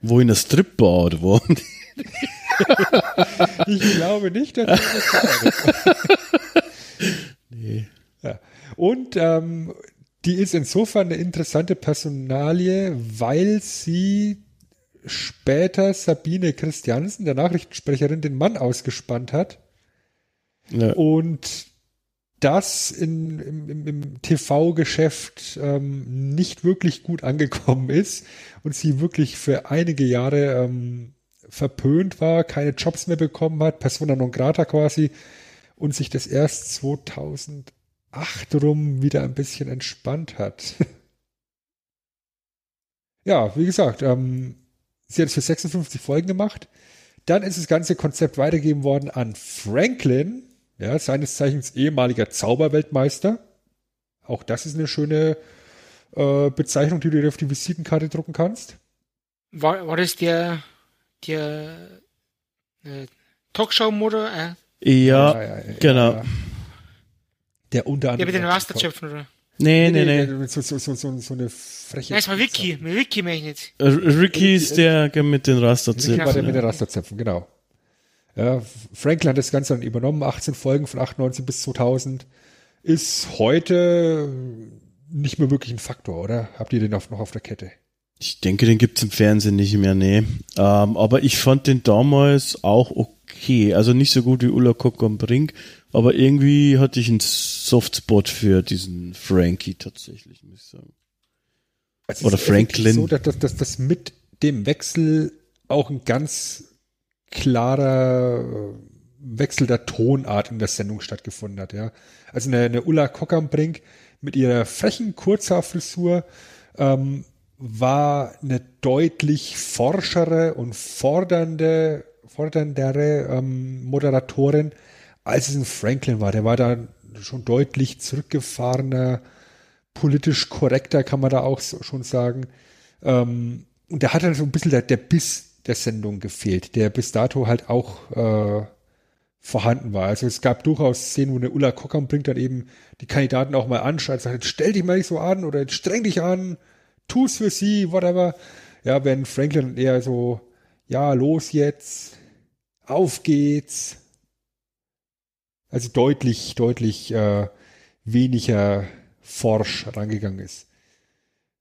Wo in der Stripbar oder wo? ich glaube nicht, dass das nee. Ja. Und ähm, die ist insofern eine interessante Personalie, weil sie später Sabine Christiansen, der Nachrichtensprecherin, den Mann ausgespannt hat. Ja. Und das in, im, im TV-Geschäft ähm, nicht wirklich gut angekommen ist und sie wirklich für einige Jahre ähm, verpönt war, keine Jobs mehr bekommen hat, persona non grata quasi und sich das erst 2000 8 rum wieder ein bisschen entspannt hat. ja, wie gesagt, ähm, sie hat es für 56 Folgen gemacht. Dann ist das ganze Konzept weitergegeben worden an Franklin, ja, seines Zeichens ehemaliger Zauberweltmeister. Auch das ist eine schöne äh, Bezeichnung, die du dir auf die Visitenkarte drucken kannst. War, war das der, der äh, Talkshow-Mutter? Äh? Ja, ja, ja, ja, genau. Der unter anderem. Der mit den Rasterzöpfen, oder? Nee, nee, nee. nee. So, so, so, so, so eine freche. Nein, es war Vicky. Mit Vicky meine ich nicht. Äh, Ricky ist der mit den Rasterzöpfen. Ricky war der mit den Rasterzöpfen, genau. Ja, Franklin hat das Ganze dann übernommen, 18 Folgen von 98 bis 2000. Ist heute nicht mehr wirklich ein Faktor, oder? Habt ihr den noch auf der Kette? Ich denke, den gibt's im Fernsehen nicht mehr, nee. Ähm, aber ich fand den damals auch okay. Also nicht so gut wie Ulla Kock am Brink, aber irgendwie hatte ich einen Softspot für diesen Frankie tatsächlich, muss ich sagen. Also Oder Franklin. so, dass, dass, dass das mit dem Wechsel auch ein ganz klarer Wechsel der Tonart in der Sendung stattgefunden hat, ja. Also eine, eine Ulla Kockernbrink mit ihrer frechen Kurzhaarfrisur ähm, war eine deutlich forschere und fordernde, forderndere ähm, Moderatorin, als es ein Franklin war. Der war da schon deutlich zurückgefahrener, politisch korrekter, kann man da auch so, schon sagen. Ähm, und da hat dann so ein bisschen der, der Biss der Sendung gefehlt, der bis dato halt auch äh, vorhanden war. Also es gab durchaus Szenen, wo eine Ulla Kockam bringt dann eben die Kandidaten auch mal anschreit, sagt, jetzt stell dich mal nicht so an oder jetzt streng dich an, tu's für sie, whatever. Ja, wenn Franklin eher so, ja, los jetzt, auf geht's, also deutlich, deutlich äh, weniger forsch rangegangen ist.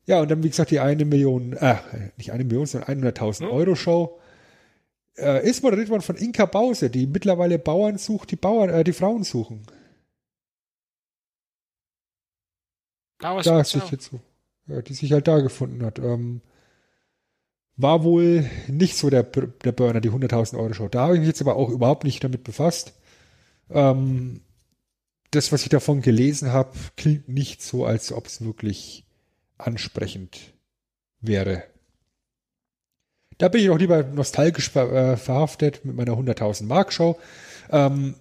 Ja, und dann, wie gesagt, die eine Million, äh, nicht eine Million, sondern 100.000 Euro Show äh, ist moderiert worden von Inka Bause, die mittlerweile Bauern sucht, die Bauern, äh, die Frauen suchen. Bauer da sich jetzt so, ja, die sich halt da gefunden hat. Ähm, war wohl nicht so der, der Burner, die 100.000 Euro Show. Da habe ich mich jetzt aber auch überhaupt nicht damit befasst. Ähm, das, was ich davon gelesen habe, klingt nicht so, als ob es wirklich ansprechend wäre. Da bin ich noch lieber nostalgisch ver äh, verhaftet mit meiner 100.000 Mark Show. Ähm,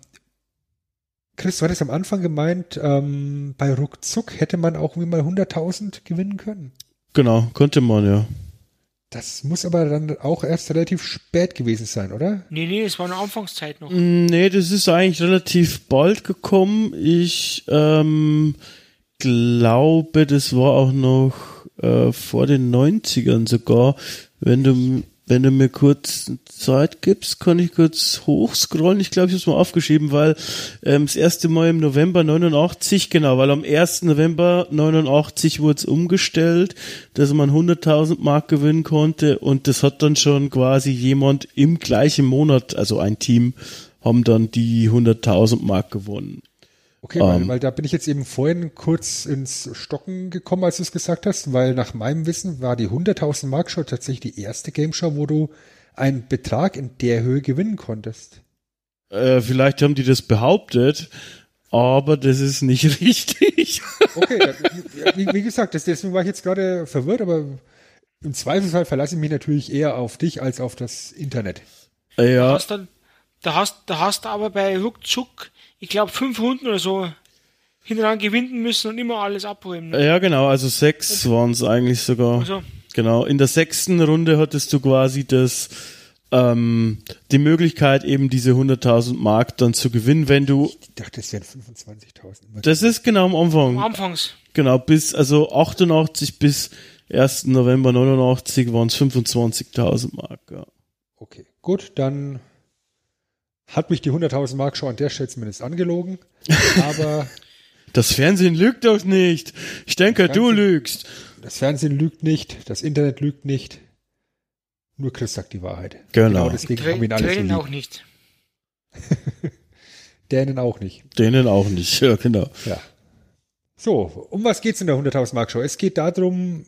Chris, du hattest am Anfang gemeint, ähm, bei Ruckzuck hätte man auch irgendwie mal 100.000 gewinnen können. Genau, konnte man, ja. Das muss aber dann auch erst relativ spät gewesen sein, oder? Nee, nee, es war eine Anfangszeit noch. Mm, Nee, das ist eigentlich relativ bald gekommen. Ich ähm, glaube, das war auch noch äh, vor den 90ern sogar. Wenn du, wenn du mir kurz Zeit gibst, kann ich kurz hochscrollen. Ich glaube, ich habe es mal aufgeschrieben, weil ähm, das erste Mal im November 89, genau, weil am 1. November 89 wurde es umgestellt, dass man 100.000 Mark gewinnen konnte und das hat dann schon quasi jemand im gleichen Monat, also ein Team, haben dann die 100.000 Mark gewonnen. Okay, weil, Ähm. weil da bin ich jetzt eben vorhin kurz ins Stocken gekommen, als du es gesagt hast, weil nach meinem Wissen war die 100.000 Mark Show tatsächlich die erste Game Show, wo du einen Betrag in der Höhe gewinnen konntest. Äh, vielleicht haben die das behauptet, aber das ist nicht richtig. Okay, da- wie, wie gesagt, das, deswegen war ich jetzt gerade verwirrt, aber im Zweifelsfall verlasse ich mich natürlich eher auf dich als auf das Internet. Da ja, hast du, da hast, da hast du aber bei Ruckzuck, ich glaube, fünf Runden oder so hintereinander gewinnen müssen und immer alles abholen. Ne? ja genau, also sechs waren es eigentlich sogar. Also, Genau, in der sechsten Runde hattest du quasi das ähm, die Möglichkeit eben diese 100.000 Mark dann zu gewinnen, wenn du Ich dachte, es wären 25.000. das ist genau am Anfang. anfangs. Genau, bis, also 88 bis 1. November 89 waren es 25.000 Mark, ja. Okay, gut, dann hat mich die 100.000 Mark Show an der Stelle zumindest angelogen. Aber Das Fernsehen lügt doch nicht. Ich denke, du lügst. das Fernsehen lügt nicht, das Internet lügt nicht. Nur Chris sagt die Wahrheit. Genau. deswegen Trä haben wir ihn alle so Tränen lieb. auch nicht. Dänen auch nicht. Denen auch nicht, ja, genau. Ja. So, um was geht's in der 100.000 Mark Show? Es geht darum,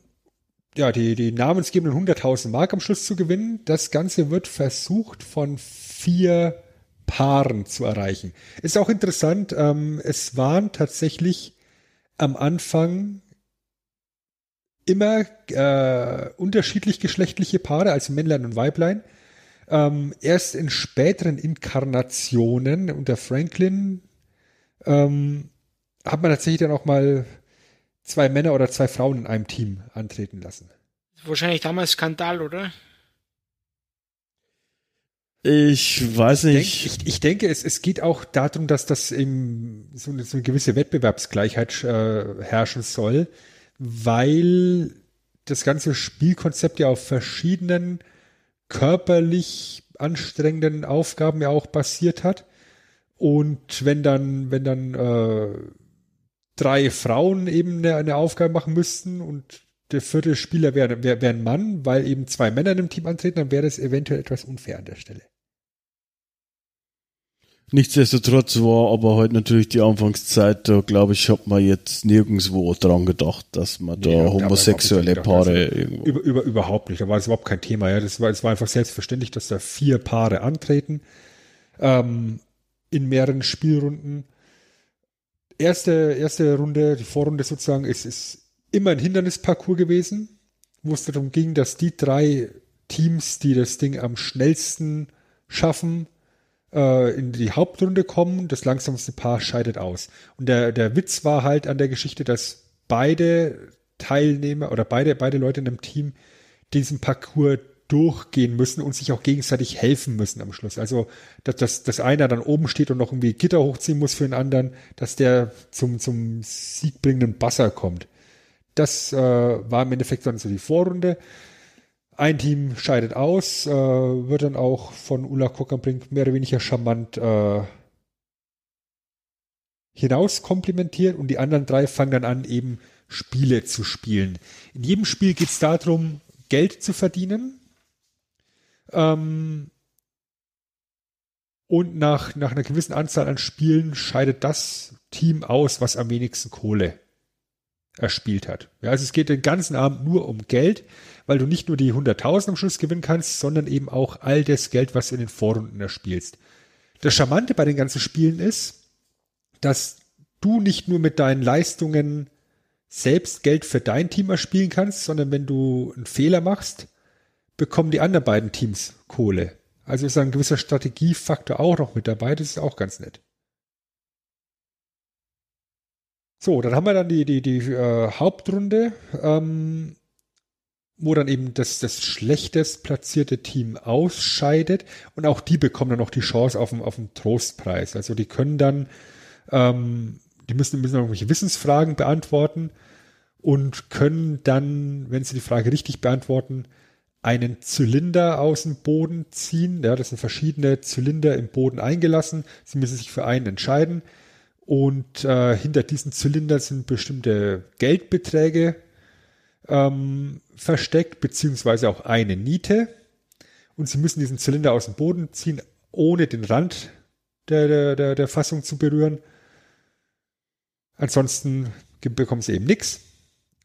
ja, die, die namensgebenden 100.000 Mark am Schluss zu gewinnen. Das Ganze wird versucht von vier Paaren zu erreichen. Ist auch interessant, ähm, es waren tatsächlich am Anfang immer äh, unterschiedlich geschlechtliche Paare, also Männlein und Weiblein. Ähm, erst in späteren Inkarnationen unter Franklin ähm, hat man tatsächlich dann auch mal zwei Männer oder zwei Frauen in einem Team antreten lassen. Wahrscheinlich damals Skandal, oder? Ich weiß Denk, nicht. ich, ich denke, es, es geht auch darum, dass das eben so eine, so eine gewisse Wettbewerbsgleichheit äh, herrschen soll, weil das ganze Spielkonzept ja auf verschiedenen körperlich anstrengenden Aufgaben ja auch basiert hat. Und wenn dann, wenn dann äh, drei Frauen eben eine, eine Aufgabe machen müssten und der vierte Spieler wäre wär, wär ein Mann, weil eben zwei Männer in einem Team antreten, dann wäre das eventuell etwas unfair an der Stelle. Nichtsdestotrotz war aber halt natürlich die Anfangszeit, da glaube ich, hat man jetzt nirgendwo dran gedacht, dass man da da homosexuelle gedacht, Paare also, irgendwo. Über, über, überhaupt nicht. Da war es überhaupt kein Thema. Ja, das war, es war einfach selbstverständlich, dass da vier Paare antreten ähm, in mehreren Spielrunden. Erste, erste Runde, die Vorrunde sozusagen, ist, ist immer ein Hindernisparcours gewesen, wo es darum ging, dass die drei Teams, die das Ding am schnellsten schaffen, äh, in die Hauptrunde kommen. Das langsamste Paar scheidet aus. Und der, der Witz war halt an der Geschichte, dass beide Teilnehmer oder beide, beide Leute in einem Team diesen Parcours durchgehen müssen und sich auch gegenseitig helfen müssen am Schluss. Also, dass, dass, dass einer dann oben steht und noch irgendwie Gitter hochziehen muss für den anderen, dass der zum, zum siegbringenden Basser kommt. Das äh, war im Endeffekt dann so die Vorrunde. Ein Team scheidet aus, äh, wird dann auch von Ulla Kockerbrink mehr oder weniger charmant äh, hinaus komplimentiert und die anderen drei fangen dann an, eben Spiele zu spielen. In jedem Spiel geht es darum, Geld zu verdienen. Ähm, und nach, nach einer gewissen Anzahl an Spielen scheidet das Team aus, was am wenigsten Kohle erspielt hat. Ja, also es geht den ganzen Abend nur um Geld, weil du nicht nur die 100.000 am Schluss gewinnen kannst, sondern eben auch all das Geld, was du in den Vorrunden erspielst. Das Charmante bei den ganzen Spielen ist, dass du nicht nur mit deinen Leistungen selbst Geld für dein Team erspielen kannst, sondern wenn du einen Fehler machst, bekommen die anderen beiden Teams Kohle. Also ist ein gewisser Strategiefaktor auch noch mit dabei, das ist auch ganz nett. So, dann haben wir dann die, die, die äh, Hauptrunde, ähm, wo dann eben das, das schlechtest platzierte Team ausscheidet und auch die bekommen dann noch die Chance auf den, auf Trostpreis. Also die können dann, ähm, die müssen, müssen irgendwelche Wissensfragen beantworten und können dann, wenn sie die Frage richtig beantworten, einen Zylinder aus dem Boden ziehen. Ja, das sind verschiedene Zylinder im Boden eingelassen. Sie müssen sich für einen entscheiden. Und äh, hinter diesen Zylindern sind bestimmte Geldbeträge ähm, versteckt, beziehungsweise auch eine Niete. Und sie müssen diesen Zylinder aus dem Boden ziehen, ohne den Rand der, der, der, Fassung zu berühren. Ansonsten bekommen sie eben nichts.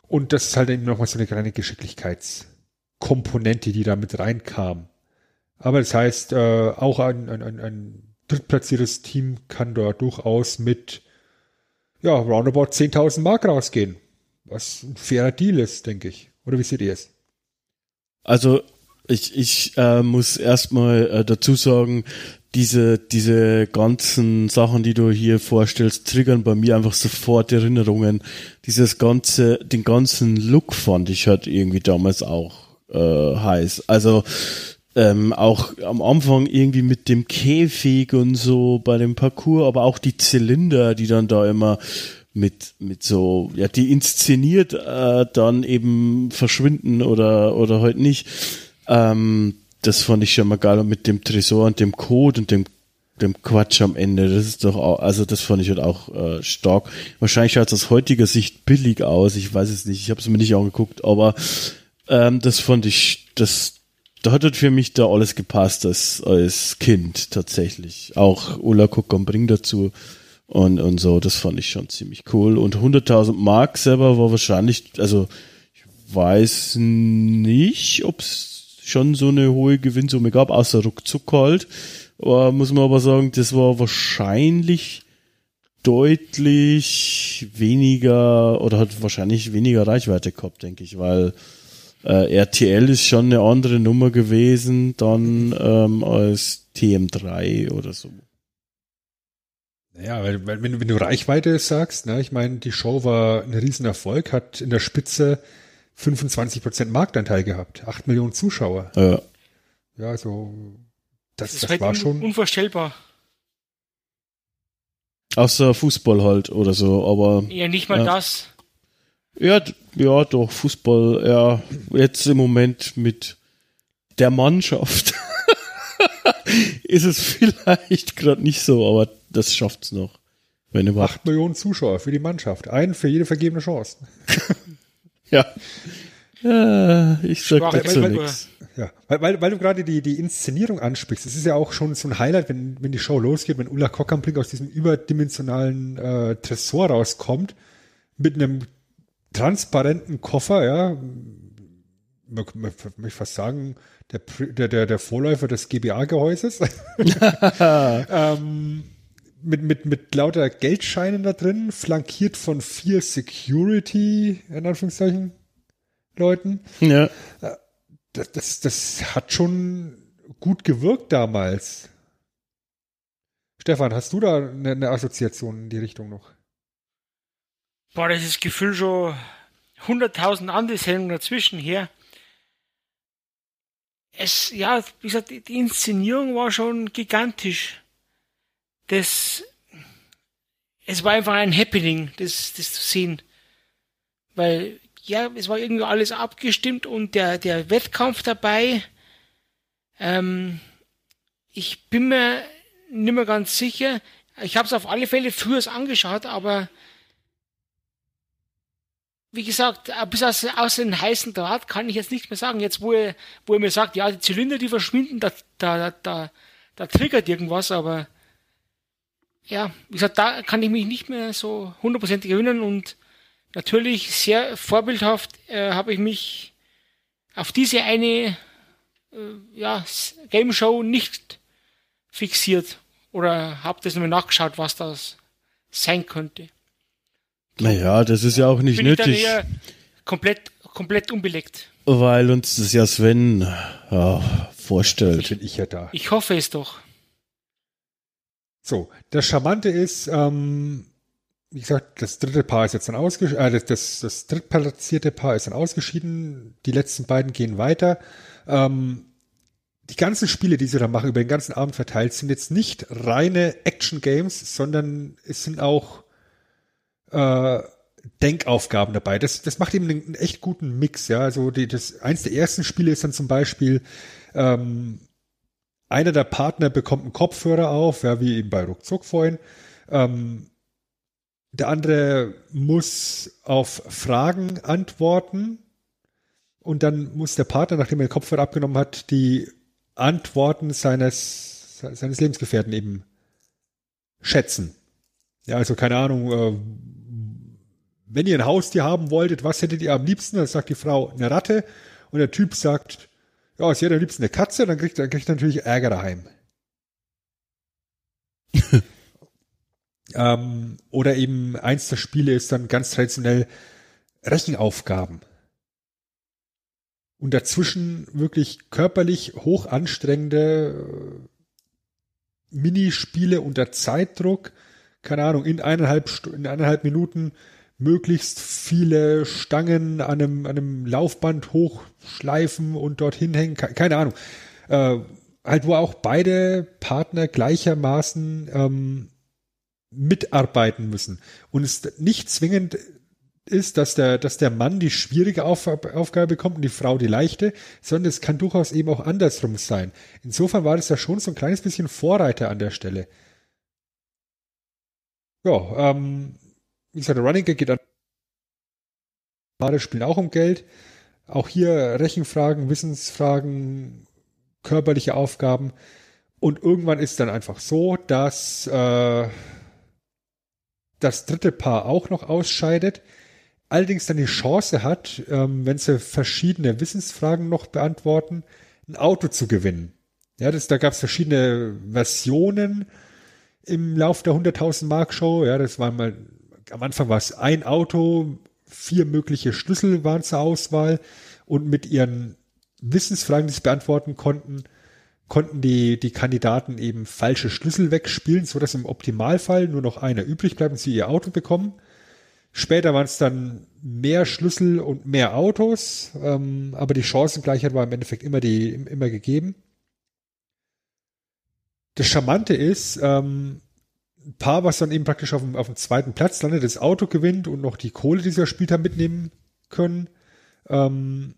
Und das ist halt eben nochmal so eine kleine Geschicklichkeitskomponente, die da mit reinkam. Aber das heißt, äh, auch ein, ein, ein, ein drittplatziertes Team kann da durchaus mit ja, roundabout 10.000 Mark rausgehen. Was ein fairer Deal ist, denke ich. Oder wie seht ihr es? Also ich, ich äh, muss erstmal äh, dazu sagen, diese, diese ganzen Sachen, die du hier vorstellst, triggern bei mir einfach sofort Erinnerungen. Dieses ganze, den ganzen Look fand ich halt irgendwie damals auch äh, heiß. Also ähm, auch am Anfang irgendwie mit dem Käfig und so bei dem Parcours, aber auch die Zylinder, die dann da immer mit mit so ja die inszeniert äh, dann eben verschwinden oder oder halt nicht. Ähm, das fand ich schon mal geil und mit dem Tresor und dem Code und dem dem Quatsch am Ende. Das ist doch auch, also das fand ich halt auch äh, stark. Wahrscheinlich schaut es aus heutiger Sicht billig aus. Ich weiß es nicht. Ich habe es mir nicht angeguckt, aber ähm, das fand ich, das da hat halt für mich da alles gepasst als, als Kind tatsächlich. Auch Ulla Kokon bringt dazu und, und so, das fand ich schon ziemlich cool. Und 100.000 Mark selber war wahrscheinlich, also ich weiß nicht, ob es schon so eine hohe Gewinnsumme gab, außer ruckzuck halt. Aber muss man aber sagen, das war wahrscheinlich deutlich weniger oder hat wahrscheinlich weniger Reichweite gehabt, denke ich, weil äh, RTL ist schon eine andere Nummer gewesen dann ähm, als TM3 oder so. Naja, weil, weil wenn, du, wenn du Reichweite sagst, ne, ich meine, die Show war ein Riesenerfolg, hat in der Spitze 25% Marktanteil gehabt, 8 Millionen Zuschauer. Ja. Ja, also das, Das, das, ist war halt schon. unvorstellbar. Außer Fußball halt oder so, aber Ja, nicht mal Ja. das. Ja, ja, doch, Fußball, ja, jetzt im Moment mit der Mannschaft ist es vielleicht gerade nicht so, aber das schafft's noch. Wenn überhaupt. 8 Millionen Zuschauer für die Mannschaft. Ein für jede vergebene Chance. Ja. ja ich sag Schwache dazu nichts. Ja, weil, weil, weil du gerade die, die Inszenierung ansprichst. Es ist ja auch schon so ein Highlight, wenn, wenn die Show losgeht, wenn Ulla Kockambrink aus diesem überdimensionalen äh, Tresor rauskommt, mit einem transparenten Koffer, ja, man, man, man ich fast sagen, der, der, der, der Vorläufer des GBA-Gehäuses. ähm, mit, mit, mit lauter Geldscheinen da drin, flankiert von vier Security, in Anführungszeichen, Leuten Ja. das, das, das hat schon gut gewirkt damals. Stefan, hast du da eine, eine Assoziation in die Richtung noch? Boah, das ist Gefühl schon 100.000 andere Sendungen dazwischen her. Es, ja, wie gesagt, die, die Inszenierung war schon gigantisch. Das, es war einfach ein Happening, das, das zu sehen. Weil, ja, es war irgendwie alles abgestimmt und der, der Wettkampf dabei, ähm, ich bin mir nicht mehr ganz sicher. Ich habe es auf alle Fälle früher angeschaut, aber wie gesagt, bis aus, aus den heißen Draht kann ich jetzt nicht mehr sagen. Jetzt, wo er, wo er mir sagt, ja, die Zylinder, die verschwinden, da, da, da, da triggert irgendwas, aber ja, wie gesagt, da kann ich mich nicht mehr so hundertprozentig erinnern und natürlich sehr vorbildhaft äh, habe ich mich auf diese eine äh, ja, Game Show nicht fixiert oder habe das nochmal nachgeschaut, was das sein könnte. Naja, das ist ja auch nicht bin ich dann nötig, eher komplett, komplett unbelegt. weil uns das ja Sven ja, vorstellt. bin ich ja da. Ich hoffe es doch. So, das Charmante ist, ähm, wie gesagt, das dritte Paar ist jetzt dann ausgeschieden, äh, das, das, das drittplatzierte Paar ist dann ausgeschieden, die letzten beiden gehen weiter. Ähm, die ganzen Spiele, die sie da machen, über den ganzen Abend verteilt, sind jetzt nicht reine Action-Games, sondern es sind auch äh, Denkaufgaben dabei. Das, das macht eben einen, einen echt guten Mix, ja. Also die, das, eins der ersten Spiele ist dann zum Beispiel, ähm, einer der Partner bekommt einen Kopfhörer auf, ja, wie eben bei Ruckzuck vorhin. Ähm, der andere muss auf Fragen antworten und dann muss der Partner, nachdem er den Kopfhörer abgenommen hat, die Antworten seines, seines Lebensgefährten eben schätzen. Ja, also keine Ahnung, äh, wenn ihr ein Haustier haben wolltet, was hättet ihr am liebsten? Dann sagt die Frau eine Ratte und der Typ sagt, ja, sie hätte am liebsten eine Katze, dann kriegt, dann kriegt er natürlich Ärger daheim. ähm, oder eben eins der Spiele ist dann ganz traditionell Rechenaufgaben. Und dazwischen wirklich körperlich hoch anstrengende äh, Minispiele unter Zeitdruck. Keine Ahnung, in eineinhalb, in eineinhalb Minuten möglichst viele Stangen an einem, an einem Laufband hochschleifen und dorthin hängen. Ke- Keine Ahnung. Äh, halt, wo auch beide Partner gleichermaßen ähm, mitarbeiten müssen. Und es nicht zwingend ist, dass der, dass der Mann die schwierige Auf Aufgabe bekommt und die Frau die leichte, sondern es kann durchaus eben auch andersrum sein. Insofern war das ja schon so ein kleines bisschen Vorreiter an der Stelle. Ja, ähm, wie gesagt, der Running Gag geht an. Paare spielen auch um Geld. Auch hier Rechenfragen, Wissensfragen, körperliche Aufgaben. Und irgendwann ist dann einfach so, dass äh, das dritte Paar auch noch ausscheidet, allerdings dann die Chance hat, ähm, wenn sie verschiedene Wissensfragen noch beantworten, ein Auto zu gewinnen. Ja, das, da gab es verschiedene Versionen im Lauf der 100.000 Mark Show. Ja, das war mal, am Anfang war es ein Auto, vier mögliche Schlüssel waren zur Auswahl und mit ihren Wissensfragen, die sie beantworten konnten, konnten die, die Kandidaten eben falsche Schlüssel wegspielen, so dass im Optimalfall nur noch einer übrig bleibt und sie ihr Auto bekommen. Später waren es dann mehr Schlüssel und mehr Autos, ähm, aber die Chancengleichheit war im Endeffekt immer die immer gegeben. Das Charmante ist, ähm, Paar, was dann eben praktisch auf dem, auf dem zweiten Platz landet, das Auto gewinnt und noch die Kohle, die sie gespielt haben, mitnehmen können, ähm,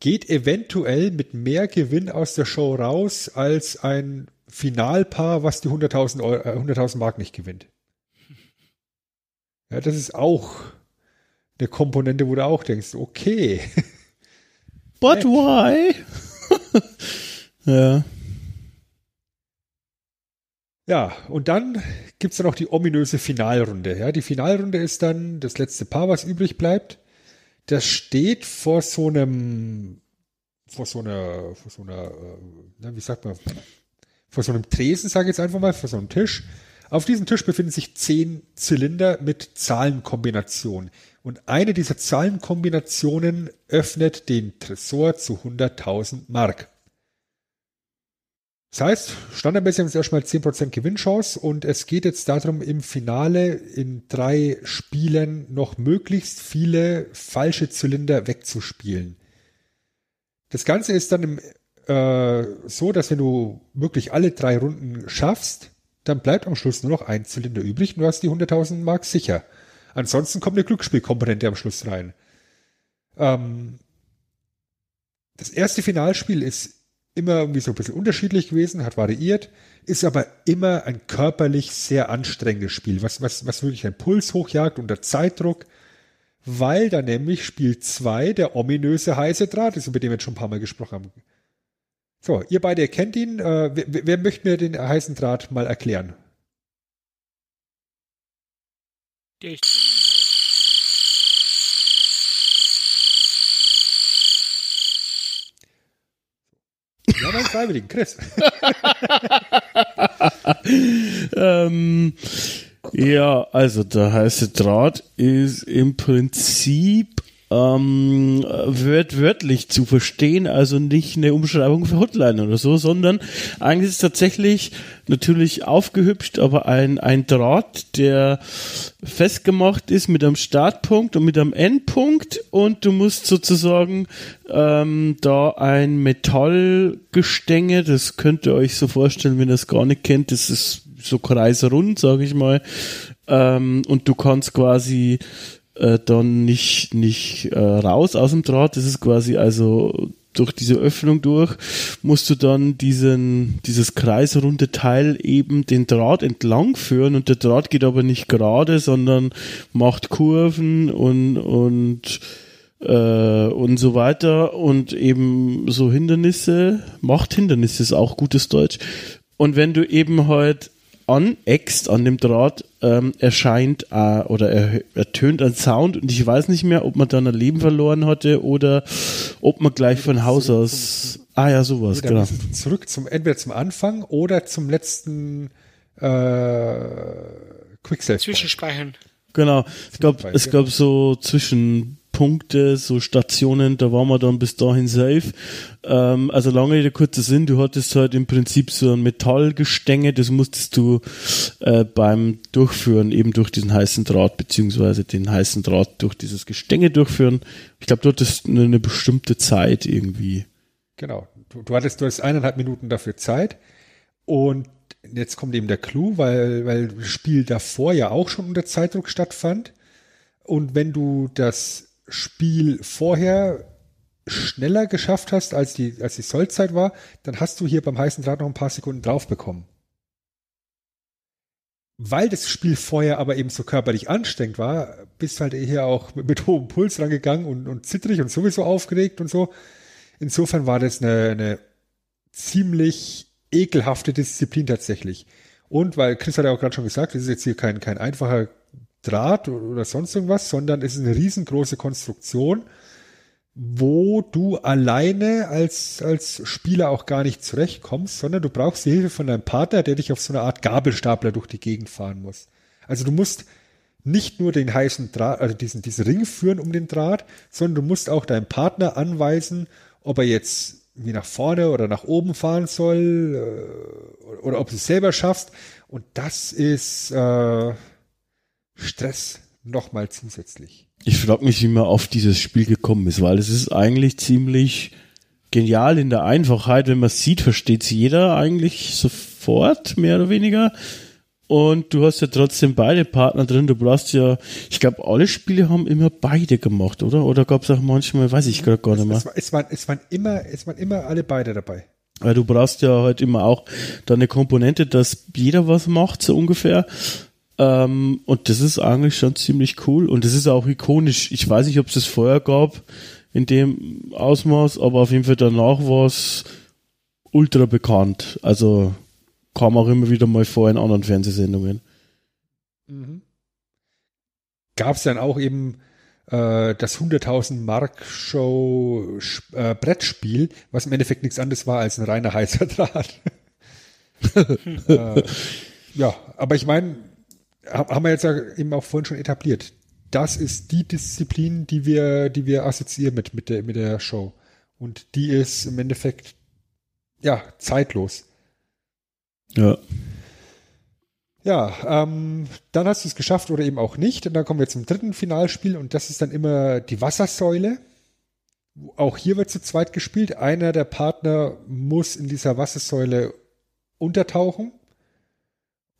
geht eventuell mit mehr Gewinn aus der Show raus als ein Finalpaar, was die 100.000 Euro- äh, 100.000 Mark nicht gewinnt. Ja, das ist auch eine Komponente, wo du auch denkst, okay, But why? ja. Ja, und dann gibt's dann noch die ominöse Finalrunde. Ja, die Finalrunde ist dann das letzte Paar, was übrig bleibt. Das steht vor so einem, vor so einer, vor so einer, äh, wie sagt man, vor so einem Tresen, sage ich jetzt einfach mal, vor so einem Tisch. Auf diesem Tisch befinden sich zehn Zylinder mit Zahlenkombinationen. Und eine dieser Zahlenkombinationen öffnet den Tresor zu 100.000 Mark. Das heißt, standardmäßig haben sie erstmal 10% Gewinnchance und es geht jetzt darum, im Finale in drei Spielen noch möglichst viele falsche Zylinder wegzuspielen. Das Ganze ist dann im, äh, so, dass wenn du wirklich alle drei Runden schaffst, dann bleibt am Schluss nur noch ein Zylinder übrig und du hast die 100.000 Mark sicher. Ansonsten kommt eine Glücksspielkomponente am Schluss rein. Ähm, das erste Finalspiel ist immer irgendwie so ein bisschen unterschiedlich gewesen, hat variiert, ist aber immer ein körperlich sehr anstrengendes Spiel, was, was, was wirklich einen Puls hochjagt unter Zeitdruck, weil da nämlich Spiel 2 der ominöse heiße Draht ist, über den wir jetzt schon ein paar Mal gesprochen haben. So, ihr beide ihr kennt ihn. Äh, wer, wer möchte mir den heißen Draht mal erklären? Heiß. Ja, mein Freiwilligen, Chris. Ähm, Ja, also der heiße Draht ist im Prinzip ähm, wört wörtlich zu verstehen, also nicht eine Umschreibung für Hotline oder so, sondern eigentlich ist es tatsächlich natürlich aufgehübscht, aber ein, ein Draht, der festgemacht ist mit einem Startpunkt und mit einem Endpunkt und du musst sozusagen ähm, da ein Metallgestänge, das könnt ihr euch so vorstellen, wenn ihr es gar nicht kennt, das ist so kreisrund, sage ich mal, ähm, und du kannst quasi äh, dann nicht, nicht äh, raus aus dem Draht. Das ist quasi also durch diese Öffnung durch, musst du dann diesen, dieses kreisrunde Teil eben den Draht entlang führen und der Draht geht aber nicht gerade, sondern macht Kurven und, und, äh, und so weiter und eben so Hindernisse, macht Hindernisse ist auch gutes Deutsch. Und wenn du eben halt aneckst an dem Draht, ähm, erscheint äh, oder er, ertönt ein Sound und ich weiß nicht mehr, ob man dann ein Leben verloren hatte oder ob man gleich von Haus aus. Ah ja, sowas, genau. Zurück zum entweder zum Anfang oder zum letzten äh, Quicksave. Zwischenspeichern. Genau. Es gab, es gab so zwischen Punkte, so Stationen, da waren wir dann bis dahin safe. Ähm, also lange Rede, kurzer Sinn, du hattest halt im Prinzip so ein Metallgestänge, das musstest du äh, beim Durchführen eben durch diesen heißen Draht, beziehungsweise den heißen Draht durch dieses Gestänge durchführen. Ich glaube, du hattest eine, eine bestimmte Zeit irgendwie. Genau. Du, du hattest, hattest eineinhalb Minuten dafür Zeit und jetzt kommt eben der Clou, weil, weil das Spiel davor ja auch schon unter Zeitdruck stattfand. Und wenn du das Spiel vorher schneller geschafft hast, als die, als die Sollzeit war, dann hast du hier beim heißen Draht noch ein paar Sekunden drauf bekommen. Weil das Spiel vorher aber eben so körperlich anstrengend war, bist halt hier auch mit, mit hohem Puls rangegangen und, und zittrig und sowieso aufgeregt und so. Insofern war das eine, eine ziemlich ekelhafte Disziplin tatsächlich. Und weil Chris hat ja auch gerade schon gesagt, das ist jetzt hier kein, kein einfacher Draht oder sonst irgendwas, sondern es ist eine riesengroße Konstruktion, wo du alleine als, als Spieler auch gar nicht zurechtkommst, sondern du brauchst die Hilfe von deinem Partner, der dich auf so eine Art Gabelstapler durch die Gegend fahren muss. Also du musst nicht nur den heißen Draht, also diesen, diesen Ring führen um den Draht, sondern du musst auch deinem Partner anweisen, ob er jetzt wie nach vorne oder nach oben fahren soll äh, oder ob du es selber schaffst. Und das ist äh, Stress nochmal zusätzlich. Ich frage mich, wie man auf dieses Spiel gekommen ist, weil es ist eigentlich ziemlich genial in der Einfachheit. Wenn man es sieht, versteht es jeder eigentlich sofort, mehr oder weniger. Und du hast ja trotzdem beide Partner drin. Du brauchst ja, ich glaube, alle Spiele haben immer beide gemacht, oder? Oder gab es auch manchmal, weiß ich gerade gar nicht mehr. Es, es, waren, es, waren immer, es waren immer alle beide dabei. Weil du brauchst ja halt immer auch da eine Komponente, dass jeder was macht, so ungefähr. Ähm, und das ist eigentlich schon ziemlich cool und das ist auch ikonisch. Ich weiß nicht, ob es das vorher gab in dem Ausmaß, aber auf jeden Fall danach war es ultra bekannt. Also kam auch immer wieder mal vor in anderen Fernsehsendungen. Mhm. Gab es dann auch eben äh, das 100.000 Mark Show äh, Brettspiel, was im Endeffekt nichts anderes war als ein reiner heißer Draht. äh, ja, aber ich meine, haben wir jetzt ja eben auch vorhin schon etabliert. Das ist die Disziplin, die wir, die wir assoziieren mit, mit der, mit der Show. Und die ist im Endeffekt, ja, zeitlos. Ja. Ja, ähm, dann hast du es geschafft oder eben auch nicht. Und dann kommen wir zum dritten Finalspiel und das ist dann immer die Wassersäule. Auch hier wird zu zweit gespielt. Einer der Partner muss in dieser Wassersäule untertauchen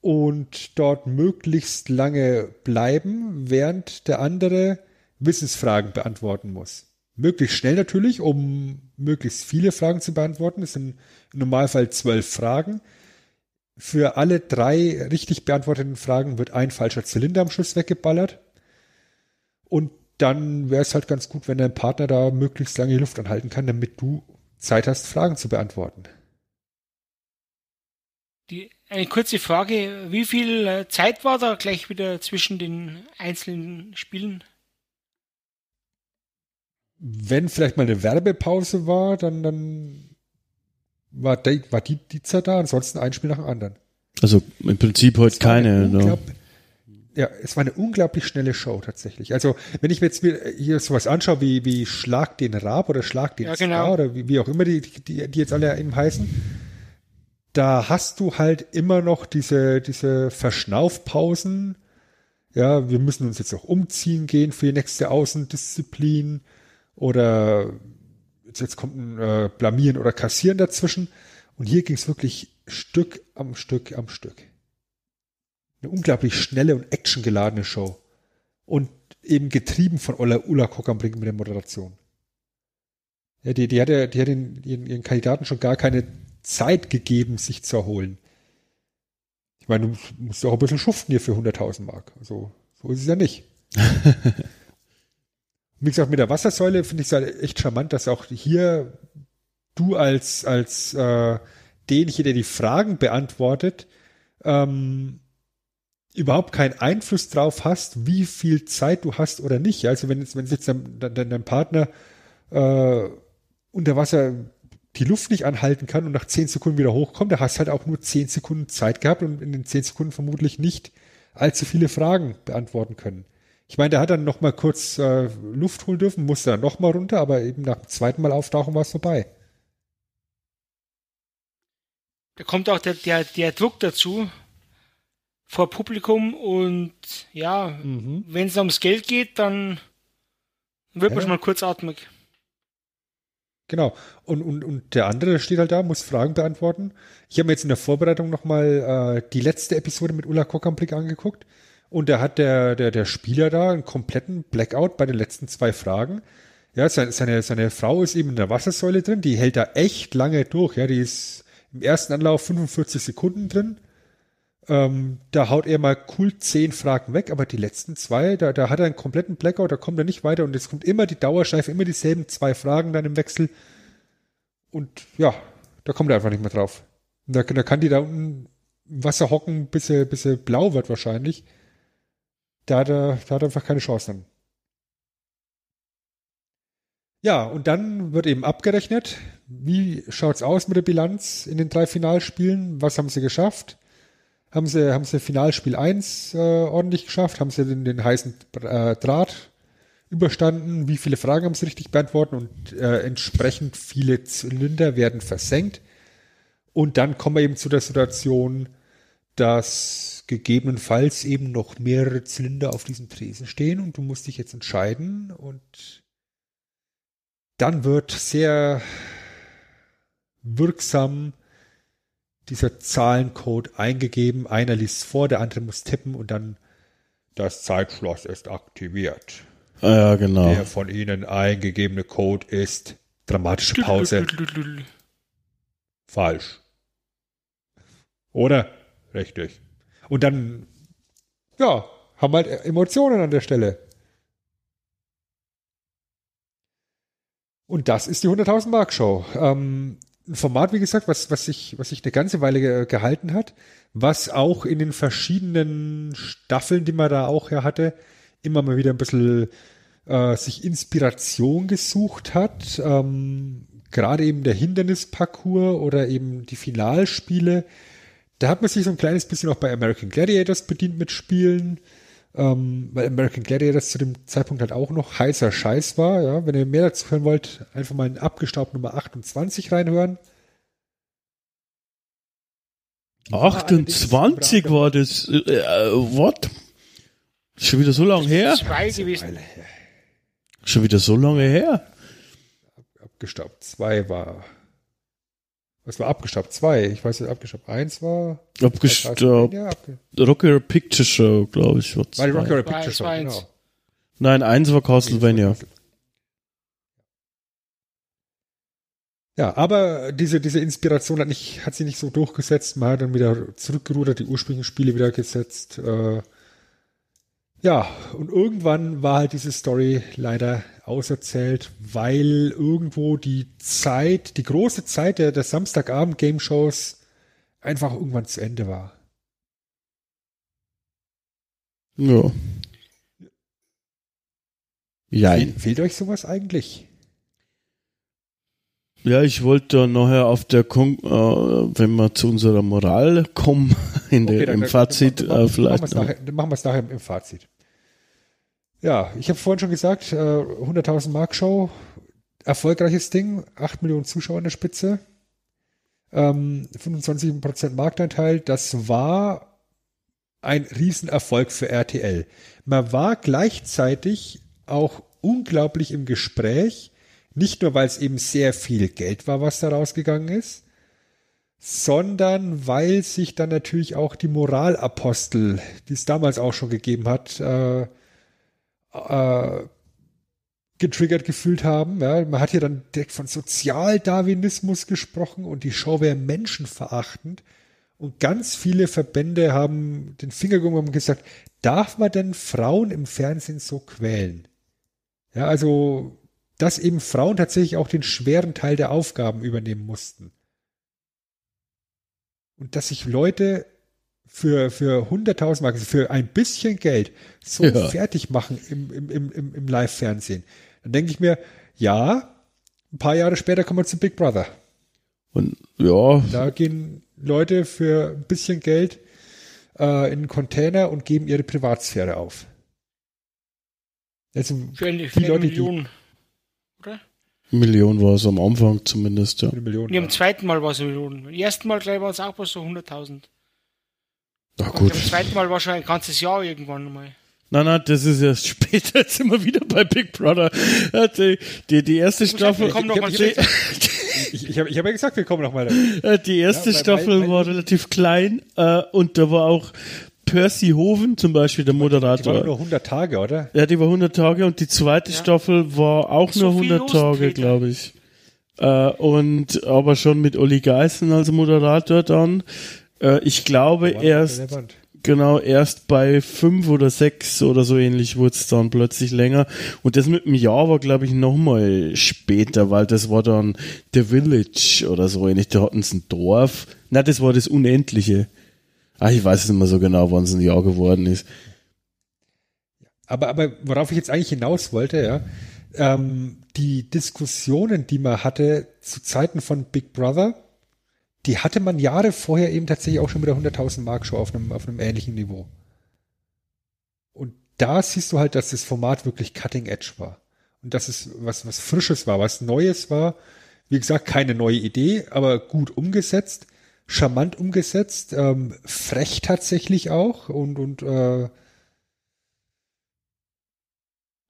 und dort möglichst lange bleiben, während der andere Wissensfragen beantworten muss. Möglichst schnell natürlich, um möglichst viele Fragen zu beantworten. Es sind im Normalfall zwölf Fragen. Für alle drei richtig beantworteten Fragen wird ein falscher Zylinder am Schluss weggeballert. Und dann wäre es halt ganz gut, wenn dein Partner da möglichst lange die Luft anhalten kann, damit du Zeit hast, Fragen zu beantworten. Die, eine kurze Frage, wie viel äh, Zeit war da gleich wieder zwischen den einzelnen Spielen? Wenn vielleicht mal eine Werbepause war, dann, dann war, die, war die, die Zeit da, ansonsten ein Spiel nach dem anderen. Also im Prinzip heute keine. Ne? ja, es war eine unglaublich schnelle Show tatsächlich. Also, wenn ich mir jetzt hier sowas anschaue, wie, wie Schlag den Rab oder Schlag den Ja, Star genau. oder wie, wie auch immer die, die, die jetzt alle eben heißen, da hast du halt immer noch diese, diese Verschnaufpausen. Ja, wir müssen uns jetzt auch umziehen gehen für die nächste Außendisziplin oder jetzt, jetzt kommt ein äh, Blamieren oder Kassieren dazwischen. Und hier ging es wirklich Stück am Stück am Stück eine unglaublich schnelle und actiongeladene Show. Und eben getrieben von Ulla, Ulla Kockernbrink mit der Moderation. Ja, die, die hat, ja, die hat den, ihren, ihren Kandidaten schon gar keine Zeit gegeben, sich zu erholen. Ich meine, du musst auch ein bisschen schuften hier für 100.000 Mark. Also, so ist es ja nicht. Wie gesagt, mit der Wassersäule finde ich es halt echt charmant, dass auch hier du als, als äh, derjenige, der die Fragen beantwortet, ähm, überhaupt keinen Einfluss drauf hast, wie viel Zeit du hast oder nicht. Also wenn jetzt, wenn jetzt dein, dein, dein Partner äh, unter Wasser die Luft nicht anhalten kann und nach zehn Sekunden wieder hochkommt, da hast halt auch nur zehn Sekunden Zeit gehabt und in den zehn Sekunden vermutlich nicht allzu viele Fragen beantworten können. Ich meine, der hat dann noch mal kurz äh, Luft holen dürfen, musste dann noch mal runter, aber eben nach dem zweiten Mal auftauchen war es vorbei. Da kommt auch der, der, der Druck dazu vor Publikum und ja, wenn es ums Geld geht, dann wird man Ja. schon mal kurzatmig. Genau. Und, und, und der andere steht halt da, muss Fragen beantworten. Ich habe mir jetzt in der Vorbereitung nochmal äh, die letzte Episode mit Ulla Kockernblick angeguckt. Und da hat der, der, der Spieler da einen kompletten Blackout bei den letzten zwei Fragen. Ja, seine, seine, seine Frau ist eben in der Wassersäule drin, die hält da echt lange durch. Ja, die ist im ersten Anlauf 45 Sekunden drin. Ähm, da haut er mal cool zehn Fragen weg, aber die letzten zwei, da, da hat er einen kompletten Blackout, da kommt er nicht weiter und jetzt kommt immer die Dauerschleife, immer dieselben zwei Fragen dann im Wechsel. Und ja, da kommt er einfach nicht mehr drauf. Da, da kann die da unten im Wasser hocken, bis er, bis er blau wird wahrscheinlich. Da hat er, da hat er einfach keine Chance dann. Ja, und dann wird eben abgerechnet, wie schaut's aus mit der Bilanz in den drei Finalspielen? Was haben sie geschafft? Haben sie, haben sie Finalspiel 1 äh, ordentlich geschafft? Haben sie den, den heißen äh, Draht überstanden? Wie viele Fragen haben sie richtig beantwortet? Und äh, entsprechend viele Zylinder werden versenkt. Und dann kommen wir eben zu der Situation, dass gegebenenfalls eben noch mehrere Zylinder auf diesem Tresen stehen und du musst dich jetzt entscheiden und dann wird sehr wirksam dieser Zahlencode eingegeben. Einer liest vor, der andere muss tippen und dann das Zeitschloss ist aktiviert. Ah, ja, genau. Der von Ihnen eingegebene Code ist dramatische Pause. Falsch. Oder? Richtig. Und dann, ja, haben halt Emotionen an der Stelle. Und das ist die 100.000 Mark Show. Ähm, ein Format, wie gesagt, was, was sich, was sich eine ganze Weile ge gehalten hat, was auch in den verschiedenen Staffeln, die man da auch ja hatte, immer mal wieder ein bisschen äh, sich Inspiration gesucht hat. Ähm, Gerade eben der Hindernisparcours oder eben die Finalspiele. Da hat man sich so ein kleines bisschen auch bei American Gladiators bedient mit Spielen, ähm, weil American Gladiators zu dem Zeitpunkt halt auch noch heißer Scheiß war. Ja, wenn ihr mehr dazu hören wollt, einfach mal in abgestaubt Nummer 28 reinhören. 28 war das. Äh, äh, what? Schon wieder so lange her? Zwei gewesen. Schon wieder so lange her? Abgestaubt 2 war. Was war abgestaubt? 2. Ich weiß nicht, abgestaubt 1 war. Abgestaubt. Ja, abge Rocker Picture Show, glaube ich. War war die zwei. Rocky Horror Zwei, Picture Show, zwei, genau. eins. Nein, eins war Castlevania. Ja, aber diese, diese Inspiration hat nicht, hat sich nicht so durchgesetzt. Man hat dann wieder zurückgerudert, die ursprünglichen Spiele wieder gesetzt. Äh, ja, und irgendwann war halt diese Story leider auserzählt, weil irgendwo die Zeit, die große Zeit der, der Samstagabend-Game-Shows einfach irgendwann zu Ende war. Ja. Jein. Fehlt, fehlt euch sowas eigentlich? Ja, ich wollte da nachher auf der, Kon äh, wenn wir zu unserer Moral kommen, in der, Okay, dann- im dann- Fazit dann, äh, dann, vielleicht. Machen wir es nachher, dann machen wir es nachher im, im Fazit. Ja, ich habe vorhin schon gesagt, äh, 100.000 Mark Show, erfolgreiches Ding, 8 Millionen Zuschauer an der Spitze, ähm, 25% Marktanteil, das war ein Riesenerfolg für RTL. Man war gleichzeitig auch unglaublich im Gespräch, nicht nur weil es eben sehr viel Geld war, was da rausgegangen ist, sondern weil sich dann natürlich auch die Moralapostel, die es damals auch schon gegeben hat, äh, äh, getriggert gefühlt haben. Ja, man hat hier dann direkt von Sozialdarwinismus gesprochen und die Show wäre menschenverachtend. Und ganz viele Verbände haben den Finger gehoben und gesagt, darf man denn Frauen im Fernsehen so quälen? Ja, also, dass eben Frauen tatsächlich auch den schweren Teil der Aufgaben übernehmen mussten. Und dass sich Leute für, für 100.000 Mark, also für ein bisschen Geld, so Ja. fertig machen im, im, im, im, im Live-Fernsehen. Dann denke ich mir, ja, ein paar Jahre später kommen wir zu Big Brother. Und ja, Da gehen Leute für ein bisschen Geld äh, in einen Container und geben ihre Privatsphäre auf. Also Für eine, die für Leute, die Million. Oder? Million war es am Anfang zumindest, ja. eine Million. Nee, am zweiten Mal war es eine Million. Beim ersten Mal, glaube ich, war es auch bloß so 100.000. Na Und gut. Beim zweiten Mal war schon ein ganzes Jahr irgendwann mal. Nein, nein, das ist erst später. Jetzt sind wir wieder bei Big Brother. Die, die, die erste Staffel. mal ich, ich, ich, ich habe hab ja gesagt, wir kommen noch mal. da. Äh, Die erste Ja, Staffel weil- war relativ klein äh, und da war auch Percy Hoven zum Beispiel der Die waren Moderator. nur 100 Tage, oder? Ja, die war 100 Tage und die zweite Ja. Staffel war auch So nur viel 100 los, Tage, glaube ich. Äh, und aber schon mit Olli Geißen als Moderator dann. Äh, ich glaube erst. Genau, erst bei fünf oder sechs oder so ähnlich wurde es dann plötzlich länger. Und das mit dem Jahr war, glaube ich, nochmal später, weil das war dann The Village oder so ähnlich. Da hatten sie ein Dorf. Na, das war das Unendliche. Ah, ich weiß es nicht mehr so genau, wann es ein Jahr geworden ist. Aber, aber worauf ich jetzt eigentlich hinaus wollte, ja, ähm, die Diskussionen, die man hatte zu Zeiten von Big Brother, die hatte man Jahre vorher eben tatsächlich auch schon mit der 100.000 Mark Show auf einem, auf einem ähnlichen Niveau. Und da siehst du halt, dass das Format wirklich cutting edge war. Und dass es was, was Frisches war, was Neues war. Wie gesagt, keine neue Idee, aber gut umgesetzt, charmant umgesetzt, ähm, frech tatsächlich auch und, und äh,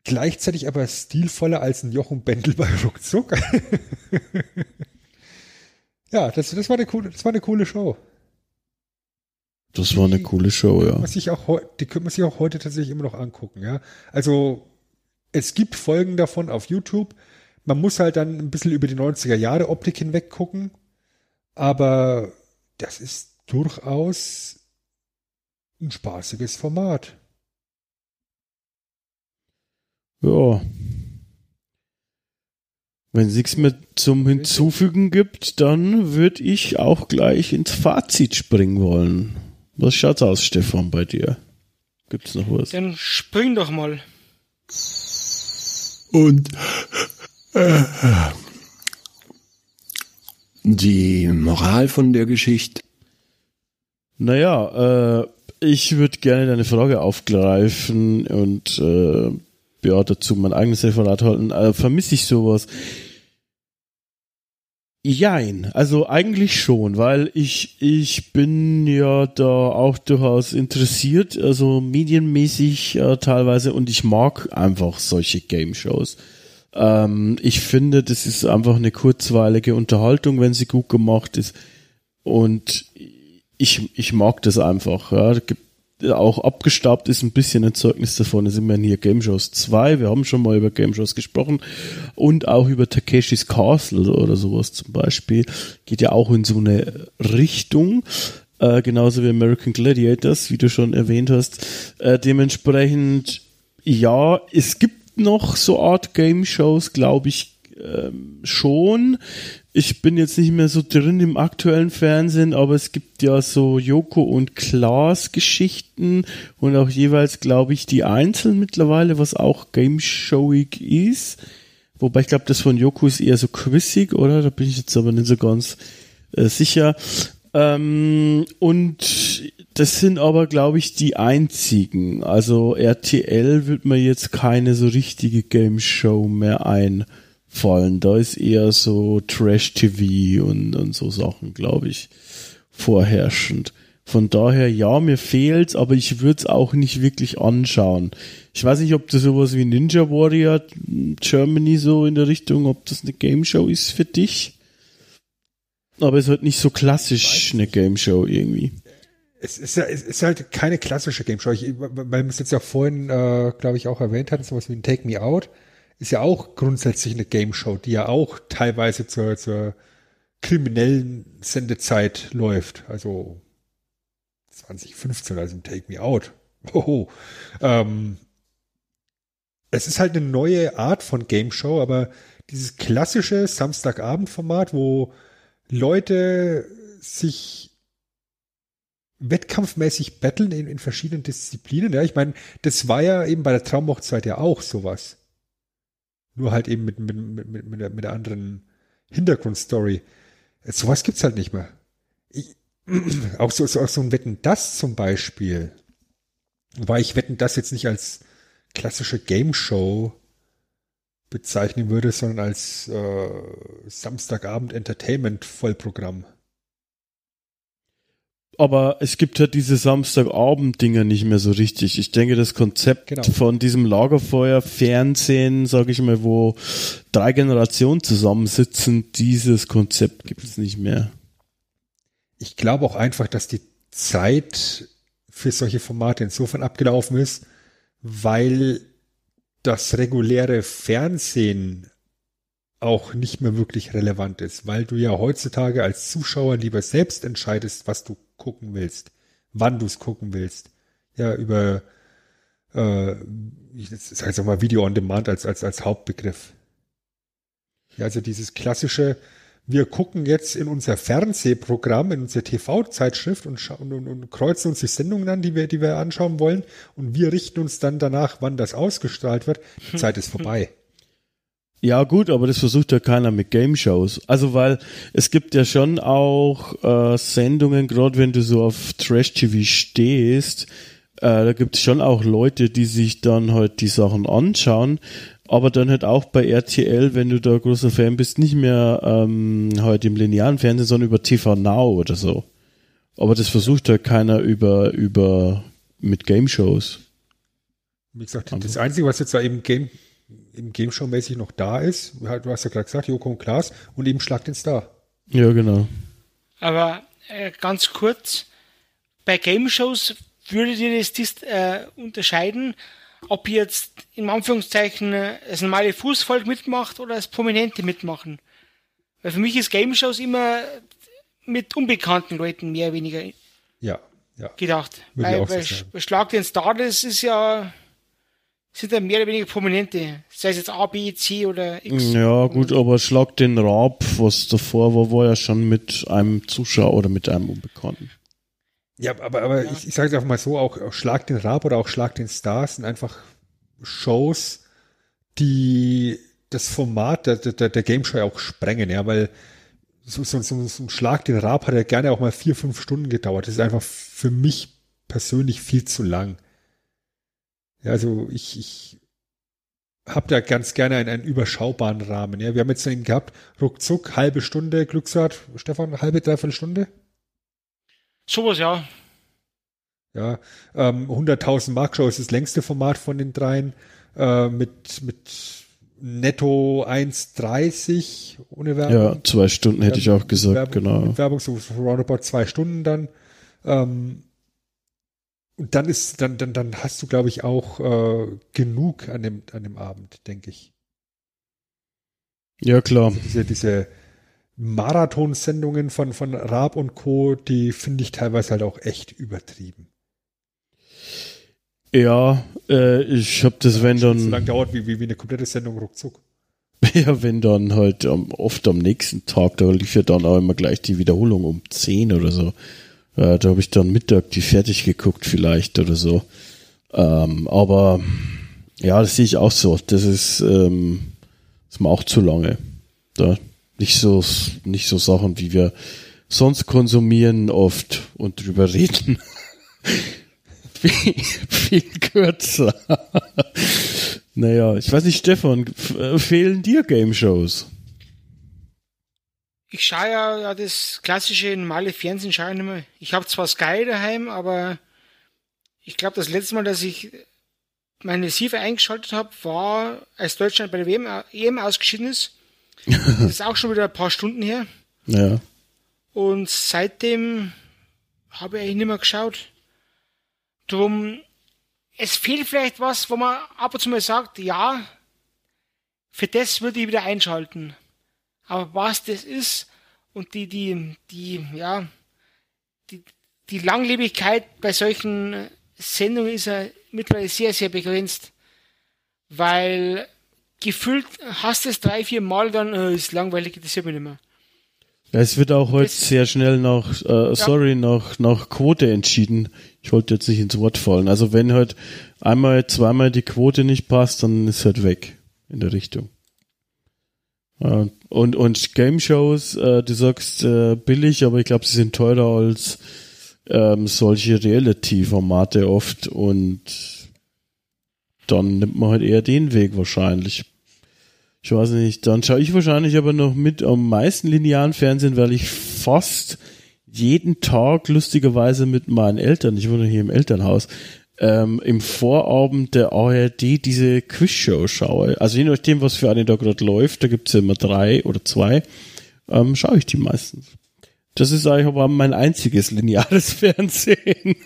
gleichzeitig aber stilvoller als ein Jochen Bendel bei Ruckzuck. ja, das, das, war eine coole, das war eine coole Show. Das war eine coole Show, ja. Man sich auch, die könnte man sich auch heute tatsächlich immer noch angucken. Ja? Also es gibt Folgen davon auf YouTube. Man muss halt dann ein bisschen über die 90er Jahre Optik hinweg gucken. Aber das ist durchaus ein spaßiges Format. Ja. Wenn es nichts mehr zum Hinzufügen gibt, dann würde ich auch gleich ins Fazit springen wollen. Was schaut's aus, Stefan, bei dir? Gibt's noch was? Dann spring doch mal. Und äh, die Moral von der Geschichte. Naja, äh, ich würde gerne deine Frage aufgreifen und äh, ja, dazu mein eigenes Referat halten. Äh, vermisse ich sowas? Jein, also eigentlich schon, weil ich, ich bin ja da auch durchaus interessiert, also medienmäßig äh, teilweise und ich mag einfach solche Game Shows. Ähm, ich finde, das ist einfach eine kurzweilige Unterhaltung, wenn sie gut gemacht ist und ich, ich mag das einfach. Ja. Da gibt- Auch abgestaubt ist ein bisschen ein Zeugnis davon. Es sind wir hier Game Shows 2. Wir haben schon mal über Game Shows gesprochen und auch über Takeshis Castle oder sowas zum Beispiel. Geht ja auch in so eine Richtung. Äh, genauso wie American Gladiators, wie du schon erwähnt hast. Äh, dementsprechend, ja, es gibt noch so Art Game Shows, glaube ich, ähm, schon. Ich bin jetzt nicht mehr so drin im aktuellen Fernsehen, aber es gibt ja so Joko und Klaas Geschichten und auch jeweils, glaube ich, die einzeln mittlerweile, was auch Game Showig ist. Wobei ich glaube, das von Joko ist eher so quizig, oder? Da bin ich jetzt aber nicht so ganz äh, sicher. Ähm, und das sind aber, glaube ich, die einzigen. Also RTL wird mir jetzt keine so richtige Game Show mehr einfallen. Da ist eher so Trash-TV und, und so Sachen, glaube ich, vorherrschend. Von daher, ja, mir fehlt's, aber ich würde es auch nicht wirklich anschauen. Ich weiß nicht, ob das sowas wie Ninja Warrior Germany so in der Richtung, ob das eine Game Show ist für dich. Aber es ist halt nicht so klassisch eine Game Show irgendwie. Es ist, ja, es ist halt keine klassische Game Show, ich, weil wir es jetzt ja vorhin, äh, glaube ich, auch erwähnt hatten, sowas wie ein Take Me Out, ist ja auch grundsätzlich eine Game Show, die ja auch teilweise zur, zur kriminellen Sendezeit läuft. Also 2015, also im Take Me Out. Oh, ähm, es ist halt eine neue Art von Game Show, aber dieses klassische Samstagabend-Format, wo Leute sich wettkampfmäßig battlen in, in verschiedenen Disziplinen. Ja, ich meine, das war ja eben bei der Traumhochzeit ja auch sowas. Nur halt eben mit, mit, mit, mit, mit, einer anderen Hintergrundstory. Sowas gibt's halt nicht mehr. Ich, auch so, so, so ein Wetten das zum Beispiel. Wobei ich Wetten das jetzt nicht als klassische Game Show bezeichnen würde, sondern als äh, Samstagabend Entertainment Vollprogramm. Aber es gibt halt diese Samstagabend-Dinger nicht mehr so richtig. Ich denke, das Konzept genau. von diesem Lagerfeuer-Fernsehen, sage ich mal, wo drei Generationen zusammensitzen, dieses Konzept gibt es nicht mehr. Ich glaube auch einfach, dass die Zeit für solche Formate insofern abgelaufen ist, weil das reguläre Fernsehen auch nicht mehr wirklich relevant ist, weil du ja heutzutage als Zuschauer lieber selbst entscheidest, was du gucken willst, wann du es gucken willst. Ja, über, äh, ich sage jetzt auch mal Video on Demand als, als, als Hauptbegriff. Ja, also dieses klassische, wir gucken jetzt in unser Fernsehprogramm, in unsere TV-Zeitschrift und, und, und, und, kreuzen uns die Sendungen an, die wir, die wir anschauen wollen. Und wir richten uns dann danach, wann das ausgestrahlt wird. Die Zeit ist vorbei. Ja, gut, aber das versucht ja keiner mit Game Shows. Also, weil es gibt ja schon auch äh, Sendungen, gerade wenn du so auf Trash-TV stehst, äh, da gibt es schon auch Leute, die sich dann halt die Sachen anschauen, aber dann halt auch bei RTL, wenn du da großer Fan bist, nicht mehr ähm, halt im linearen Fernsehen, sondern über TV Now oder so. Aber das versucht halt keiner über, über mit Game Shows. Wie gesagt, das Einzige, was jetzt da eben Game im Game Show mäßig noch da ist. Du hast ja gerade gesagt, Joko und Klaas und eben Schlag den Star. Ja, genau. Aber äh, ganz kurz, bei Game Shows würdet ihr das, das äh, unterscheiden, ob ihr jetzt in Anführungszeichen äh, das normale Fußvolk mitmacht oder das Prominente mitmachen? Weil für mich ist Game Shows immer mit unbekannten Leuten mehr oder weniger ja, ja. gedacht. Weil, weil Schlag den Star, das ist ja sind da mehr oder weniger Prominente, sei es jetzt A, B, C oder X. Ja, gut, aber Schlag den Raab, was davor war, war ja schon mit einem Zuschauer oder mit einem Unbekannten. Ja, aber, aber ja. ich, ich sage es einfach mal so, auch, auch Schlag den Raab oder auch Schlag den Star sind einfach Shows, die das Format der, der, der Game Show auch sprengen, ja, weil so, so, so, so ein Schlag den Raab hat ja gerne auch mal vier, fünf Stunden gedauert. Das ist einfach für mich persönlich viel zu lang. Ja, also ich, ich habe da ganz gerne einen, einen überschaubaren Rahmen. Ja, wir haben jetzt eben gehabt, ruckzuck, halbe Stunde, Glücksrad, Stefan, halbe, dreiviertel Stunde? Sowas, ja. Ja, ähm, 100.000 Mark Show ist das längste Format von den dreien, äh, mit, mit netto 1,30 ohne Werbung. Ja, zwei Stunden hätte ich auch gesagt, Werbung, genau. Werbung so roundabout zwei Stunden dann. Ähm, und dann ist, dann, dann, dann hast du, glaube ich, auch äh, genug an dem, an dem Abend, denke ich. Ja, klar. Also diese, diese Marathonsendungen von, von Raab und Co., die finde ich teilweise halt auch echt übertrieben. Ja, äh, ich habe das, ja, wenn dann. So lange dauert wie, wie, wie eine komplette Sendung ruckzuck. Ja, wenn dann halt um, oft am nächsten Tag, da lief ja dann auch immer gleich die Wiederholung um 10 oder so. Äh, da habe ich dann Mittag die fertig geguckt vielleicht oder so. Ähm, aber ja, das sehe ich auch so. Das ist, ähm, ist mir auch zu lange. Da nicht so, nicht so Sachen, wie wir sonst konsumieren oft und drüber reden. viel, viel kürzer. naja, ich weiß nicht, Stefan, fehlen dir Game Shows? Ich schaue ja, das klassische normale Fernsehen schaue ich nicht mehr. Ich habe zwar Sky daheim, aber ich glaube, das letzte Mal, dass ich meine Receiver eingeschaltet habe, war, als Deutschland bei der WM, EM ausgeschieden ist. Das ist auch schon wieder ein paar Stunden her. Ja. Und seitdem habe ich eigentlich nicht mehr geschaut. Drum, es fehlt vielleicht was, wo man ab und zu mal sagt, ja, für das würde ich wieder einschalten. Aber was das ist und die, die, die, ja, die, die Langlebigkeit bei solchen Sendungen ist ja mittlerweile sehr, sehr begrenzt. Weil gefühlt hast du es drei, vier Mal, dann äh, ist langweilig, das mich nicht mehr. Ja, es wird auch heute Das- sehr schnell nach, äh, sorry, nach, nach Quote entschieden. Ich wollte jetzt nicht ins Wort fallen. Also wenn halt einmal, zweimal die Quote nicht passt, dann ist halt weg in der Richtung. Und, und Game Shows, äh, du sagst äh, billig, aber ich glaube, sie sind teurer als ähm, solche Reality-Formate oft und dann nimmt man halt eher den Weg wahrscheinlich. Ich weiß nicht, dann schaue ich wahrscheinlich aber noch mit am meisten linearen Fernsehen, weil ich fast jeden Tag lustigerweise mit meinen Eltern, ich wohne hier im Elternhaus, ähm, im Vorabend der ARD diese Quizshow schaue. Also je nachdem, was für eine da gerade läuft, da gibt's ja immer drei oder zwei, ähm, schaue ich die meistens. Das ist eigentlich aber mein einziges lineares Fernsehen.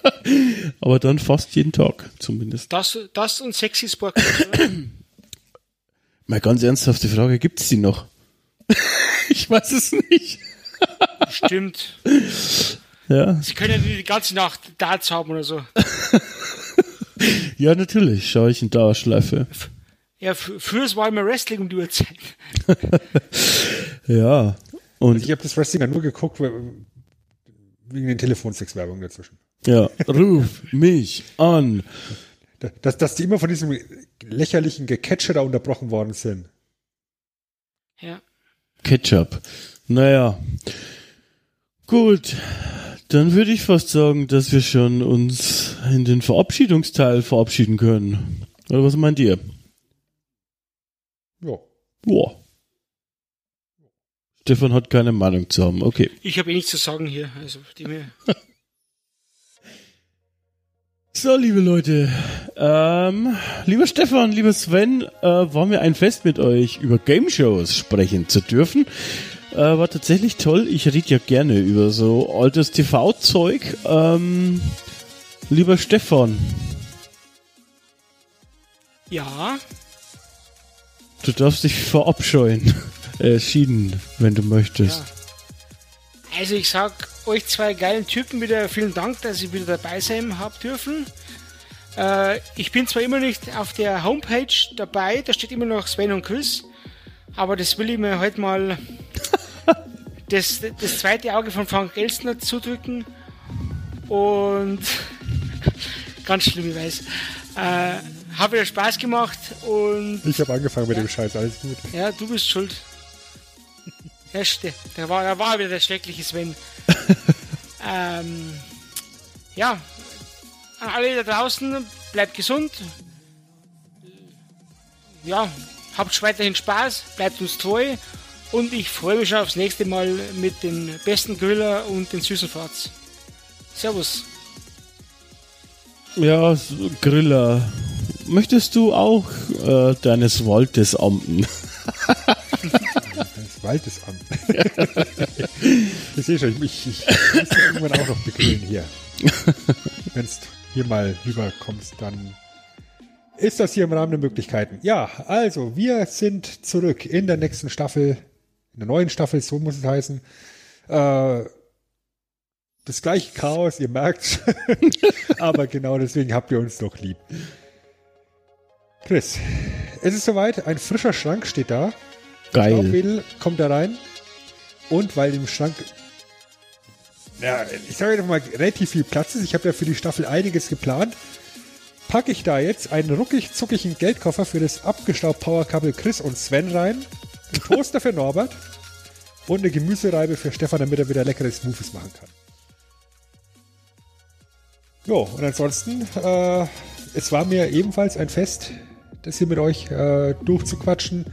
aber dann fast jeden Tag zumindest. Das, das und Sexy Sport. Mal ganz ernsthafte Frage, gibt's die noch? ich weiß es nicht. Stimmt. Ja, Sie können ja die ganze Nacht Darts haben oder so. ja natürlich schaue ich in Dauerschleife. Ja, f- früher war immer Wrestling um die Uhrzeit. Ja. Und Ich habe das Wrestling ja nur geguckt, wegen den Telefonsex-Werbungen dazwischen. ja, ruf mich an. Dass, dass die immer von diesem lächerlichen Gecatcher da unterbrochen worden sind. Ja. Ketchup. Naja. Gut. Dann würde ich fast sagen, dass wir schon uns in den Verabschiedungsteil verabschieden können. Oder was meint ihr? Ja. Boah. Stefan hat keine Meinung zu haben. Okay. Ich habe eh nichts zu sagen hier. Also, die mir. So, liebe Leute, ähm, lieber Stefan, lieber Sven, äh, war mir ein Fest mit euch über Game Shows sprechen zu dürfen. Äh, war tatsächlich toll. Ich rede ja gerne über so altes TV-Zeug. Ähm, lieber Stefan, Ja, du darfst dich verabscheuen. Äh, schieden, wenn du möchtest. Ja. Also ich sag euch zwei geilen Typen wieder vielen Dank, dass ich wieder dabei sein hab dürfen. Äh, ich bin zwar immer nicht auf der Homepage dabei, da steht immer noch Sven und Chris, aber das will ich mir heute mal das, das zweite Auge von Frank Elstner zudrücken und ganz schlimm, ich weiß. Äh, hat wieder Spaß gemacht und Ich habe angefangen mit dem Scheiß, alles gut. ja, du bist schuld. Ja, da war, da war wieder der schreckliche Sven. ähm, ja, an alle da draußen, bleibt gesund. Ja, habt weiterhin Spaß, bleibt uns treu und ich freue mich schon aufs nächste Mal mit den besten Griller und den süßen Farts. Servus. Ja, Griller. Möchtest du auch äh, deines Waldes amten? Das Wald ist an. ich sehe schon, ich, ich, ich muss dich irgendwann auch noch begrillen hier. Wenn du hier mal rüberkommst, dann ist das hier im Rahmen der Möglichkeiten. Ja, also, wir sind zurück in der nächsten Staffel, in der neuen Staffel, so muss es heißen. Äh, das gleiche Chaos, ihr merkt. Aber genau deswegen habt ihr uns doch lieb. Chris, es ist soweit, ein frischer Schrank steht da. Geil. Staubwedel kommt da rein. Und weil im Schrank, ja, ich sage einfach mal, relativ viel Platz ist, ich habe ja für die Staffel einiges geplant, packe ich da jetzt einen ruckig zuckigen Geldkoffer für das abgestaubt Power Couple Chris und Sven rein, einen Toaster für Norbert und eine Gemüsereibe für Stefan, damit er wieder leckere Smoothies machen kann. Jo, und ansonsten, äh, es war mir ebenfalls ein Fest, das hier mit euch äh, durchzuquatschen.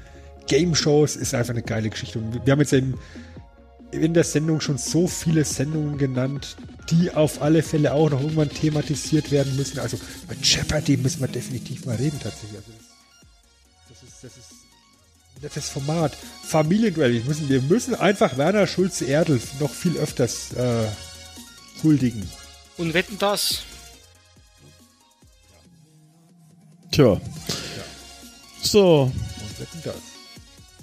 Game Shows ist einfach eine geile Geschichte. Und wir haben jetzt eben in der Sendung schon so viele Sendungen genannt, die auf alle Fälle auch noch irgendwann thematisiert werden müssen. Also bei Jeopardy müssen wir definitiv mal reden tatsächlich. Also nettes Format. Familienduell. Wir müssen, wir müssen einfach Werner Schulze-Erdl noch viel öfters äh, huldigen. Und wetten das? Tja. So, Und wetten das.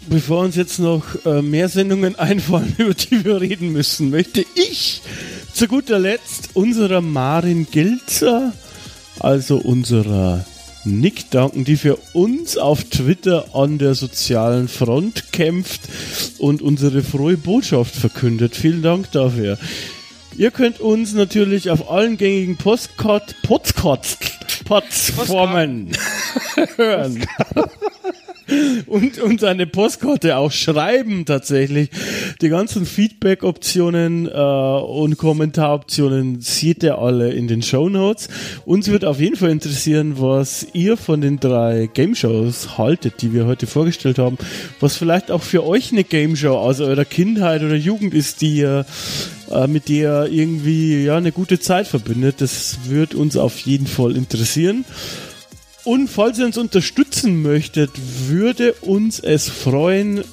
bevor uns jetzt noch äh, mehr Sendungen einfallen, über die wir reden müssen, möchte ich zu guter Letzt unserer Marin Gilzer, also unserer Nick danken, die für uns auf Twitter an der sozialen Front kämpft und unsere frohe Botschaft verkündet. Vielen Dank dafür. Ihr könnt uns natürlich auf allen gängigen Postcard, Podcast, Plattformen hören und uns eine Postkarte auch schreiben tatsächlich. Die ganzen Feedback-Optionen äh, und Kommentaroptionen seht ihr alle in den Show Notes. Uns wird auf jeden Fall interessieren, was ihr von den drei Game Shows haltet, die wir heute vorgestellt haben. Was vielleicht auch für euch eine Game Show aus eurer Kindheit oder Jugend ist, die ihr äh, mit der irgendwie ja eine gute Zeit verbindet. Das wird uns auf jeden Fall interessieren. Und falls ihr uns unterstützen möchtet, würde uns es freuen,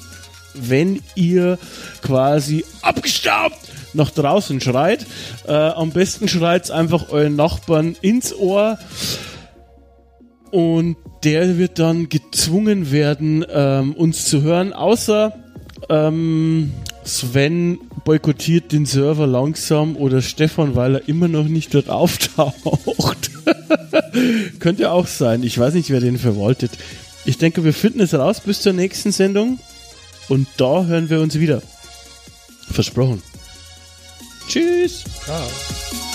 wenn ihr quasi abgestaubt nach draußen schreit. Äh, am besten schreit einfach euren Nachbarn ins Ohr und der wird dann gezwungen werden, ähm, uns zu hören, außer ähm, Sven boykottiert den Server langsam oder Stefan, weil er immer noch nicht dort auftaucht. Könnte auch sein. Ich weiß nicht, wer den verwaltet. Ich denke, wir finden es raus bis zur nächsten Sendung. Und da hören wir uns wieder. Versprochen. Tschüss. Ciao.